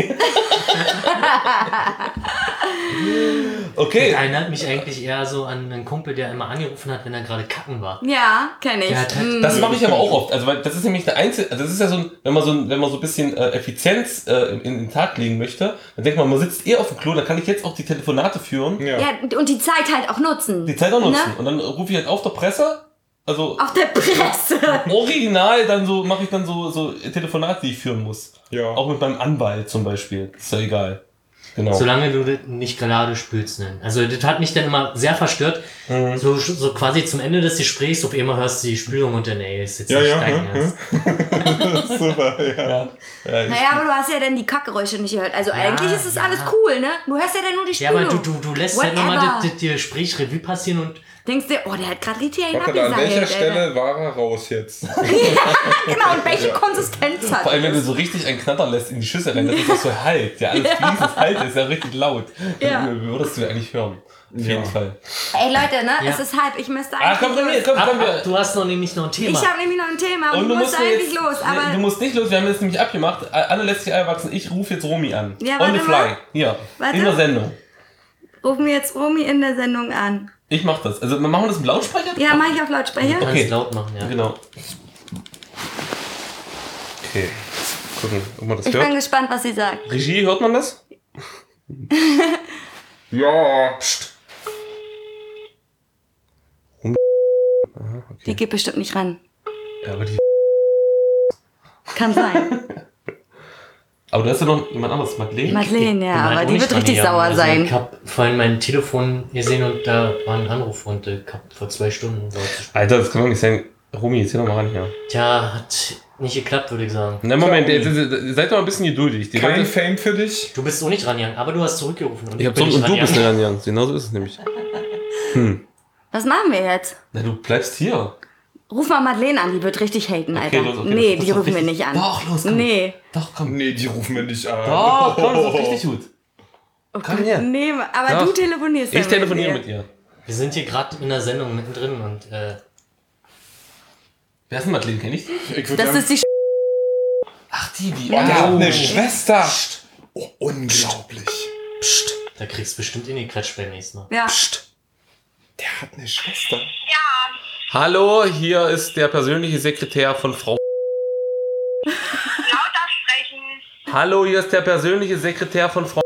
Speaker 4: okay.
Speaker 1: Erinnert mich eigentlich eher so an einen Kumpel, der immer angerufen hat, wenn er gerade kacken war.
Speaker 2: Ja, kenne ich.
Speaker 1: Halt-
Speaker 2: Hm.
Speaker 4: Das mache ich aber auch oft. Also weil das ist nämlich der einzige, also das ist ja so ein, wenn man so ein, wenn man so ein bisschen äh, Effizienz äh, in, in den Tag legen möchte, dann denkt man, man sitzt eh auf dem Klo, dann kann ich jetzt auch die Telefonate führen,
Speaker 3: Ja.
Speaker 2: ja, und die Zeit halt auch nutzen.
Speaker 4: die Zeit auch nutzen.
Speaker 2: Ne?
Speaker 4: Und dann rufe ich halt auf der Presse, also
Speaker 2: Auf der Presse.
Speaker 4: original, dann so mache ich dann so, so Telefonate, die ich führen muss.
Speaker 3: Ja.
Speaker 4: Auch mit meinem Anwalt zum Beispiel. Ist ja egal. Genau.
Speaker 1: Solange du das nicht gerade spülst. Ne? Also das hat mich dann immer sehr verstört.
Speaker 3: Mhm.
Speaker 1: So, so quasi zum Ende des Gesprächs, auf einmal hörst du die Spülung und dann, ey, ist jetzt
Speaker 3: Ja,
Speaker 1: nicht
Speaker 3: ja,
Speaker 1: dein Ernst.
Speaker 3: Super, ja.
Speaker 4: ja. Ja,
Speaker 2: Naja, aber du hast ja dann die Kackgeräusche nicht gehört. Also eigentlich ist es
Speaker 1: ja.
Speaker 2: alles cool, ne? Du hörst ja dann nur die
Speaker 1: Ja,
Speaker 2: Spülung.
Speaker 1: aber du, du, du lässt halt nochmal das, das Gespräch Revue passieren und
Speaker 2: Denkst dir, oh, der hat gerade richtig einen
Speaker 3: Warte, an welcher. Stelle war er raus jetzt?
Speaker 2: Genau, und welche Konsistenz hat
Speaker 4: vor allem, wenn du
Speaker 2: das?
Speaker 4: so richtig einen Knatter lässt in die Schüssel rein, das ist doch so halt. Ja, alles fließend halt ist ja richtig laut.
Speaker 2: Ja.
Speaker 4: Dann würdest du eigentlich hören. Auf jeden
Speaker 3: Ja.
Speaker 4: Fall.
Speaker 2: Ey, Leute, ne?
Speaker 1: Ja.
Speaker 2: Es ist halb. Ich müsste
Speaker 4: Ah,
Speaker 2: eigentlich
Speaker 4: komm, komm, komm,
Speaker 1: Aber
Speaker 4: komm, wir.
Speaker 1: du hast noch nämlich noch ein Thema.
Speaker 2: Ich habe nämlich noch ein Thema und,
Speaker 4: Und du musst ja
Speaker 2: eigentlich
Speaker 4: jetzt,
Speaker 2: los.
Speaker 4: nee,
Speaker 2: Aber
Speaker 4: du musst nicht los, wir haben das nämlich abgemacht. Alle lässt sich erwachsen. Ich rufe jetzt Romy an.
Speaker 2: Ja,
Speaker 4: On
Speaker 2: warte
Speaker 4: the fly.
Speaker 2: mal.
Speaker 4: Hier.
Speaker 2: Warte.
Speaker 4: In der Sendung.
Speaker 2: rufen wir jetzt Romy in der Sendung an.
Speaker 4: Ich mach das. Also machen wir das im Lautsprecher?
Speaker 2: Ja, mach ich auf Lautsprecher.
Speaker 1: Ganz
Speaker 4: Okay.
Speaker 1: laut machen, ja.
Speaker 4: Genau. Okay. Gucken, ob man das
Speaker 2: Ich bin
Speaker 4: hört.
Speaker 2: gespannt, was sie sagt.
Speaker 4: Regie, hört man das?
Speaker 3: Ja.
Speaker 2: Die geht bestimmt nicht ran.
Speaker 4: Ja, aber die.
Speaker 2: Kann sein.
Speaker 4: Aber du hast ja noch jemand anderes, Madeleine.
Speaker 2: Madeleine, ja, aber die wird richtig sauer
Speaker 1: Also
Speaker 2: sein.
Speaker 1: Ich habe vorhin mein Telefon gesehen und da war ein Anruf und äh, ich hab vor zwei Stunden.
Speaker 4: Alter, das kann doch nicht sein. Romy, jetzt hier noch mal ran hier.
Speaker 1: Tja, hat nicht geklappt, würde ich sagen.
Speaker 4: Na, Moment, jetzt, seid doch mal ein bisschen geduldig. Die
Speaker 3: Kein
Speaker 4: Leute,
Speaker 3: Fame für dich?
Speaker 1: Du bist so nicht rangegangen, aber du hast zurückgerufen. Und
Speaker 4: ich hab so,
Speaker 1: nicht
Speaker 4: und du bist nicht rangegangen. Genau so ist es nämlich.
Speaker 2: Was machen wir jetzt?
Speaker 4: Na, du bleibst hier.
Speaker 2: Ruf mal Madeleine an, die wird richtig haten, Alter.
Speaker 4: los, okay,
Speaker 2: nee, die rufen wir nicht an.
Speaker 4: Doch, los, komm.
Speaker 2: Nee.
Speaker 4: Doch, komm.
Speaker 3: Nee, die rufen wir nicht an.
Speaker 4: Doch, komm, das ist richtig gut.
Speaker 2: Oh
Speaker 4: Komm
Speaker 2: Gott,
Speaker 4: her.
Speaker 2: Nee, aber
Speaker 4: Doch.
Speaker 2: du telefonierst
Speaker 4: Ich telefoniere mit ihr.
Speaker 1: Wir sind hier gerade in der Sendung mittendrin und äh,
Speaker 4: Wer ist denn Madeleine? Kenn ich die?
Speaker 3: Ich
Speaker 2: Das
Speaker 3: sagen,
Speaker 2: ist die Sch
Speaker 4: Ach, die, die.
Speaker 3: oh, der hat
Speaker 4: Oh.
Speaker 3: eine Schwester. Oh, unglaublich.
Speaker 1: pst, da kriegst du bestimmt in die Quatsch beim nächsten Mal.
Speaker 2: Ja.
Speaker 3: Der hat eine Schwester.
Speaker 4: Hallo, hier ist der persönliche Sekretär von Frau.
Speaker 6: Lauter sprechen.
Speaker 4: Hallo, hier ist der persönliche Sekretär von Frau.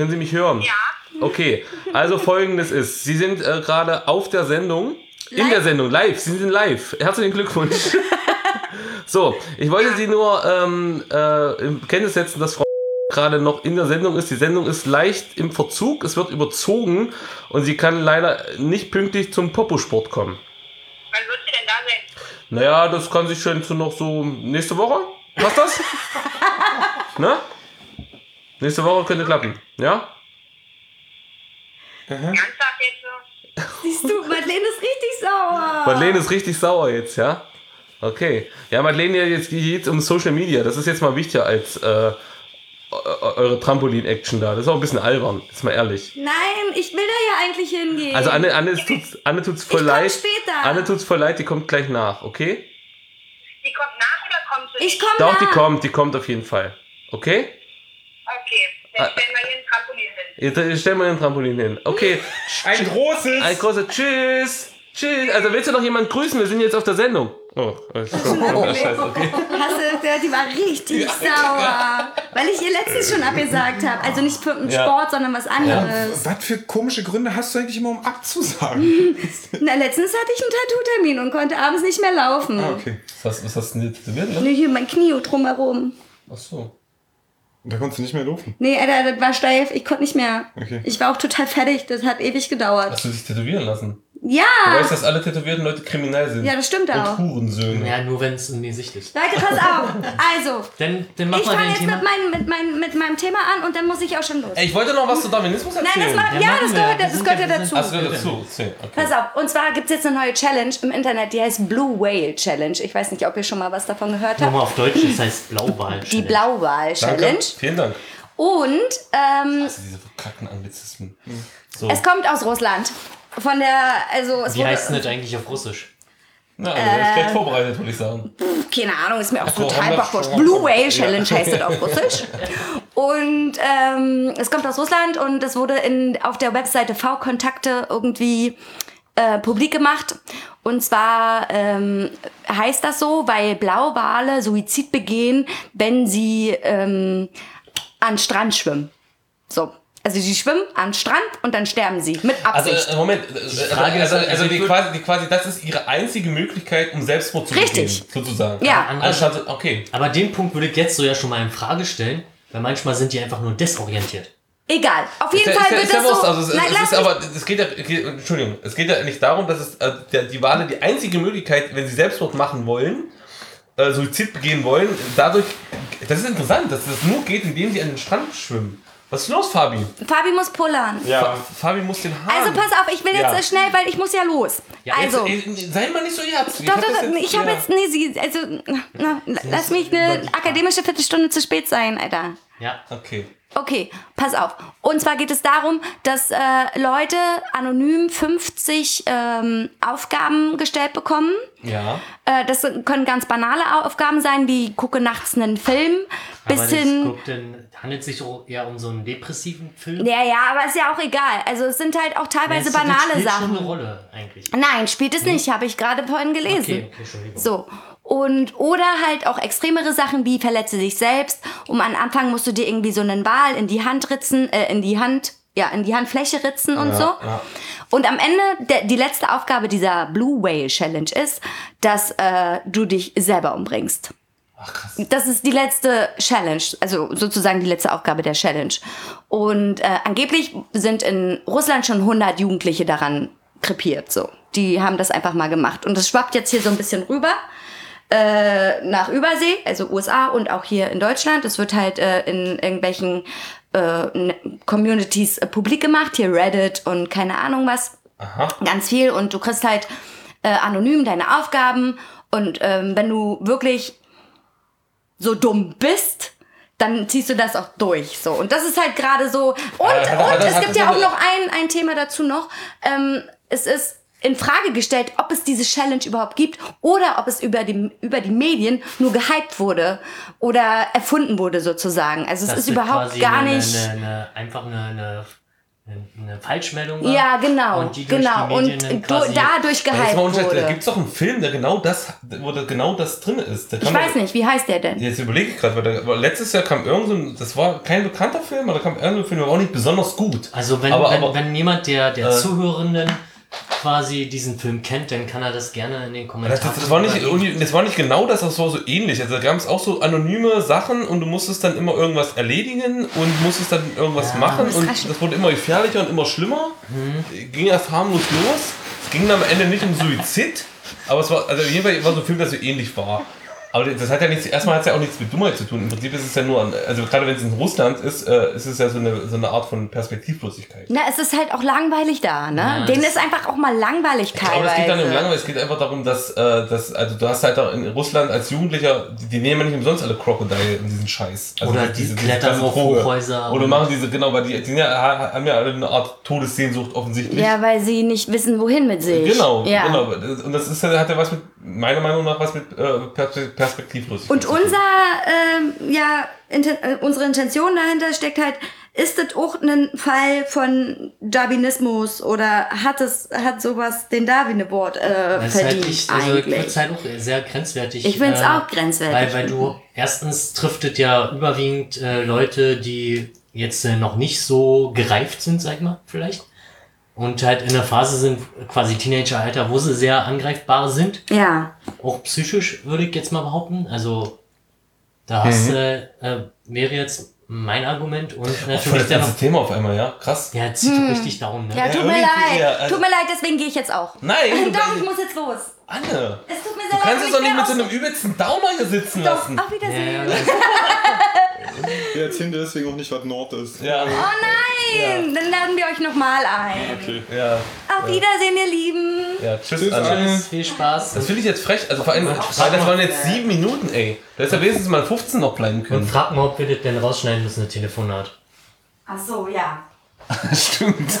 Speaker 4: Können Sie mich hören?
Speaker 6: Ja.
Speaker 4: Okay, also folgendes ist, Sie sind äh, gerade auf der Sendung, in
Speaker 2: Live?
Speaker 4: der Sendung, live, Sie sind live. Herzlichen Glückwunsch. so, ich wollte Sie nur ähm, äh, in Kenntnis setzen, dass Frau gerade noch in der Sendung ist. Die Sendung ist leicht im Verzug, es wird überzogen und sie kann leider nicht pünktlich zum Poposport kommen.
Speaker 6: Wann wird sie denn da sein?
Speaker 4: Naja, das kann sich schon zu noch so nächste Woche. Passt das? ne? Nächste Woche könnte klappen. Ja?
Speaker 6: Ernsthaft jetzt so?
Speaker 2: Siehst du, Madeleine ist richtig sauer.
Speaker 4: Madeleine ist richtig sauer jetzt, ja? Okay. Ja, Madeleine, jetzt geht es um Social Media. Das ist jetzt mal wichtiger als äh, eure Trampolin-Action da. Das ist auch ein bisschen albern, ist mal ehrlich.
Speaker 2: Nein, ich will da ja eigentlich hingehen.
Speaker 4: Also Anne, Anne, es tut's, Anne tut's voll
Speaker 2: Ich
Speaker 4: leid.
Speaker 2: später.
Speaker 4: Anne tut's voll leid, die kommt gleich nach, okay?
Speaker 6: Die kommt nach oder kommt sie
Speaker 2: ich komme
Speaker 4: Doch,
Speaker 2: nach.
Speaker 4: die kommt, die kommt auf jeden Fall. Okay?
Speaker 6: Okay, dann
Speaker 4: Ah.
Speaker 6: stellen wir hier ein Trampolin hin.
Speaker 4: Jetzt stellen wir den Trampolin hin. Okay.
Speaker 3: Ein großes.
Speaker 4: Ein großer Tschüss. Tschüss. Also willst du noch jemanden grüßen? Wir sind jetzt auf der Sendung. Oh, scheiße, okay.
Speaker 2: Hast du gehört, die war richtig sauer. Weil ich ihr letztens schon abgesagt habe. Also nicht für einen
Speaker 4: Ja.
Speaker 2: Sport, sondern was anderes.
Speaker 3: Was für komische Gründe hast du eigentlich immer, um abzusagen?
Speaker 2: Na, letztens hatte ich einen Tattoo-Termin und konnte abends nicht mehr laufen.
Speaker 3: ah, okay.
Speaker 4: Was, was hast du denn jetzt tätowiert, ne?
Speaker 2: Nee, hier mein Knie drumherum.
Speaker 4: Ach so.
Speaker 3: Da konntest du nicht mehr laufen.
Speaker 2: Nee, Alter, das war steif. Ich konnte nicht mehr.
Speaker 3: Okay.
Speaker 2: Ich war auch total fertig. Das hat ewig gedauert.
Speaker 4: Hast du dich tätowieren lassen? Du
Speaker 2: Ja!
Speaker 4: weißt, dass alle tätowierten Leute kriminell sind.
Speaker 2: Ja, das stimmt auch.
Speaker 4: Und Hurensöhne.
Speaker 1: Ja, nur wenn es in die Sicht ist.
Speaker 2: Leute, pass auf. Also,
Speaker 1: Dann, dann mach
Speaker 2: ich
Speaker 1: mal
Speaker 2: fange jetzt
Speaker 1: Thema.
Speaker 2: mit, mein, mit, mein, mit meinem Thema an und dann muss ich auch schon los.
Speaker 4: Ey, ich wollte noch was zu Darwinismus
Speaker 2: Nein,
Speaker 4: erzählen.
Speaker 2: das, war,
Speaker 1: Ja,
Speaker 2: ja, das gehört, das gehört
Speaker 1: ja-
Speaker 2: dazu.
Speaker 4: Ach, so, dazu. Okay.
Speaker 2: Pass auf, und zwar gibt es jetzt eine neue Challenge im Internet, die heißt Blue Whale Challenge. Ich weiß nicht, ob ihr schon mal was davon gehört habt.
Speaker 1: Nochmal auf Deutsch, das heißt Blauwal.
Speaker 2: Die Blauwal
Speaker 4: Danke.
Speaker 2: Challenge.
Speaker 4: Vielen Dank.
Speaker 2: Und ähm,
Speaker 4: Also diese verkackten Anglizismen. So.
Speaker 2: es kommt aus Russland. Von der, also es
Speaker 1: Wie
Speaker 2: wurde,
Speaker 1: heißt denn das eigentlich auf Russisch?
Speaker 4: Na, also, äh, schlecht vorbereitet, würde ich sagen.
Speaker 2: keine Ahnung, ist mir auch total
Speaker 4: schon-
Speaker 2: Blue Whale
Speaker 4: Ja.
Speaker 2: Challenge heißt es auf Russisch. Und ähm, es kommt aus Russland und es wurde in, auf der Webseite V-Kontakte irgendwie äh, publik gemacht. Und zwar ähm, heißt das so, weil Blauwale Suizid begehen, wenn sie ähm, an Strand schwimmen. So. Also sie schwimmen an Strand und dann sterben sie. Mit
Speaker 4: Also,
Speaker 2: Absicht.
Speaker 4: äh, Moment. äh,
Speaker 1: Frage
Speaker 4: also,
Speaker 1: ist,
Speaker 4: also,
Speaker 1: also
Speaker 4: die, quasi, die quasi, das ist ihre einzige Möglichkeit, um Selbstmord zu
Speaker 2: Richtig.
Speaker 4: begehen, sozusagen.
Speaker 2: Ja.
Speaker 4: Anstatt, okay.
Speaker 1: Aber den Punkt würde ich jetzt so ja schon mal in Frage stellen, weil manchmal sind die einfach nur desorientiert.
Speaker 2: Egal. Auf jeden
Speaker 4: Ist ja-
Speaker 2: Fall
Speaker 4: ist
Speaker 2: wird
Speaker 4: ja,
Speaker 2: das so.
Speaker 4: Also, es,
Speaker 2: Nein,
Speaker 4: es
Speaker 2: lass
Speaker 4: ist
Speaker 2: mich-
Speaker 4: aber, es geht ja, geht, Entschuldigung, es geht ja nicht darum, dass es, äh, der, die Wale die einzige Möglichkeit, wenn sie Selbstmord machen wollen, äh, Suizid begehen wollen, dadurch, das ist interessant, dass das nur geht, indem sie an den Strand schwimmen. Was ist los, Fabi?
Speaker 2: Fabi muss pullern.
Speaker 4: Fa Fabi muss den Hahn.
Speaker 2: Also pass auf, ich will jetzt
Speaker 4: Ja.
Speaker 2: schnell, weil ich muss ja los.
Speaker 4: Ja,
Speaker 2: also.
Speaker 4: jetzt, ey, sei mal nicht so herzlich.
Speaker 2: doch, doch, ich habe
Speaker 4: ja.
Speaker 2: jetzt, nee, sie, also, na, lass mich eine akademische Viertelstunde zu spät sein, Alter.
Speaker 1: Ja.
Speaker 4: Okay.
Speaker 2: Okay, pass auf. Und zwar geht es darum, dass äh, Leute anonym 50 ähm, Aufgaben gestellt bekommen.
Speaker 4: Ja.
Speaker 2: Äh, das können ganz banale Aufgaben sein, wie gucke nachts einen Film, bis
Speaker 1: Aber
Speaker 2: hin...
Speaker 1: guckt denn, handelt sich eher um so einen depressiven Film?
Speaker 2: Ja, ja, aber ist ja auch egal. Also es sind halt auch teilweise
Speaker 1: das
Speaker 2: banale
Speaker 1: spielt
Speaker 2: Sachen.
Speaker 1: schon eine Rolle eigentlich.
Speaker 2: Nein, spielt es nicht, habe ich gerade vorhin gelesen.
Speaker 1: Okay, okay, Entschuldigung.
Speaker 2: So. Und, oder halt auch extremere Sachen wie verletze dich selbst. Um am Anfang musst du dir irgendwie so einen Wal in die Hand ritzen, äh, in die Hand, ja, in die Handfläche ritzen und so.
Speaker 4: ja.
Speaker 2: Und am Ende, der, die letzte Aufgabe dieser Blue Whale Challenge ist, dass äh, du dich selber umbringst.
Speaker 4: Ach krass.
Speaker 2: Das ist die letzte Challenge, also sozusagen die letzte Aufgabe der Challenge. Und äh, angeblich sind in Russland schon 100 Jugendliche daran krepiert. So, die haben das einfach mal gemacht. Und das schwappt jetzt hier so ein bisschen rüber äh, nach Übersee, also USA und auch hier in Deutschland. Es wird halt äh, in irgendwelchen äh, ne- Communities äh, publik gemacht, hier Reddit und keine Ahnung was
Speaker 4: Aha.
Speaker 2: ganz viel und du kriegst halt äh, anonym deine Aufgaben und ähm, wenn du wirklich so dumm bist, dann ziehst du das auch durch. So und das ist halt gerade so und
Speaker 4: hat-
Speaker 2: und es gibt ja auch noch ein ein Thema dazu noch. Ähm, es ist in Frage gestellt, ob es diese Challenge überhaupt gibt oder ob es über die, über die Medien nur gehypt wurde oder erfunden wurde sozusagen. Also es
Speaker 1: Dass
Speaker 2: ist
Speaker 1: das
Speaker 2: überhaupt
Speaker 1: quasi
Speaker 2: gar
Speaker 1: eine,
Speaker 2: nicht.
Speaker 1: Eine, eine, einfach eine, eine, eine Falschmeldung war.
Speaker 2: ja, genau,
Speaker 1: Und die durch
Speaker 2: genau.
Speaker 1: die
Speaker 2: Und
Speaker 1: Medien quasi-
Speaker 2: dadurch
Speaker 4: mal unschätzt, da
Speaker 2: wurde.
Speaker 4: gibt es doch einen Film, der genau das, wo da genau das drin ist.
Speaker 2: Ich
Speaker 4: kann man-
Speaker 2: weiß nicht, wie heißt der denn?
Speaker 4: Jetzt überlege ich gerade, weil da, aber letztes Jahr kam irgend so ein, das war kein bekannter Film, aber da kam irgendein Film, der war auch nicht besonders gut.
Speaker 1: Also wenn,
Speaker 4: Aber-
Speaker 1: wenn,
Speaker 4: aber-
Speaker 1: wenn jemand der, der
Speaker 4: Äh.
Speaker 1: Zuhörenden quasi diesen Film kennt, dann kann er das gerne in den Kommentaren.
Speaker 4: Das, das, das, war nicht, das war nicht genau das, das war so ähnlich. Also da gab es auch so anonyme Sachen und du musstest dann immer irgendwas erledigen und musstest dann irgendwas machen
Speaker 2: Das
Speaker 4: und das wurde immer gefährlicher und immer schlimmer. Ging erst harmlos los. Es ging dann am Ende nicht um Suizid, aber es war, also auf jeden Fall war so ein Film, der so ähnlich war. Aber das hat ja nichts, erstmal hat es ja auch nichts mit Dummheit zu tun. Im Prinzip ist es ja nur, an- also gerade wenn es in Russland ist, äh, ist es ja so eine, so eine Art von Perspektivlosigkeit.
Speaker 2: Na, es ist halt auch langweilig da, ne?
Speaker 1: Ja,
Speaker 2: Denen ist einfach auch mal langweilig
Speaker 4: Aber es geht dann um
Speaker 2: teilweise.
Speaker 4: Langeweile, es geht einfach darum, dass, äh, dass also du hast halt auch in Russland als Jugendlicher, die, die nehmen ja nicht umsonst alle Crocodile in diesen Scheiß. Also
Speaker 1: Oder die klettern
Speaker 4: ganze
Speaker 1: auf. Hochhäuser
Speaker 4: Oder machen diese, genau, weil die, die ja, haben ja alle eine Art Todessehnsucht offensichtlich.
Speaker 2: Ja, weil sie nicht wissen, wohin mit sich.
Speaker 4: Genau,
Speaker 2: ja.
Speaker 4: genau. Und das ist, hat ja was mit, meiner Meinung nach, was mit äh, Perspe- Perspektivlosigkeit
Speaker 2: Und unser, ähm, ja, inten äh, unsere Intention dahinter steckt halt, ist das auch ein Fall von Darwinismus oder hat es, hat sowas den Darwin Award äh,
Speaker 1: Das ist halt
Speaker 2: verdient
Speaker 1: nicht, also ich finde
Speaker 2: eigentlich?
Speaker 1: es halt auch sehr grenzwertig.
Speaker 2: Ich find's
Speaker 1: äh,
Speaker 2: auch grenzwertig.
Speaker 1: Weil, weil du, erstens trifft es ja überwiegend äh, Leute, die jetzt äh, noch nicht so gereift sind, sag ich mal, vielleicht. Und halt in der Phase sind, quasi Teenageralter, wo sie sehr angreifbar sind.
Speaker 2: ja,
Speaker 1: Auch psychisch, würde ich jetzt mal behaupten. Also, da hast, äh, äh, wäre jetzt mein Argument und natürlich
Speaker 4: das
Speaker 1: der
Speaker 4: ganze Thema auf einmal, ja? Krass.
Speaker 1: Ja, zieht doch richtig darum, ne?
Speaker 2: Ja, tut mir
Speaker 4: irgendwie,
Speaker 2: leid.
Speaker 4: ja, also-
Speaker 2: tut mir leid, deswegen gehe ich jetzt auch.
Speaker 4: Nein, du-
Speaker 2: Doch, ich muss jetzt los.
Speaker 4: Anne,
Speaker 2: Es tut mir
Speaker 4: du
Speaker 2: sehr leid.
Speaker 4: kannst es doch nicht mit so einem übelsten Downer hier sitzen
Speaker 2: Doch,
Speaker 4: lassen.
Speaker 2: auf Wiedersehen.
Speaker 1: Ja, ja,
Speaker 3: Wir erzählen dir deswegen auch nicht, was Nord ist.
Speaker 4: Ja,
Speaker 2: Oh nein, dann laden wir euch nochmal ein.
Speaker 3: Okay.
Speaker 4: ja,
Speaker 2: Auf Wiedersehen, ihr Lieben.
Speaker 4: ja. Tschüss,
Speaker 3: Tschüss,
Speaker 4: Anne.
Speaker 1: Viel Spaß.
Speaker 4: Das finde ich jetzt frech. Also vor allem, weil das waren jetzt sieben Minuten, ey. Da hätte ja wenigstens mal 15 noch bleiben
Speaker 1: Und
Speaker 4: können.
Speaker 1: frag mal, ob wir das denn rausschneiden müssen, das Telefonat.
Speaker 2: Ach so, ja.
Speaker 4: Stimmt.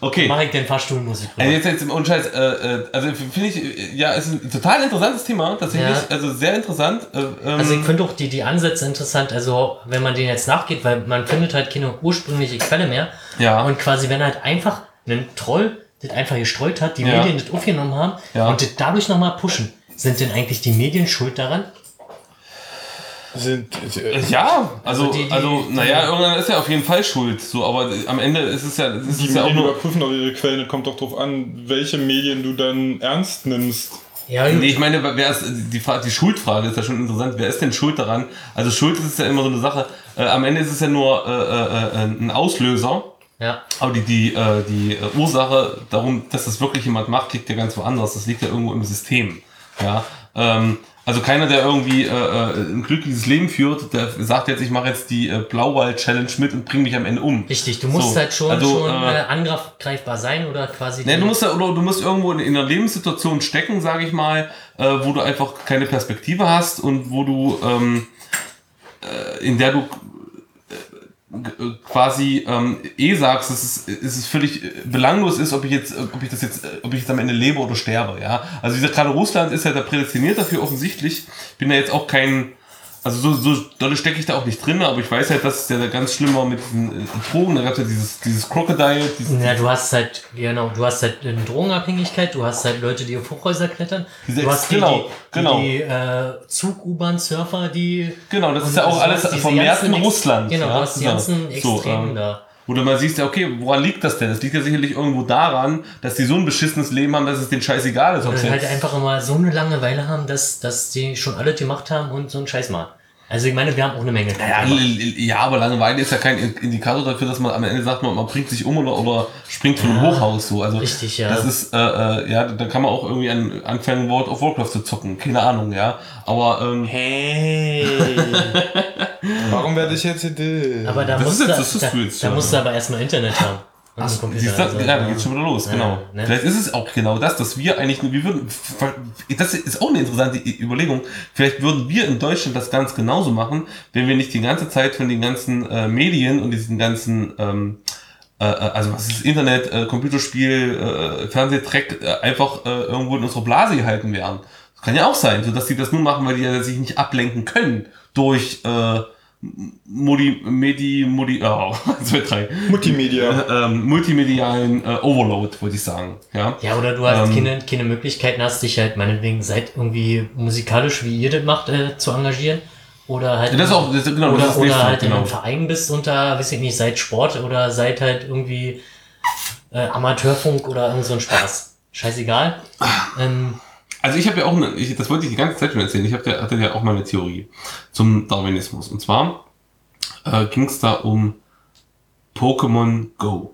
Speaker 4: okay.
Speaker 1: Mach ich den Fahrstuhlmusik
Speaker 4: Also jetzt, jetzt im Unscheiß, äh, äh, also finde ich, ja, ist ein total interessantes Thema, tatsächlich.
Speaker 1: Ja.
Speaker 4: Also sehr interessant. Äh, ähm,
Speaker 1: Also ich finde auch die, die Ansätze interessant, also wenn man denen jetzt nachgeht, weil man findet halt keine ursprüngliche Quelle mehr.
Speaker 4: Ja.
Speaker 1: Und quasi, wenn halt einfach ein Troll das einfach gestreut hat, die
Speaker 4: Ja.
Speaker 1: Medien das aufgenommen haben
Speaker 4: Ja.
Speaker 1: und das dadurch nochmal pushen, sind denn eigentlich die Medien schuld daran?
Speaker 3: Sind, äh,
Speaker 4: ja, also,
Speaker 1: Also die- die-
Speaker 4: also,
Speaker 1: die-
Speaker 4: naja, irgendwann ist er auf jeden Fall schuld. So, aber am Ende ist es ja, ist
Speaker 3: die
Speaker 4: es ja auch
Speaker 3: Medien
Speaker 4: nur.
Speaker 3: überprüfen doch ihre Quellen. Es kommt doch drauf an, welche Medien du dann ernst nimmst.
Speaker 1: Ja,
Speaker 4: Nee, ich meine, wer ist, die, Frage, die Schuldfrage ist ja schon interessant. Wer ist denn schuld daran? Also Schuld ist ja immer so eine Sache. Äh, am Ende ist es ja nur äh, äh, äh, ein Auslöser.
Speaker 1: ja.
Speaker 4: Aber die, die, äh, die Ursache darum, dass das wirklich jemand macht, liegt ja ganz woanders. Das liegt ja irgendwo im System. Ja. Ähm, also keiner, der irgendwie äh, äh, ein glückliches Leben führt, der sagt jetzt, ich mache jetzt die äh, Blauwald-Challenge mit und bringe mich am Ende um.
Speaker 1: Richtig, du musst
Speaker 4: So,
Speaker 1: halt schon,
Speaker 4: also,
Speaker 1: schon
Speaker 4: äh,
Speaker 1: äh, angreifbar sein oder quasi.
Speaker 4: Ne,
Speaker 1: die-
Speaker 4: du musst ja, oder du musst irgendwo in, in einer Lebenssituation stecken, sage ich mal, äh, wo du einfach keine Perspektive hast und wo du ähm, äh, in der du quasi ähm, eh sagst, dass es, es völlig äh, belanglos ist, ob ich jetzt, ob ich das jetzt, äh, ob ich jetzt am Ende lebe oder sterbe, ja. Also dieser gerade Russland ist ja da prädestiniert dafür offensichtlich. Ich bin da jetzt auch kein, also so, so dolle stecke ich da auch nicht drin, aber ich weiß halt, dass es ja da ganz schlimm war mit diesen äh, Drogen, da gab es ja dieses, dieses Crocodile, dieses,
Speaker 1: Ja, du hast halt, genau, du hast halt eine Drogenabhängigkeit, du hast halt Leute, die auf Hochhäuser klettern,
Speaker 4: Diese
Speaker 1: du hast die,
Speaker 4: genau,
Speaker 1: die,
Speaker 4: genau.
Speaker 1: die, die äh, Zug-U-Bahn-Surfer, die...
Speaker 4: Genau, das ist ja auch
Speaker 1: du
Speaker 4: alles vermehrt in Russland.
Speaker 1: Genau,
Speaker 4: ja?
Speaker 1: du hast die
Speaker 4: Ja.
Speaker 1: ganzen Extremen
Speaker 4: ähm,
Speaker 1: da.
Speaker 4: Wo du mal siehst, ja, okay, woran liegt das denn? Das liegt ja sicherlich irgendwo daran, dass die so ein beschissenes Leben haben, dass es denen scheißegal ist. ob
Speaker 1: Oder
Speaker 4: sie
Speaker 1: halt einfach immer so eine Langeweile haben, dass, dass die schon alles gemacht haben und so einen Scheiß machen. Also ich meine, wir haben auch eine Menge.
Speaker 4: ja, l- ja, aber Langeweile ist ja kein In- Indikator dafür, dass man am Ende sagt, man, man bringt sich um oder, oder springt von einem
Speaker 1: Ja,
Speaker 4: Hochhaus so. Also
Speaker 1: richtig, ja.
Speaker 4: Das ist, äh, äh, ja, da kann man auch irgendwie an, anfangen, World of Warcraft zu zocken. Keine Ahnung, ja. Aber ähm,
Speaker 1: Hey!
Speaker 3: Warum werde ich jetzt Idee?
Speaker 1: Aber da
Speaker 4: Das
Speaker 1: musst
Speaker 4: ist
Speaker 1: du,
Speaker 4: jetzt- das ist
Speaker 1: da, da
Speaker 4: ja.
Speaker 1: musst du aber erstmal Internet haben. Einen Computer.
Speaker 4: Siehst
Speaker 1: also,
Speaker 4: ja, da geht's schon wieder los,
Speaker 1: Ja,
Speaker 4: genau.
Speaker 1: ne?
Speaker 4: Vielleicht ist es auch genau das, dass wir eigentlich nur, wir würden, das ist auch eine interessante Überlegung, vielleicht würden wir in Deutschland das ganz genauso machen, wenn wir nicht die ganze Zeit von den ganzen äh, Medien und diesen ganzen, ähm, äh, äh, also was ist Internet, äh, Computerspiel, äh, Fernsehtreck, äh, einfach äh, irgendwo in unserer Blase gehalten werden. Das kann ja auch sein, so dass die das nur machen, weil die ja sich nicht ablenken können durch äh, Modi, Medi, Modi, oh, zwei, drei
Speaker 3: Multimedia.
Speaker 4: ähm, multimedialen äh, Overload, würde ich sagen. Ja.
Speaker 1: Ja, oder du hast
Speaker 4: Ähm,
Speaker 1: keine, keine Möglichkeiten, hast dich halt meinetwegen seit irgendwie musikalisch, wie ihr das macht, äh, zu engagieren. Oder halt,
Speaker 4: Das ist auch, das, genau,
Speaker 1: oder,
Speaker 4: das
Speaker 1: oder
Speaker 4: nächste,
Speaker 1: halt in
Speaker 4: genau.
Speaker 1: einem Verein bist unter, weiß ich nicht, seit Sport oder seit halt irgendwie äh, Amateurfunk oder irgend so ein Spaß. Scheißegal. Ähm,
Speaker 4: Also ich habe ja auch, eine, ich, das wollte ich die ganze Zeit schon erzählen, ich hab ja, hatte ja auch mal eine Theorie zum Darwinismus. Und zwar äh, ging es da um Pokémon Go.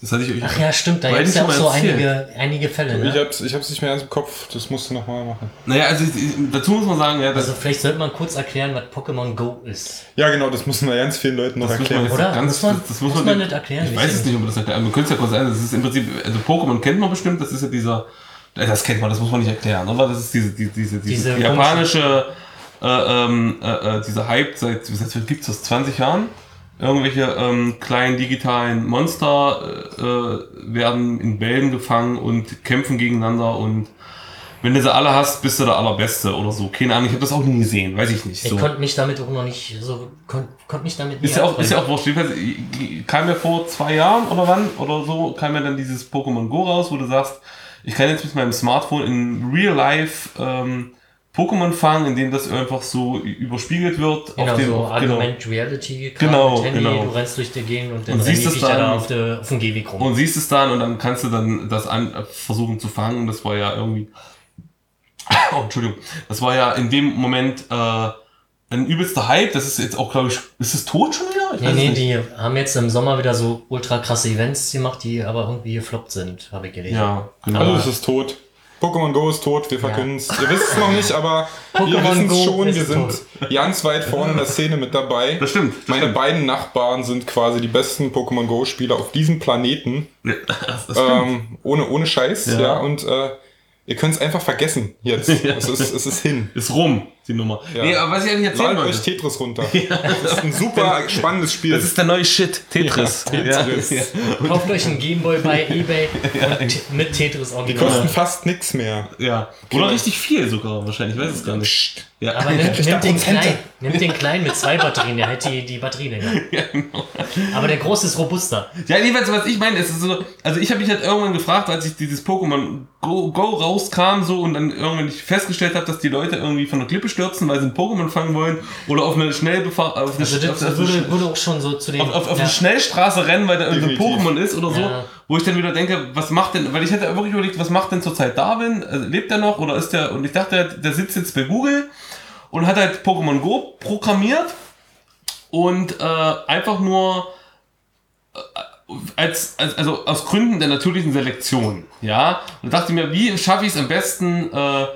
Speaker 4: Das hatte ich euch.
Speaker 1: ach ja, stimmt, da gibt es ja auch so einige, einige Fälle.
Speaker 3: Ich
Speaker 1: Ne?
Speaker 3: hab's, ich hab's nicht mehr im Kopf, das musst du nochmal machen.
Speaker 4: Naja, also ich, ich, dazu muss man sagen, ja, das,
Speaker 1: Also vielleicht sollte man kurz erklären, was Pokémon Go ist.
Speaker 3: Ja, genau, das müssen wir ganz vielen Leuten noch
Speaker 4: das muss man
Speaker 3: erklären.
Speaker 1: Oder?
Speaker 4: ganz,
Speaker 1: Muss man-
Speaker 4: das, das
Speaker 1: muss
Speaker 4: muss
Speaker 1: man
Speaker 4: man
Speaker 1: nicht erklären?
Speaker 4: Ich
Speaker 1: Weiß ich
Speaker 4: es nicht, ob man das erklären. Wir können es ja kurz sagen, das ist im Prinzip, also Pokémon kennt man bestimmt, das ist ja dieser, das kennt man, das muss man nicht erklären, oder? Das ist diese, die- diese, diese,
Speaker 1: Diese
Speaker 4: japanische, äh, ähm, äh, äh, dieser Hype seit, seit gibt es das, 20 Jahren? Irgendwelche ähm, kleinen digitalen Monster äh, äh, werden in Bällen gefangen und kämpfen gegeneinander und wenn du sie alle hast, bist du der Allerbeste oder so. Keine Ahnung, ich habe das auch nie gesehen, weiß ich nicht.
Speaker 1: Ich
Speaker 4: So.
Speaker 1: konnte mich damit auch noch nicht so, konnte konnt mich damit
Speaker 4: Ist
Speaker 1: nie
Speaker 4: ja auch, ist ja auch wurscht. Kam ja vor zwei Jahren oder wann oder so, kam ja dann dieses Pokémon Go raus, wo du sagst, ich kann jetzt mit meinem Smartphone in Real Life ähm, Pokémon fangen, indem das einfach so überspiegelt wird.
Speaker 1: Genau,
Speaker 4: dem,
Speaker 1: so Argument Reality, Kram
Speaker 4: Genau,
Speaker 1: Handy,
Speaker 4: genau.
Speaker 1: du rennst durch die Gegend und dann
Speaker 4: Und siehst es
Speaker 1: Viecher
Speaker 4: dann-
Speaker 1: da auf, der, auf dem Gehweg rum.
Speaker 4: Und siehst es dann und dann kannst du dann das an, äh, versuchen zu fangen. Das war ja irgendwie. Oh, Entschuldigung. Das war ja in dem Moment äh, ein übelster Hype. Das ist jetzt auch, glaube ich, ist es tot schon wieder? Ich
Speaker 1: Nee,
Speaker 4: es
Speaker 1: nee,
Speaker 4: nicht.
Speaker 1: die haben jetzt im Sommer wieder so ultra krasse Events gemacht, die aber irgendwie gefloppt sind, habe ich gelesen.
Speaker 4: Ja, genau.
Speaker 3: Alles ist tot. Pokémon Go ist tot, wir verkünden es. Ihr wisst es noch nicht, aber wir
Speaker 1: Pokémon
Speaker 3: wissen es schon.
Speaker 1: ist
Speaker 3: Wir sind ganz weit vorne in der Szene mit dabei.
Speaker 4: Das stimmt. Das
Speaker 3: Meine
Speaker 4: stimmt.
Speaker 3: beiden Nachbarn sind quasi die besten Pokémon Go-Spieler auf diesem Planeten.
Speaker 4: Ja, das.
Speaker 3: Ähm, ohne, ohne Scheiß, ja.
Speaker 4: Ja.
Speaker 3: und äh, ihr könnt es einfach vergessen jetzt. es, ist, es ist hin.
Speaker 4: ist rum, die Nummer.
Speaker 3: Ja.
Speaker 4: Nee, aber was ich eigentlich erzählen
Speaker 3: euch
Speaker 4: wollte.
Speaker 3: Tetris runter. Das ist ein super spannendes Spiel.
Speaker 4: Das ist der neue Shit, Tetris.
Speaker 3: Ja, Tetris.
Speaker 4: Ja.
Speaker 1: Kauft euch einen Gameboy bei Ebay und mit Tetris
Speaker 3: Die
Speaker 1: Original.
Speaker 3: kosten fast nichts mehr.
Speaker 4: ja. Oder richtig viel sogar wahrscheinlich, ich weiß es gar nicht. Ja.
Speaker 1: Aber nimm, nimm, den kleinen, nimm den kleinen mit zwei Batterien, der hält die, die Batterie länger. Aber der große ist robuster.
Speaker 4: Ja, jedenfalls, was ich meine, ist so, also ich habe mich halt irgendwann gefragt, als ich dieses Pokémon Go, Go rauskam so und dann irgendwann ich festgestellt habe, dass die Leute irgendwie von der Klippe stürzen, weil sie ein Pokémon fangen wollen oder auf eine Schnellbefahr auf eine,
Speaker 1: Also
Speaker 4: auf,
Speaker 1: das
Speaker 4: auf,
Speaker 1: würde, würde auch schon so zu den...
Speaker 4: auf, auf, auf
Speaker 1: ja.
Speaker 4: eine Schnellstraße rennen, weil da irgendein. Pokémon ist oder so,
Speaker 1: Ja.
Speaker 4: wo ich dann wieder denke, was macht denn, weil ich hätte wirklich überlegt, was macht denn zurzeit Darwin? Also, lebt er noch oder ist der, und ich dachte, der, sitzt jetzt bei Google und hat halt Pokémon Go programmiert und äh, einfach nur als, als, also aus Gründen der natürlichen Selektion, ja, und dachte mir, wie schaffe ich es am besten, äh,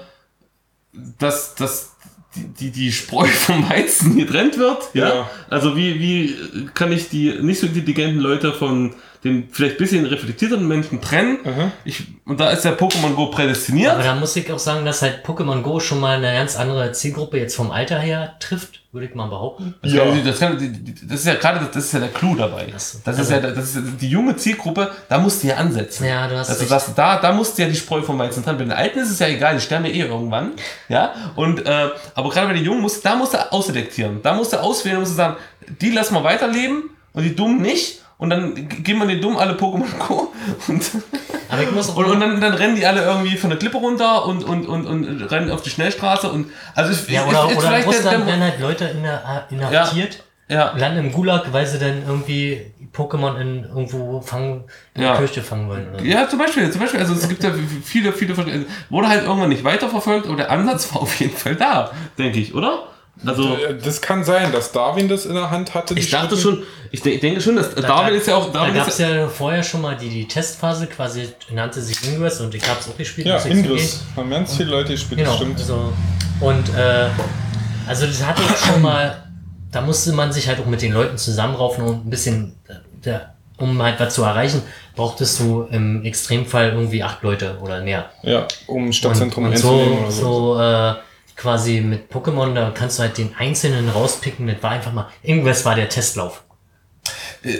Speaker 4: dass, dass die, die, die Spreu vom Weizen getrennt wird, ja?
Speaker 3: Ja.
Speaker 4: Also wie, wie kann ich die nicht so intelligenten Leute von den vielleicht bisschen reflektierteren Menschen trennen? Ich, und da ist der Pokémon Go prädestiniert.
Speaker 1: Aber da muss ich auch sagen, dass halt Pokémon Go schon mal eine ganz andere Zielgruppe jetzt vom Alter her trifft, würde ich mal behaupten.
Speaker 4: Das,
Speaker 3: Ja.
Speaker 4: kann, das, kann, das ist ja gerade, das ist ja der Clou dabei.
Speaker 1: so.
Speaker 4: Das ist
Speaker 1: Also-
Speaker 4: ja, das ist die junge Zielgruppe, da musst du ja ansetzen.
Speaker 1: Ja, du hast
Speaker 4: also das, da, da musst du ja die Spreu vom Weizen trennen. Bei den Alten ist es ja egal, die sterben ja eh irgendwann. Ja, und, äh, aber gerade bei den Jungen musst, da musst du ausselektieren. Da musst du auswählen, musst du sagen, die lassen wir weiterleben und die Dummen nicht. Und dann g- geben wir den Dummen alle Pokémon Go und, und, und dann, dann rennen die alle irgendwie von der Klippe runter und, und, und, und rennen auf die Schnellstraße und also ich,
Speaker 1: ja, oder,
Speaker 4: ist
Speaker 1: oder in
Speaker 4: vielleicht
Speaker 1: Russland
Speaker 4: der-
Speaker 1: werden halt Leute inha- inhaftiert,
Speaker 4: ja,
Speaker 1: landen im Gulag, weil sie dann irgendwie Pokémon in irgendwo fangen, in
Speaker 4: Ja.
Speaker 1: der Kirche fangen wollen. Oder.
Speaker 4: Ja, zum Beispiel, zum Beispiel, also es gibt ja viele, viele, wurde halt irgendwann nicht weiterverfolgt, aber der Ansatz war auf jeden Fall da, denke ich, oder? Also,
Speaker 3: Äh, Das kann sein, dass Darwin das in der Hand hatte.
Speaker 4: ich dachte schon, ich de- denke schon, dass Darwin ist ja auch,
Speaker 1: Da
Speaker 4: Darwin
Speaker 1: gab
Speaker 4: ist
Speaker 1: es ja vorher schon mal die, die Testphase, quasi nannte sich Ingress und ich habe es auch gespielt.
Speaker 3: Ja,
Speaker 1: ich
Speaker 3: Ingress. Haben ganz viele Leute gespielt,
Speaker 1: Genau.
Speaker 3: stimmt.
Speaker 1: Also, und äh, also das hatte ich schon mal, da musste man sich halt auch mit den Leuten zusammenraufen und ein bisschen, äh, der, um halt was zu erreichen, brauchtest du im Extremfall irgendwie acht Leute oder mehr.
Speaker 3: Ja, um
Speaker 1: Und,
Speaker 3: Stadtzentrum
Speaker 1: und
Speaker 3: einzunehmen
Speaker 1: so,
Speaker 3: oder so.
Speaker 1: so äh, quasi mit Pokémon, da kannst du halt den Einzelnen rauspicken. Das war einfach mal, irgendwas war der Testlauf.
Speaker 4: Äh,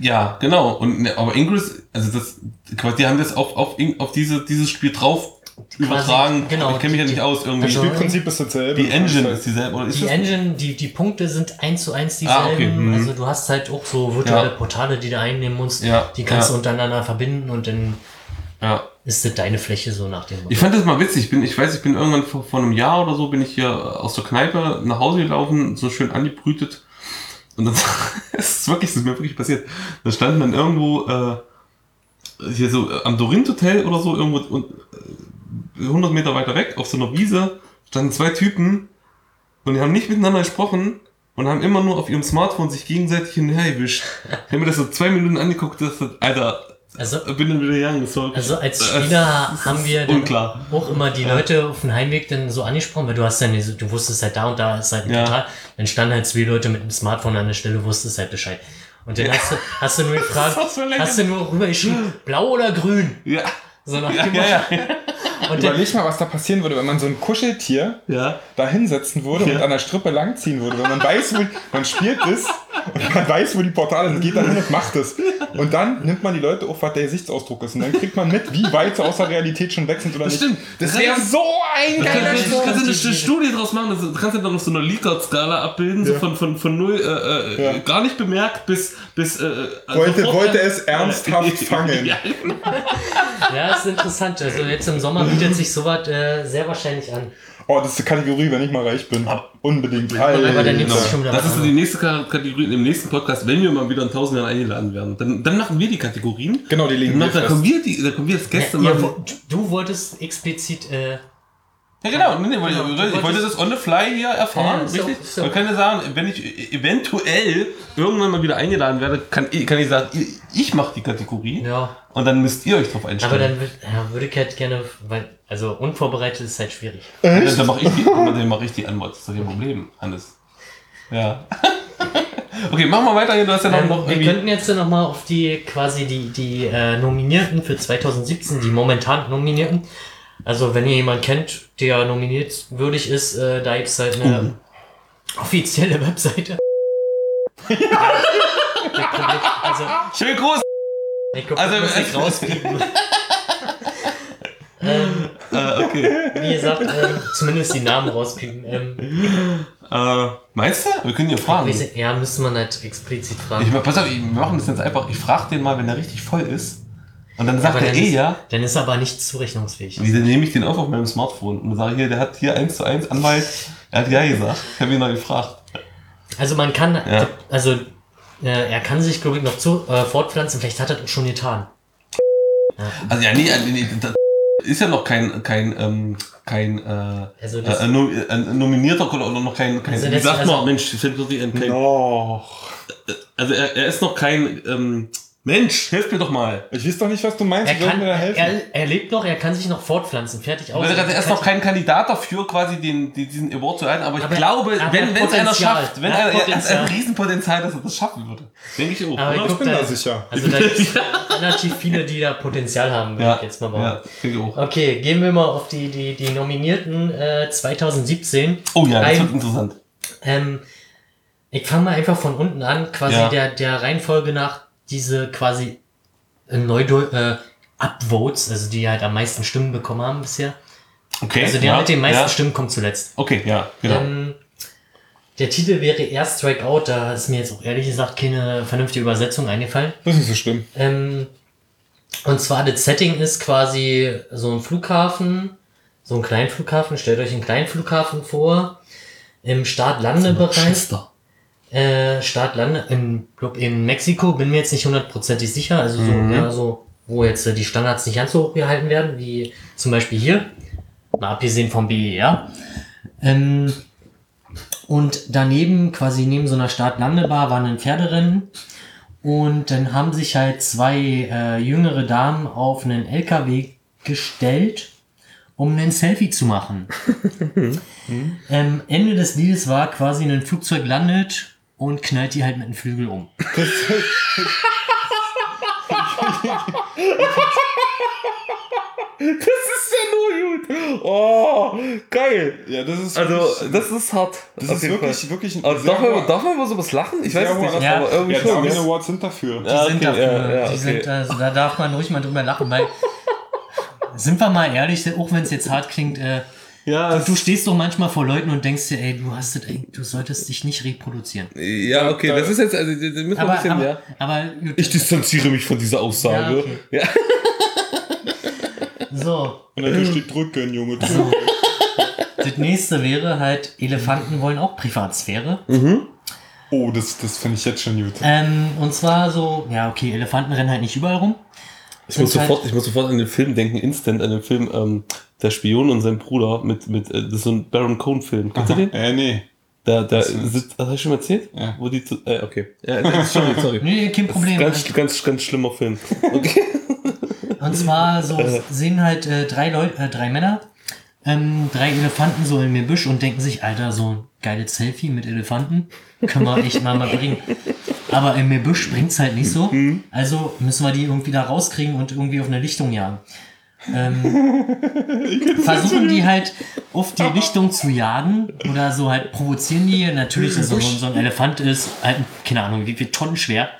Speaker 4: ja, genau. Und, ne, aber Ingress, also das, quasi, die haben das auf, auf, auf diese, dieses Spiel drauf übertragen.
Speaker 1: genau,
Speaker 4: ich kenne mich ja nicht aus irgendwie.
Speaker 3: Das Spielprinzip ist dasselbe.
Speaker 4: die Engine ist dieselbe, oder ist
Speaker 1: Die
Speaker 4: das?
Speaker 1: Engine, die, die Punkte sind eins zu eins
Speaker 4: Ah,
Speaker 1: dieselben.
Speaker 4: okay, mhm.
Speaker 1: Also du hast halt auch so virtuelle
Speaker 4: Ja.
Speaker 1: Portale, die du einnehmen musst.
Speaker 4: Ja,
Speaker 1: Die kannst
Speaker 4: ja.
Speaker 1: du untereinander verbinden und dann
Speaker 4: Ja.
Speaker 1: ist das deine Fläche so nach dem
Speaker 4: Ich fand das mal witzig. Ich bin, ich weiß, ich bin irgendwann vor, vor einem Jahr oder so bin ich hier aus der Kneipe nach Hause gelaufen, so schön angebrütet. Und dann es ist wirklich, es ist mir wirklich passiert. Da standen dann irgendwo äh, hier so am Dorint Hotel oder so irgendwo und, äh, 100 Meter weiter weg auf so einer Wiese standen zwei Typen und die haben nicht miteinander gesprochen und haben immer nur auf ihrem Smartphone sich gegenseitig hinterher gewischt. Ich habe mir das so zwei Minuten angeguckt, das Alter,
Speaker 1: Also,
Speaker 4: bin dann wieder gegangen. Das war
Speaker 1: also als Spieler
Speaker 4: ist
Speaker 1: haben wir dann
Speaker 4: unklar.
Speaker 1: auch immer die Leute auf dem Heimweg dann so angesprochen, weil du hast dann, du wusstest halt da und da ist halt ein
Speaker 4: Ja.
Speaker 1: Portal. Dann standen halt zwei Leute mit dem Smartphone an der Stelle, wusstest halt Bescheid. Und dann hast du, hast du nur gefragt,
Speaker 4: so
Speaker 1: hast du nur rübergeschrieben, blau oder grün?
Speaker 4: Ja.
Speaker 1: So nach
Speaker 4: Ja,
Speaker 1: dem
Speaker 4: ja, ja.
Speaker 1: Und dann,
Speaker 3: Überleg mal, was da passieren würde, wenn man so ein Kuscheltier
Speaker 4: ja.
Speaker 3: da hinsetzen würde
Speaker 4: Ja.
Speaker 3: und an der Strippe langziehen würde. Wenn man weiß, man spielt das und man weiß, wo die Portale sind, geht dann hin und macht es. Und dann nimmt man die Leute auf, was der Gesichtsausdruck ist. Und dann kriegt man mit, wie weit sie aus der Realität schon weg sind oder
Speaker 4: Das
Speaker 3: nicht.
Speaker 4: stimmt.
Speaker 3: Das
Speaker 4: Das
Speaker 3: wäre so ein
Speaker 4: Du
Speaker 3: geiler
Speaker 4: kannst, du eine Studie draus machen, das- du kannst ja dann auf so einer Likert-Skala abbilden, so
Speaker 3: Ja.
Speaker 4: von, von, von null, äh, äh,
Speaker 3: Ja.
Speaker 4: gar nicht bemerkt bis, bis, äh, äh,
Speaker 3: Wollte,
Speaker 4: sofort-
Speaker 3: wollte es ernsthaft fangen.
Speaker 4: Ja,
Speaker 1: ja, ist interessant. Also jetzt im Sommer bietet sich sowas äh, sehr wahrscheinlich an.
Speaker 3: Oh, das ist die Kategorie, wenn ich mal reich bin. Unbedingt.
Speaker 1: Aber dann schon wieder
Speaker 4: Das ist die nächste Ka- Kategorie im nächsten Podcast, wenn wir mal wieder in tausend Jahren eingeladen werden. Dann, dann machen wir die Kategorien.
Speaker 3: Genau, die legen
Speaker 4: Und
Speaker 3: wir
Speaker 4: dann, dann
Speaker 3: fest.
Speaker 4: kommen wir, die, dann kommen wir als Gäste
Speaker 1: Ja,
Speaker 4: machen.
Speaker 1: du wolltest explizit äh,
Speaker 4: Ja, genau. Nee, nee,
Speaker 1: Genau,
Speaker 4: ich wollte
Speaker 1: wolltest-
Speaker 4: das on the fly hier erfahren,
Speaker 1: Ja, ist ja
Speaker 4: richtig?
Speaker 1: ist ja
Speaker 4: Man kann ja sagen, wenn ich eventuell irgendwann mal wieder eingeladen werde, kann, ich- kann ich sagen, ich- ich mache die Kategorie
Speaker 1: Ja.
Speaker 4: und dann müsst ihr euch drauf einstellen.
Speaker 1: Aber dann würd, ja, würde ich halt gerne, weil, also unvorbereitet ist halt schwierig.
Speaker 4: dann, dann mache ich, die- dann mach ich die Antwort. Das ist doch kein Problem, Hannes. Ja. okay, machen wir weiter hier. Du hast ja noch,
Speaker 1: Ähm,
Speaker 4: noch
Speaker 1: wir könnten jetzt noch mal auf die quasi die, die äh, Nominierten für 2017, die momentan Nominierten. Also wenn ihr jemanden kennt, der nominiert würdig ist, äh, da gibt es halt eine offizielle Webseite. also,
Speaker 4: Schönen Gruß!
Speaker 1: ich glaub,
Speaker 4: Also,
Speaker 1: muss ich rauspiepen. ähm,
Speaker 4: Äh, okay.
Speaker 1: wie gesagt, ähm, zumindest die Namen rauspiepen. Ähm,
Speaker 4: Äh, meinst du? Wir können hier fragen.
Speaker 1: weiß ja, müsste man halt explizit fragen.
Speaker 4: Ich, pass auf, wir machen das jetzt einfach. Ich frage den mal, wenn er richtig voll ist. Und dann sagt
Speaker 1: Aber
Speaker 4: er
Speaker 1: dann
Speaker 4: eh
Speaker 1: ist,
Speaker 4: ja.
Speaker 1: Dann ist er aber nicht zurechnungsfähig.
Speaker 4: Wie, dann nehme ich den auf auf meinem Smartphone und sage hier, der hat hier eins zu eins Anwalt. Er hat ja gesagt. Ich habe ihn noch gefragt.
Speaker 1: Also man kann,
Speaker 4: Ja.
Speaker 1: also äh, er kann sich, glaube ich, noch zu, äh, fortpflanzen. Vielleicht hat er das schon getan.
Speaker 4: Also ja, nee, äh, nee das ist ja noch kein, kein, ähm, kein äh,
Speaker 1: Also das,
Speaker 4: äh, no, äh, nominierter oder noch kein, kein
Speaker 1: Also
Speaker 4: wie sagt
Speaker 1: also-
Speaker 4: man, Mensch, fällt wirklich ein, kein,
Speaker 3: Noch.
Speaker 4: also er, er ist noch kein, ähm, Mensch, hilf mir doch mal.
Speaker 3: Ich weiß doch nicht, was du meinst.
Speaker 1: er, kann,
Speaker 3: mir da helfen?
Speaker 1: er, er lebt noch, er kann sich noch fortpflanzen. Fertig aus.
Speaker 4: Er ist noch kein Kandidat dafür, quasi den, die- diesen Award zu erhalten, aber ich
Speaker 1: Aber-
Speaker 4: glaube,
Speaker 1: aber
Speaker 4: wenn
Speaker 1: er
Speaker 4: es einer schafft, wenn
Speaker 1: Er hat
Speaker 4: er, hat ein Riesenpotenzial, dass er das schaffen würde. Denke ich auch.
Speaker 1: Aber
Speaker 4: oder?
Speaker 1: guck,
Speaker 3: bin
Speaker 1: da,
Speaker 3: da sicher.
Speaker 1: Also da gibt es relativ viele, die da Potenzial haben, würde
Speaker 4: ja,
Speaker 1: ich jetzt mal
Speaker 4: ja,
Speaker 1: behaupten.
Speaker 4: denke ich auch.
Speaker 1: Okay, gehen wir mal auf die, die, die Nominierten äh, 2017.
Speaker 4: Oh ja, das
Speaker 1: Ein-
Speaker 4: wird interessant.
Speaker 1: Ähm, ich fange mal einfach von unten an, quasi
Speaker 4: Ja.
Speaker 1: der, der Reihenfolge nach diese quasi äh, Neudeu äh, Upvotes, also die halt am meisten Stimmen bekommen haben bisher.
Speaker 4: Okay.
Speaker 1: Also der
Speaker 4: ja,
Speaker 1: mit den meisten
Speaker 4: ja.
Speaker 1: Stimmen kommt zuletzt.
Speaker 4: Okay, ja, genau.
Speaker 1: Ähm, der Titel wäre eher Strike Out, da ist mir jetzt auch ehrlich gesagt keine vernünftige Übersetzung eingefallen.
Speaker 3: Das ist so schlimm.
Speaker 1: Ähm, und zwar das Setting ist quasi so ein Flughafen, so ein Kleinflughafen. Stellt euch einen Kleinflughafen vor. Im Start-Lande-Bereich. Äh, Start-Lande, in, glaub, in Mexiko, bin mir jetzt nicht hundertprozentig sicher. Also so, ja, so, wo jetzt äh, die Standards nicht ganz so hoch gehalten werden, wie zum Beispiel hier. Mal abgesehen vom BER. Ähm, und daneben, quasi neben so einer Start-Landebar, war ein Pferderennen. Und dann haben sich halt zwei äh, jüngere Damen auf einen LKW gestellt, um ein Selfie zu machen. ähm, Ende des Liedes war quasi ein Flugzeug landet und knallt die halt mit dem Flügel um.
Speaker 4: Das ist ja nur gut. Oh, geil.
Speaker 3: Ja, das ist
Speaker 4: Also,
Speaker 3: wirklich,
Speaker 4: das ist hart.
Speaker 3: das ist wirklich,
Speaker 4: Fall.
Speaker 3: wirklich ein
Speaker 4: Also, darf, man, darf man über sowas lachen? Ich weiß es nicht,
Speaker 1: Ja.
Speaker 4: aber irgendwie
Speaker 3: Ja, die
Speaker 4: schon. Ne?
Speaker 3: Awards sind dafür.
Speaker 4: Ja,
Speaker 1: Die sind
Speaker 4: okay,
Speaker 1: dafür,
Speaker 4: ja, ja,
Speaker 1: die
Speaker 4: okay.
Speaker 1: sind, also, da darf man ruhig mal drüber lachen, weil, sind wir mal ehrlich, auch wenn es jetzt hart klingt, äh,
Speaker 4: Ja,
Speaker 1: du stehst doch manchmal vor Leuten und denkst dir, ey, du hast das, ey, du solltest dich nicht reproduzieren.
Speaker 4: ja, okay, das ist jetzt, also, das müssen wir
Speaker 1: Aber,
Speaker 4: ein bisschen,
Speaker 1: aber,
Speaker 4: ja.
Speaker 1: aber gut,
Speaker 4: Ich distanziere mich von dieser Aussage.
Speaker 1: Ja, okay.
Speaker 4: Ja.
Speaker 1: so,
Speaker 3: Und dann steht drücken, Junge.
Speaker 1: Also, das nächste wäre halt, Elefanten wollen auch Privatsphäre.
Speaker 3: Oh, das, das finde ich jetzt schon gut.
Speaker 1: Ähm, und zwar so, ja, okay, Elefanten rennen halt nicht überall rum.
Speaker 4: Ich muss,
Speaker 1: halt-
Speaker 4: sofort, ich muss sofort an den Film denken, instant an den Film ähm, Der Spion und sein Bruder mit, mit äh, das ist so ein Baron Cohen-Film. Kennst du den?
Speaker 3: Äh, nee.
Speaker 4: Da, da sitzt, das hast du schon mal erzählt?
Speaker 3: Ja.
Speaker 4: Wo die zu, äh, okay. Ja, das ist sorry, sorry.
Speaker 1: Nee, kein Problem.
Speaker 4: Ganz, ganz, ganz schlimmer Film. Okay.
Speaker 1: Und zwar so sehen halt äh, drei Leute, äh, drei Männer, ähm, drei Elefanten so im Gebüsch und denken sich, Alter, so ein geiles Selfie mit Elefanten können wir echt mal, mal bringen. Aber im Gebüsch bringt's halt nicht so. Also müssen wir die irgendwie da rauskriegen und irgendwie auf eine Lichtung jagen. Ähm, versuchen die halt auf die Richtung zu jagen oder so halt provozieren die. Natürlich, dass so, so ein Elefant ist, halt, keine Ahnung, wie viel Tonnen schwer,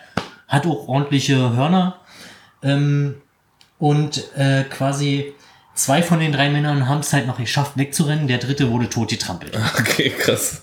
Speaker 1: hat auch ordentliche Hörner. Ähm, und äh, quasi zwei von den drei Männern haben es halt noch geschafft, wegzurennen. Der dritte wurde tot getrampelt.
Speaker 4: Okay, krass.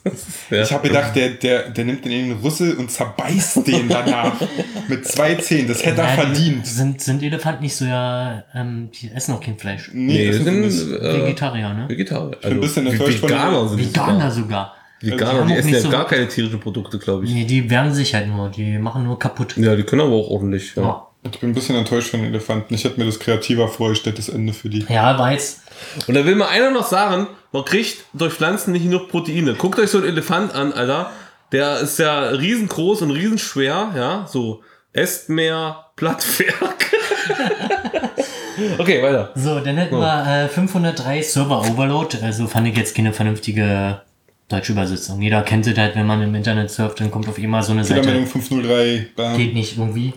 Speaker 4: Ja.
Speaker 3: Ich habe gedacht, der, der, der nimmt den in den Rüssel und zerbeißt den danach. Mit zwei Zähnen. Das hätte er
Speaker 1: Ja, die
Speaker 3: verdient.
Speaker 1: Sind, sind Elefanten nicht so ja, ähm, die essen auch kein Fleisch.
Speaker 4: Nee,
Speaker 3: das sind
Speaker 4: äh,
Speaker 1: Vegetarier, ne?
Speaker 4: Vegetarier. Also,
Speaker 3: ein bisschen enttäuscht
Speaker 4: Veganer
Speaker 3: der-
Speaker 4: sind die
Speaker 1: Veganer
Speaker 4: sogar.
Speaker 1: sogar.
Speaker 4: Veganer,
Speaker 1: haben
Speaker 4: die
Speaker 1: auch
Speaker 4: essen ja
Speaker 1: so-
Speaker 4: gar keine tierischen Produkte, glaube ich.
Speaker 1: Nee, die wehren sich halt nur. Die machen nur kaputt.
Speaker 4: Ja, die können aber auch ordentlich. Ja.
Speaker 1: Ja.
Speaker 3: Ich bin ein bisschen enttäuscht von den Elefanten. Ich hätte mir das kreativer vorgestellt, das Ende für die.
Speaker 1: Ja, jetzt.
Speaker 4: Und da will mal einer noch sagen, man kriegt durch Pflanzen nicht genug Proteine. Guckt euch so einen Elefant an, Alter. Der ist ja riesengroß und riesenschwer, ja. So, esst mehr Blattwerk. okay, weiter.
Speaker 1: So, dann hätten wir äh, 503 Server Overload. Also fand ich jetzt keine vernünftige deutsche Übersetzung. Jeder kennt es halt, wenn man im Internet surft, dann kommt auf immer so eine Seite.
Speaker 3: Fehlermeldung 503. Bam.
Speaker 1: Geht nicht irgendwie.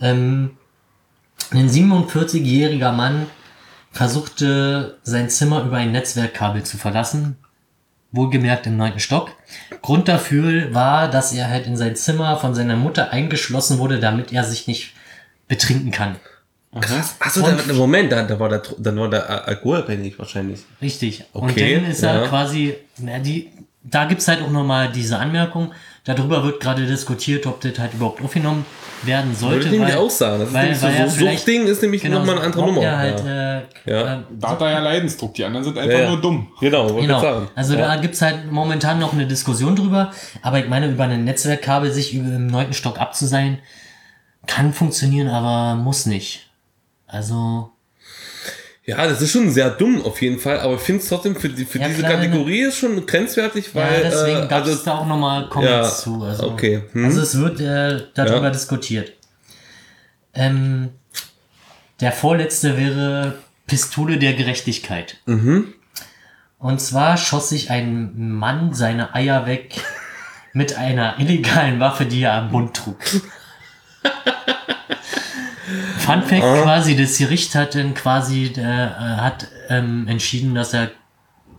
Speaker 1: Ähm, ein 47-jähriger Mann versuchte sein Zimmer über ein Netzwerkkabel zu verlassen. Wohlgemerkt im neunten Stock. Grund dafür war, dass er halt in sein Zimmer von seiner Mutter eingeschlossen wurde, damit er sich nicht betrinken kann.
Speaker 4: Krass. Achso, da, Moment, da, da war der, dann war der Al- alkoholabhängig wahrscheinlich.
Speaker 1: Richtig.
Speaker 4: Okay,
Speaker 1: Und dann ist er
Speaker 4: ja.
Speaker 1: quasi, na, die, da gibt's halt auch nochmal diese Anmerkung. Darüber wird gerade diskutiert, ob das halt überhaupt aufgenommen werden sollte.
Speaker 4: Würde ich nämlich auch sagen. Das ist
Speaker 1: weil-
Speaker 4: nämlich
Speaker 1: weil
Speaker 4: so, so
Speaker 1: vielleicht-
Speaker 4: Suchtding ist nämlich
Speaker 1: genau,
Speaker 4: nochmal eine andere Nummer.
Speaker 1: Er halt,
Speaker 4: ja.
Speaker 1: äh,
Speaker 4: Ja.
Speaker 1: äh,
Speaker 3: Da hat er ja Leidensdruck. Die anderen sind einfach
Speaker 4: Ja, ja.
Speaker 3: nur dumm.
Speaker 4: Genau, wollte
Speaker 1: Genau.
Speaker 4: ich sagen.
Speaker 1: Also
Speaker 4: ja.
Speaker 1: da gibt's halt momentan noch eine Diskussion drüber. Aber ich meine, über ein Netzwerkkabel sich über im neunten Stock abzuseilen, kann funktionieren, aber muss nicht. Also,
Speaker 4: Ja, das ist schon sehr dumm auf jeden Fall, aber ich finde es trotzdem für, die, für
Speaker 1: Ja,
Speaker 4: diese
Speaker 1: klar,
Speaker 4: Kategorie ist schon grenzwertig, weil.
Speaker 1: ja, deswegen
Speaker 4: äh,
Speaker 1: gab es
Speaker 4: also,
Speaker 1: da auch nochmal Comments
Speaker 4: ja,
Speaker 1: zu. Also,
Speaker 4: okay, hm.
Speaker 1: also es wird äh, darüber
Speaker 4: Ja.
Speaker 1: diskutiert. Ähm, der vorletzte wäre Pistole der Gerechtigkeit.
Speaker 4: Mhm.
Speaker 1: Und zwar schoss sich ein Mann seine Eier weg mit einer illegalen Waffe, die er am Bund trug. Fun Fact
Speaker 4: Ah.
Speaker 1: quasi, das Gericht hat dann quasi äh, hat ähm, entschieden, dass er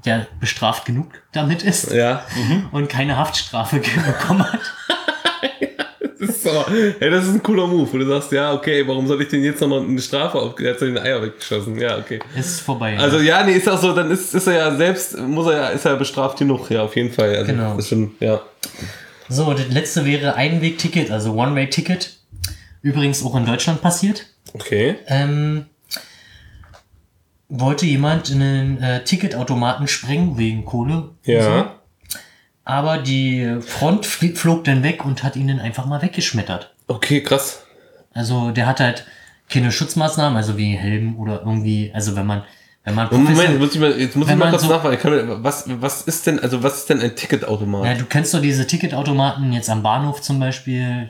Speaker 1: der bestraft genug damit ist
Speaker 4: Ja,
Speaker 1: und keine Haftstrafe bekommen hat.
Speaker 4: das ist, so, hey, das ist ein cooler Move, wo du sagst, ja, okay, warum soll ich denn jetzt noch eine Strafe auf? Er hat seine Eier weggeschossen, ja, okay.
Speaker 1: Ist vorbei.
Speaker 4: Also ja, nee, ist auch so, dann ist, ist er ja selbst, muss er ja, ist er ja bestraft genug, ja, auf jeden Fall. Also,
Speaker 1: Genau.
Speaker 4: Ist schon, ja.
Speaker 1: so, das letzte wäre Einwegticket, also One-Way-Ticket. Übrigens auch in Deutschland passiert.
Speaker 4: Okay.
Speaker 1: Ähm, wollte jemand in einen äh, Ticketautomaten sprengen wegen Kohle.
Speaker 4: Ja.
Speaker 1: Aber die Front flog dann weg und hat ihn dann einfach mal weggeschmettert.
Speaker 4: Okay, krass.
Speaker 1: Also der hat halt keine Schutzmaßnahmen, also wie Helm oder irgendwie, also wenn man, wenn man
Speaker 4: Moment, muss ich mal, jetzt muss ich mal kurz
Speaker 1: so-
Speaker 4: nachfragen. Was, was ist denn, also was ist denn ein Ticketautomat?
Speaker 1: ja, du kennst doch diese Ticketautomaten jetzt am Bahnhof zum Beispiel.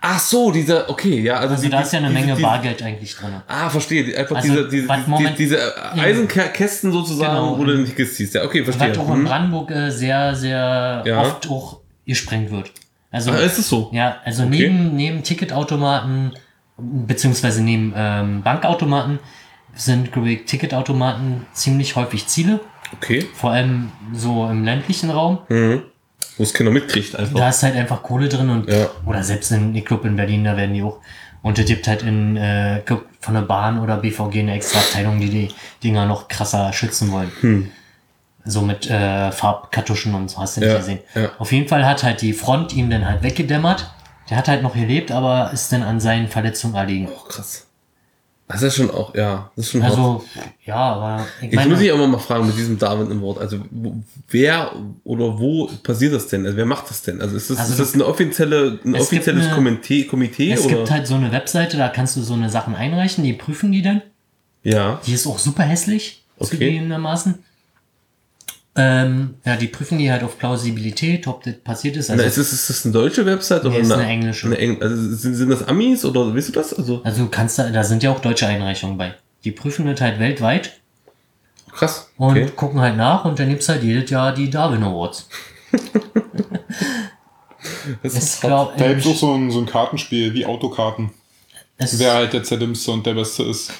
Speaker 4: Ach so, dieser, okay, ja, also,
Speaker 1: Also
Speaker 4: die-
Speaker 1: da ist ja eine
Speaker 4: diese-
Speaker 1: Menge
Speaker 4: die-
Speaker 1: Bargeld eigentlich drin.
Speaker 4: Ah, verstehe. Einfach
Speaker 1: Also,
Speaker 4: diese, diese, diese,
Speaker 1: Moment-
Speaker 4: diese Eisenkästen sozusagen,
Speaker 1: Genau.
Speaker 4: wo du nicht siehst. Ja, okay, verstehe.
Speaker 1: Was auch in
Speaker 4: Hm.
Speaker 1: Brandenburg äh, sehr, sehr
Speaker 4: Ja.
Speaker 1: oft auch gesprengt wird. Also,
Speaker 4: Ah, ist es so?
Speaker 1: ja, also
Speaker 4: Okay.
Speaker 1: neben, neben Ticketautomaten, beziehungsweise neben ähm, Bankautomaten, sind, glaube ich, Ticketautomaten ziemlich häufig Ziele.
Speaker 4: Okay.
Speaker 1: Vor allem so im ländlichen Raum.
Speaker 4: Mhm. Wo es keiner mitkriegt einfach.
Speaker 1: Da ist halt einfach Kohle drin und
Speaker 4: Ja.
Speaker 1: oder selbst in ich glaub in Berlin, da werden die auch. Gibt halt in äh, von der Bahn oder BVG eine extra Abteilung, die die Dinger noch krasser schützen wollen.
Speaker 4: Hm.
Speaker 1: So mit äh, Farbkartuschen und so hast du nicht
Speaker 4: Ja,
Speaker 1: gesehen.
Speaker 4: ja.
Speaker 1: Auf jeden Fall hat halt die Front ihn dann halt weggedämmert. Der hat halt noch gelebt, aber ist dann an seinen Verletzungen erliegen.
Speaker 4: Oh, krass. Das ist schon auch, ja, das ist schon hart.
Speaker 1: Also, ja, aber ich meine,
Speaker 4: muss ich aber mal fragen mit diesem David im Wort. Also wer oder wo passiert das denn? Also wer macht das denn? Also ist das,
Speaker 1: Also
Speaker 4: ist das eine offizielle, ein offizielles
Speaker 1: eine-
Speaker 4: Komitee, Komitee
Speaker 1: es
Speaker 4: oder?
Speaker 1: gibt halt so eine Webseite, da kannst du so eine Sachen einreichen, die prüfen die dann.
Speaker 4: ja.
Speaker 1: Die ist auch super hässlich,
Speaker 4: Okay.
Speaker 1: zugegebenermaßen. Ähm, ja, die prüfen die halt auf Plausibilität, ob das passiert ist. Also,
Speaker 4: Na, ist, das, ist das eine deutsche Website oder
Speaker 1: Nee, ist eine englische.
Speaker 4: Eine Eng also sind, sind das Amis oder weißt du das? Also
Speaker 1: also du kannst da, da sind ja auch deutsche Einreichungen bei. Die prüfen das halt weltweit
Speaker 4: krass.
Speaker 1: und
Speaker 4: Okay.
Speaker 1: gucken halt nach und dann gibt's halt jedes Jahr die Darwin Awards.
Speaker 4: Das ist
Speaker 1: glaub,
Speaker 3: Da
Speaker 1: ähm,
Speaker 3: gibt es auch so ein, so ein Kartenspiel wie Autokarten.
Speaker 1: es,
Speaker 3: Wer halt der zerdimmste und der Beste ist.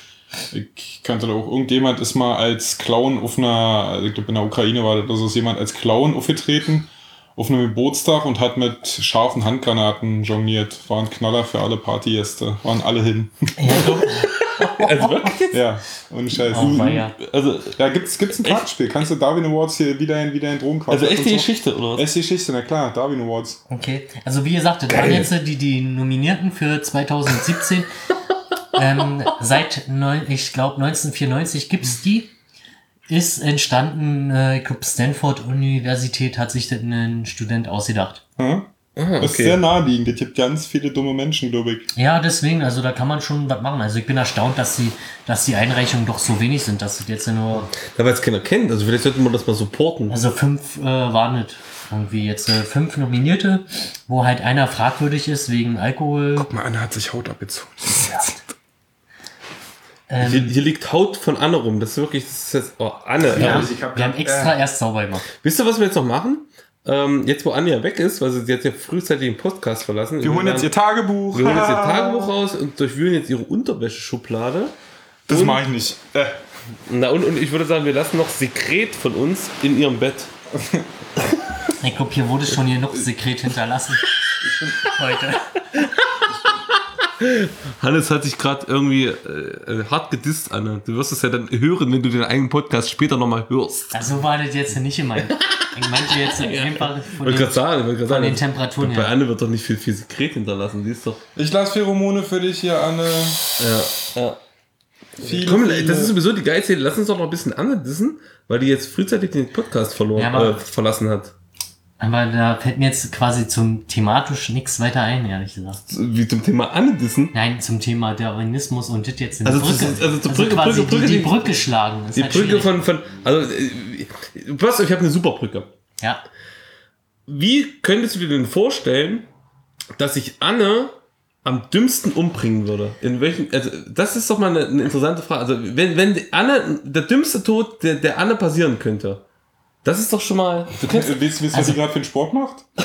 Speaker 3: Ich kannte da auch, irgendjemand ist mal als Clown auf einer, also ich glaube in der Ukraine war das, ist jemand als Clown aufgetreten, auf einem Geburtstag und hat mit scharfen Handgranaten jongliert. War ein Knaller für alle Partygäste. Waren alle hin.
Speaker 4: also wirklich
Speaker 3: ja, und Scheiß.
Speaker 1: oh.
Speaker 4: Also,
Speaker 3: Ja, gibt's, gibt's ein Kartenspiel. Kannst du Darwin Awards hier wieder in, wieder in Drogenquartett
Speaker 4: also echte
Speaker 3: so?
Speaker 4: Geschichte oder was?
Speaker 3: Echte Geschichte, na klar, Darwin Awards.
Speaker 1: Okay, also wie gesagt, das waren jetzt die, die Nominierten für 2017. ähm, seit, neun, ich glaube, 1994 gibt's die. Ist entstanden, äh, ich glaube, Stanford Universität hat sich das ein Student ausgedacht.
Speaker 3: Hm? Das ist sehr naheliegend. Es gibt ganz viele dumme Menschen, glaube ich.
Speaker 1: Ja, deswegen, also da kann man schon was machen. Also ich bin erstaunt, dass die, dass die Einreichungen doch so wenig sind, dass es jetzt nur,
Speaker 4: Ja, weil es keiner kennt. Also vielleicht sollte man das mal supporten.
Speaker 1: also fünf äh, waren nicht. Irgendwie jetzt äh, fünf Nominierte, wo halt einer fragwürdig ist wegen Alkohol.
Speaker 3: Guck mal, Anna hat sich Haut abgezogen.
Speaker 1: Ähm,
Speaker 4: Hier, hier liegt Haut von Anne rum. Das ist wirklich, das ist jetzt, oh, Anne.
Speaker 1: wir,
Speaker 4: Ja.
Speaker 1: haben,
Speaker 3: ich hab
Speaker 1: wir haben extra erst sauber gemacht.
Speaker 4: Wisst ihr, was wir jetzt noch machen? Ähm, jetzt, wo Anja weg ist, weil sie jetzt ja frühzeitig den Podcast verlassen.
Speaker 3: Wir holen jetzt ihr Tagebuch.
Speaker 4: wir holen jetzt ihr Tagebuch raus und durchwühlen jetzt ihre Unterwäscheschublade.
Speaker 3: Das mache ich nicht. Äh,
Speaker 4: Na, und, und ich würde sagen, wir lassen noch Sekret von uns in ihrem Bett.
Speaker 1: Ich glaube, hier wurde schon genug Sekret hinterlassen. Heute.
Speaker 4: Hannes hat sich gerade irgendwie äh, äh, hart gedisst, Anne. Du wirst es ja dann hören, wenn du den eigenen Podcast später nochmal hörst.
Speaker 1: Also war das jetzt nicht gemeint. Ich meinte jetzt einfach von den,
Speaker 4: gerade sagen, gerade
Speaker 1: von den
Speaker 4: sagen.
Speaker 1: Temperaturen
Speaker 4: Bei
Speaker 1: her.
Speaker 4: Anne wird doch nicht viel, viel Sekret hinterlassen, die ist doch.
Speaker 3: ich lasse Pheromone für dich hier, Anne.
Speaker 4: Ja, ja.
Speaker 3: Viele,
Speaker 4: Komm,
Speaker 3: viele-
Speaker 4: das ist sowieso die geilste. Lass uns doch noch ein bisschen Anne dissen, weil die jetzt frühzeitig den Podcast verloren,
Speaker 1: Ja,
Speaker 4: äh, verlassen hat.
Speaker 1: Aber da fällt mir jetzt quasi zum thematisch nichts weiter ein, ehrlich gesagt.
Speaker 4: Wie zum Thema Anne dissen.
Speaker 1: Nein, zum Thema Darwinismus und das jetzt in
Speaker 4: Also
Speaker 1: Brücke.
Speaker 4: ist- also zur Brücke-
Speaker 1: quasi
Speaker 4: Brücke- Brücke,
Speaker 1: die, die Brücke schlagen.
Speaker 4: Die
Speaker 1: halt
Speaker 4: Brücke
Speaker 1: schwierig.
Speaker 4: von, von, also, äh, pass auf, ich habe eine super Brücke.
Speaker 1: Ja.
Speaker 4: Wie könntest du dir denn vorstellen, dass sich Anne am dümmsten umbringen würde? In welchen, also, das ist doch mal eine, eine interessante Frage. Also, wenn, wenn Anne, der dümmste Tod, der, der Anne passieren könnte, das ist doch schon mal, du kennst,
Speaker 3: Äh, Wisst ihr, was sie gerade für einen Sport macht?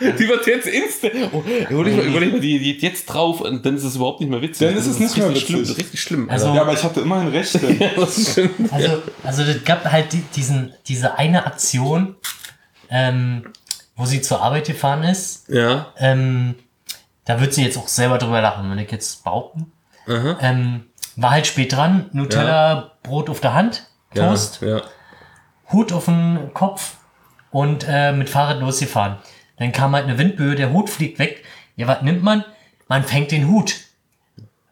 Speaker 4: die wird jetzt instant, oh, überleg mal, überleg mal, die, die geht jetzt drauf und dann ist es überhaupt nicht mehr witzig.
Speaker 3: Dann ist es nicht mehr
Speaker 4: richtig schlimm,
Speaker 3: witzig.
Speaker 4: richtig schlimm.
Speaker 1: Also-
Speaker 3: Ja, aber ich hatte immerhin Rechte.
Speaker 4: Alter. das ist schlimm.
Speaker 1: Also, also es gab halt die, diesen, diese eine Aktion, ähm, wo sie zur Arbeit gefahren ist.
Speaker 4: Ja,
Speaker 1: Ähm, da wird sie jetzt auch selber drüber lachen, wenn ich jetzt behaupten. Ähm, war halt spät dran, Nutella, Brot auf der Hand,
Speaker 4: Ja,
Speaker 1: Toast,
Speaker 4: ja.
Speaker 1: Hut auf den Kopf und äh, mit Fahrrad losgefahren. Dann kam halt eine Windböe, der Hut fliegt weg. Ja, was nimmt man? Man fängt den Hut.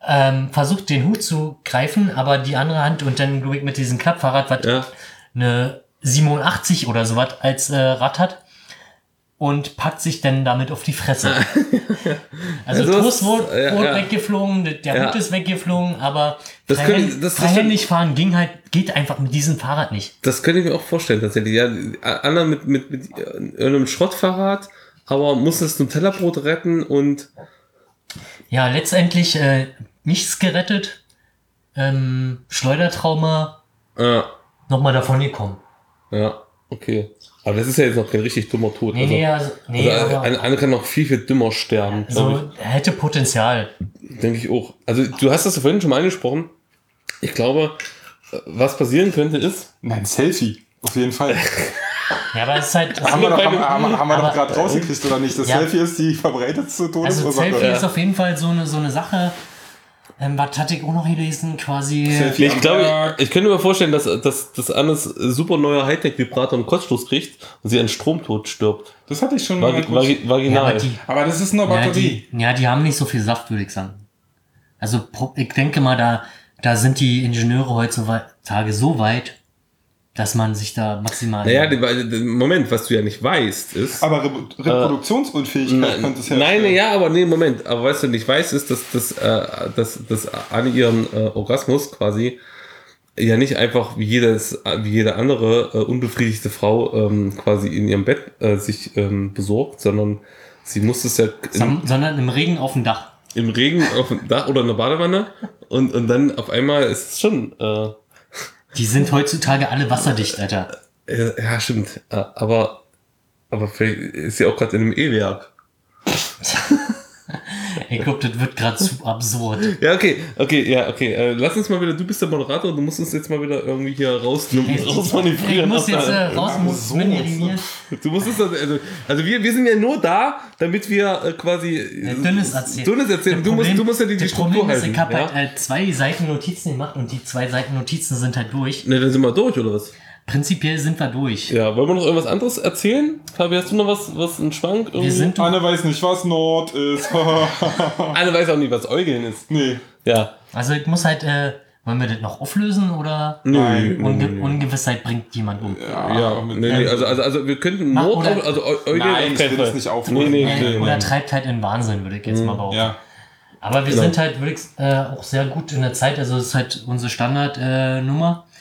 Speaker 1: Ähm, versucht den Hut zu greifen, aber die andere Hand und dann, glaube ich, mit diesem Klappfahrrad, was
Speaker 4: Ja.
Speaker 1: eine 87 oder sowas als äh, Rad hat und packt sich dann damit auf die Fresse. Also,
Speaker 4: Also
Speaker 1: Toast wurde,
Speaker 4: ja, ja.
Speaker 1: weggeflogen, der
Speaker 4: Ja.
Speaker 1: Hut ist weggeflogen, aber
Speaker 4: Das
Speaker 1: freihänd-
Speaker 4: können- das-
Speaker 1: freihändig fahren ging halt, geht einfach mit diesem Fahrrad nicht.
Speaker 4: Das könnte ich mir auch vorstellen, tatsächlich. Ja, Anna mit, mit, mit einem Schrottfahrrad, aber muss das Nutella-Brot retten und
Speaker 1: Ja, letztendlich äh, nichts gerettet. Ähm, Schleudertrauma
Speaker 4: äh,
Speaker 1: nochmal davon gekommen.
Speaker 4: ja, okay. Aber das ist ja jetzt noch kein richtig dummer Tod.
Speaker 1: Nee, nee, also, nee,
Speaker 4: also
Speaker 1: aber
Speaker 4: eine, eine kann noch viel, viel dümmer sterben, glaub
Speaker 1: so, er hätte Potenzial.
Speaker 4: Denke ich auch. Also du hast das ja vorhin schon mal angesprochen. Ich glaube, was passieren könnte ist,
Speaker 3: Nein, Selfie. Auf jeden Fall.
Speaker 1: Ja, aber es ist halt.
Speaker 3: haben wir doch, haben, haben, haben wir doch gerade rausgekriegt, oder nicht? Das
Speaker 1: Ja.
Speaker 3: Selfie ist die verbreitetste
Speaker 1: Also
Speaker 3: Todesursache.
Speaker 1: Selfie
Speaker 4: Ja.
Speaker 1: ist auf jeden Fall so eine, so eine Sache. Ähm, was hatte ich auch noch gelesen? Quasi.
Speaker 3: Selfie.
Speaker 4: Nee, ich glaube,
Speaker 3: Berg.
Speaker 4: ich könnte mir vorstellen, dass, dass, dass Annes super neuer Hightech-Vibrator einen Kurzschluss kriegt und sie an Stromtod stirbt.
Speaker 3: Das hatte ich schon mal.
Speaker 4: Vagi
Speaker 3: kurz.
Speaker 4: vagi
Speaker 1: Ja,
Speaker 4: vaginal.
Speaker 1: aber die,
Speaker 3: Aber das ist nur
Speaker 1: ja,
Speaker 3: Batterie.
Speaker 1: die, ja, die haben nicht so viel Saft, würde ich sagen. Also ich denke mal, da, da sind die Ingenieure heutzutage so weit, dass man sich da maximal.
Speaker 4: naja, Moment, was du ja nicht weißt, ist.
Speaker 3: Aber Re Reproduktionsunfähigkeit könnte es herstellen.
Speaker 4: Nein, ja, aber nee, Moment. Aber was du nicht weißt, ist, dass, dass, äh, dass, dass an ihren äh, Orgasmus quasi ja nicht einfach wie jedes, wie jede andere äh, unbefriedigte Frau ähm, quasi in ihrem Bett äh, sich ähm, besorgt, sondern sie muss es ja in,
Speaker 1: sondern im Regen auf dem Dach.
Speaker 4: im Regen auf dem Dach oder in der Badewanne und, und dann auf einmal ist es schon. Äh,
Speaker 1: Die sind heutzutage alle wasserdicht, Alter.
Speaker 4: ja, stimmt. Aber aber vielleicht ist sie auch gerade in einem E-Werk.
Speaker 1: Ich glaube, das wird gerade zu absurd.
Speaker 4: Ja, okay, okay, ja, okay. Äh, lass uns mal wieder, du bist der Moderator, du musst uns jetzt mal wieder irgendwie hier raus,
Speaker 1: Ich
Speaker 4: rausmanövrieren.
Speaker 1: muss jetzt äh, raus, muss
Speaker 3: so.
Speaker 4: Du musst es, also, also wir, wir sind ja nur da, damit wir äh, quasi äh,
Speaker 1: Dünnes erzählen.
Speaker 4: Dünnes erzählen. Du musst, du musst ja die, die
Speaker 1: das
Speaker 4: Struktur
Speaker 1: Problem ist,
Speaker 4: halten.
Speaker 1: ich habe
Speaker 4: ja?
Speaker 1: halt äh, zwei Seiten Notizen gemacht und die zwei Seiten Notizen sind halt durch.
Speaker 4: Ne, dann sind wir durch, oder was?
Speaker 1: Prinzipiell sind wir durch.
Speaker 4: Ja, wollen wir noch irgendwas anderes erzählen? Fabi, hast du noch was, was ein Schwank? Irgendwie?
Speaker 1: Wir sind
Speaker 3: Anne weiß nicht, was Nord ist.
Speaker 4: Anne weiß auch nicht, was Eugeln ist.
Speaker 3: nee.
Speaker 4: Ja.
Speaker 1: Also ich muss halt äh, Wollen wir das noch auflösen oder
Speaker 3: Nein.
Speaker 1: Unge. Ungewissheit bringt jemand um?
Speaker 4: Ja,
Speaker 3: mit-
Speaker 4: nee, nee, also, also, also wir könnten
Speaker 1: Mach-
Speaker 4: Mord,
Speaker 1: oder-
Speaker 4: also Eu- Eugen
Speaker 3: Nein, ich will das nicht aufmachen.
Speaker 4: Nee, nee, nee.
Speaker 1: oder treibt halt in Wahnsinn, würde ich jetzt mal behaupten.
Speaker 3: Ja.
Speaker 1: Aber wir
Speaker 4: Genau.
Speaker 1: sind halt wirklich äh, auch sehr gut in der Zeit. Also das ist halt unsere Standardnummer. Äh.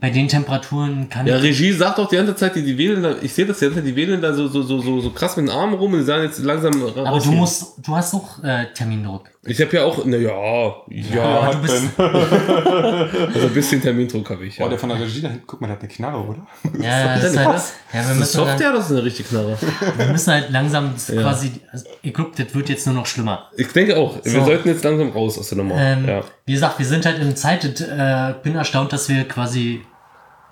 Speaker 1: Bei den Temperaturen kann
Speaker 4: Ja. Regie sagt doch die ganze Zeit, die, die wählen da, ich sehe das die ganze Zeit, die wählen da so, so, so, so, so krass mit den Armen rum und die sagen jetzt langsam.
Speaker 1: Aber du
Speaker 4: hier.
Speaker 1: musst, du hast auch äh, Termindruck.
Speaker 4: Ich habe ja auch, na ja, ja,
Speaker 1: Aber du bist,
Speaker 4: also ein bisschen Termindruck habe ich. Ja.
Speaker 3: Oh, der von der Regie da hinten, guck mal, der hat eine Knarre, oder?
Speaker 1: ja, das ist halt,
Speaker 4: das?
Speaker 1: ja, wir
Speaker 4: das ist
Speaker 1: müssen, dann,
Speaker 4: Software, das ist eine richtige Knarre.
Speaker 1: wir müssen halt langsam
Speaker 4: Ja.
Speaker 1: quasi. Also, ich glaube, das wird jetzt nur noch schlimmer.
Speaker 4: Ich denke auch, wir
Speaker 1: So.
Speaker 4: sollten jetzt langsam raus aus der Nummer.
Speaker 1: Ähm,
Speaker 4: ja.
Speaker 1: Wie gesagt, wir sind halt in Zeit. das, Äh, bin erstaunt, dass wir quasi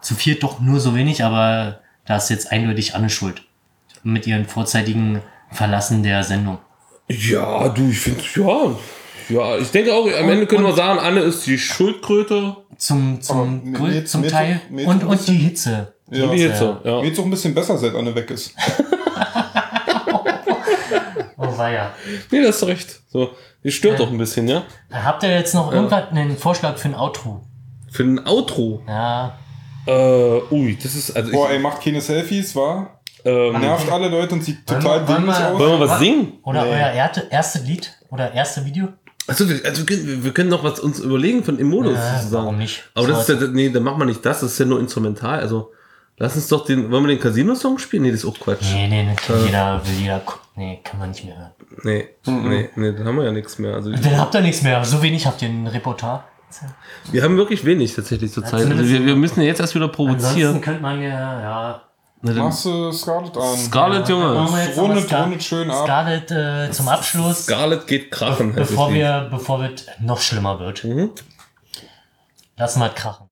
Speaker 1: zu viert doch nur so wenig, aber da ist jetzt eindeutig Anne schuld. Mit ihren vorzeitigen Verlassen der Sendung.
Speaker 4: Ja, du, ich finde, ja. Ja, ich denke auch, am Ende können wir sagen, Anne ist die Schildkröte.
Speaker 1: Zum, zum,
Speaker 3: mir-
Speaker 1: Grö-
Speaker 3: mir-
Speaker 1: zum
Speaker 3: mir-
Speaker 1: Teil.
Speaker 3: mir-
Speaker 1: und,
Speaker 3: mir-
Speaker 1: und die Hitze.
Speaker 3: Ja.
Speaker 4: Und die Hitze, ja.
Speaker 3: Geht's auch ein bisschen besser, seit Anne weg ist.
Speaker 1: Oh, weia.
Speaker 4: Nee, das ist recht. So, die stört doch ein bisschen, ja?
Speaker 1: Habt ihr jetzt noch irgendwas, einen Vorschlag für ein Outro?
Speaker 4: Für ein Outro.
Speaker 1: Ja,
Speaker 4: Äh, ui, das ist, also
Speaker 3: Boah,
Speaker 4: ich,
Speaker 3: ey, macht keine Selfies, war?
Speaker 4: Ähm,
Speaker 3: Nervt alle Leute und sieht total dämlich
Speaker 1: wir-
Speaker 3: aus.
Speaker 4: wollen wir was singen?
Speaker 1: oder
Speaker 3: Nee.
Speaker 1: euer erte, erste Lied oder erste Video?
Speaker 4: Also, wir, also wir, können, wir können noch was uns überlegen von dem Modus
Speaker 1: Ja,
Speaker 4: sozusagen.
Speaker 1: warum nicht?
Speaker 4: Aber das ist ja, nee, dann machen wir nicht das, das ist ja nur instrumental. Also, lass uns doch den, wollen wir den Casino-Song spielen? Nee, das ist auch Quatsch.
Speaker 1: Nee, nee, nee, kann jeder, will jeder, gu- nee, kann man nicht mehr hören.
Speaker 4: Nee, nee, nee, dann haben wir ja nichts mehr. Also,
Speaker 1: Dann habt ihr nichts mehr, so wenig habt ihr ein Repertoire.
Speaker 4: wir haben wirklich wenig tatsächlich zur Zeit. Also, wir, wir müssen ja jetzt erst wieder
Speaker 1: Ansonsten
Speaker 4: provozieren.
Speaker 1: könnte man ja, ja,
Speaker 4: Na,
Speaker 3: Machst du Scarlett an?
Speaker 4: Scarlett, Junge.
Speaker 3: rundet- rundet schön ab.
Speaker 1: Scarlett äh, zum Abschluss,
Speaker 4: Scarlett geht krachen.
Speaker 1: bevor wir, bevor es noch schlimmer wird.
Speaker 4: Mhm.
Speaker 1: Lassen wir es krachen.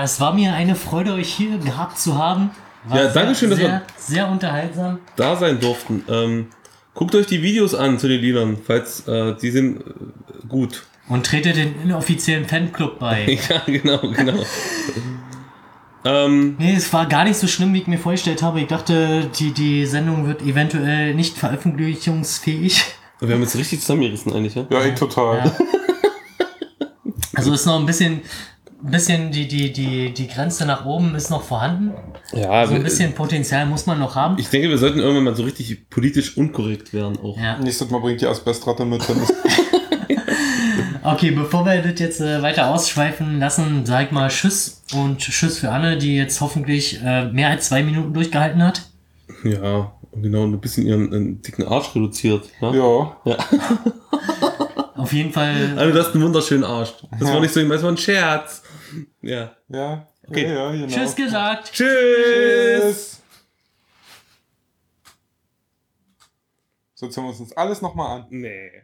Speaker 1: Ja, es war mir eine Freude, euch hier gehabt zu haben. War
Speaker 4: Ja, danke schön, dass
Speaker 1: sehr,
Speaker 4: wir-
Speaker 1: sehr unterhaltsam.
Speaker 4: Da sein durften. Ähm, guckt euch die Videos an zu den Liedern, falls äh, die sind äh, gut.
Speaker 1: Und tretet den inoffiziellen Fanclub bei.
Speaker 4: Ja, genau, genau. ähm,
Speaker 1: Nee, es war gar nicht so schlimm, wie ich mir vorgestellt habe. Ich dachte, die, die Sendung wird eventuell nicht veröffentlichungsfähig.
Speaker 4: wir haben jetzt richtig zusammengerissen eigentlich, ja?
Speaker 3: Ja, ich total.
Speaker 1: Ja. Also ist noch ein bisschen, ein bisschen die, die, die, die Grenze nach oben ist noch vorhanden.
Speaker 4: Ja,
Speaker 1: So ein bisschen Potenzial muss man noch haben.
Speaker 4: ich denke, wir sollten irgendwann mal so richtig politisch unkorrekt werden auch.
Speaker 1: Ja.
Speaker 3: Nächstes Mal bringt die Asbestratte mit. Ist
Speaker 1: Okay, bevor wir das jetzt äh, weiter ausschweifen lassen, sag ich mal Tschüss und Tschüss für Anne, die jetzt hoffentlich äh, mehr als zwei Minuten durchgehalten hat.
Speaker 4: Ja, und genau, und ein bisschen ihren äh, dicken Arsch reduziert. Ja?
Speaker 3: ja.
Speaker 1: Auf jeden Fall.
Speaker 4: Also, du hast einen wunderschönen Arsch. Das
Speaker 3: Ja.
Speaker 4: war nicht so, das war ein Scherz. Ja.
Speaker 3: Ja.
Speaker 4: Okay.
Speaker 3: Ja, ja, genau.
Speaker 1: Tschüss gesagt.
Speaker 4: Tschüss!
Speaker 3: Tschüss. So, jetzt hören wir uns das alles nochmal an.
Speaker 4: Nee.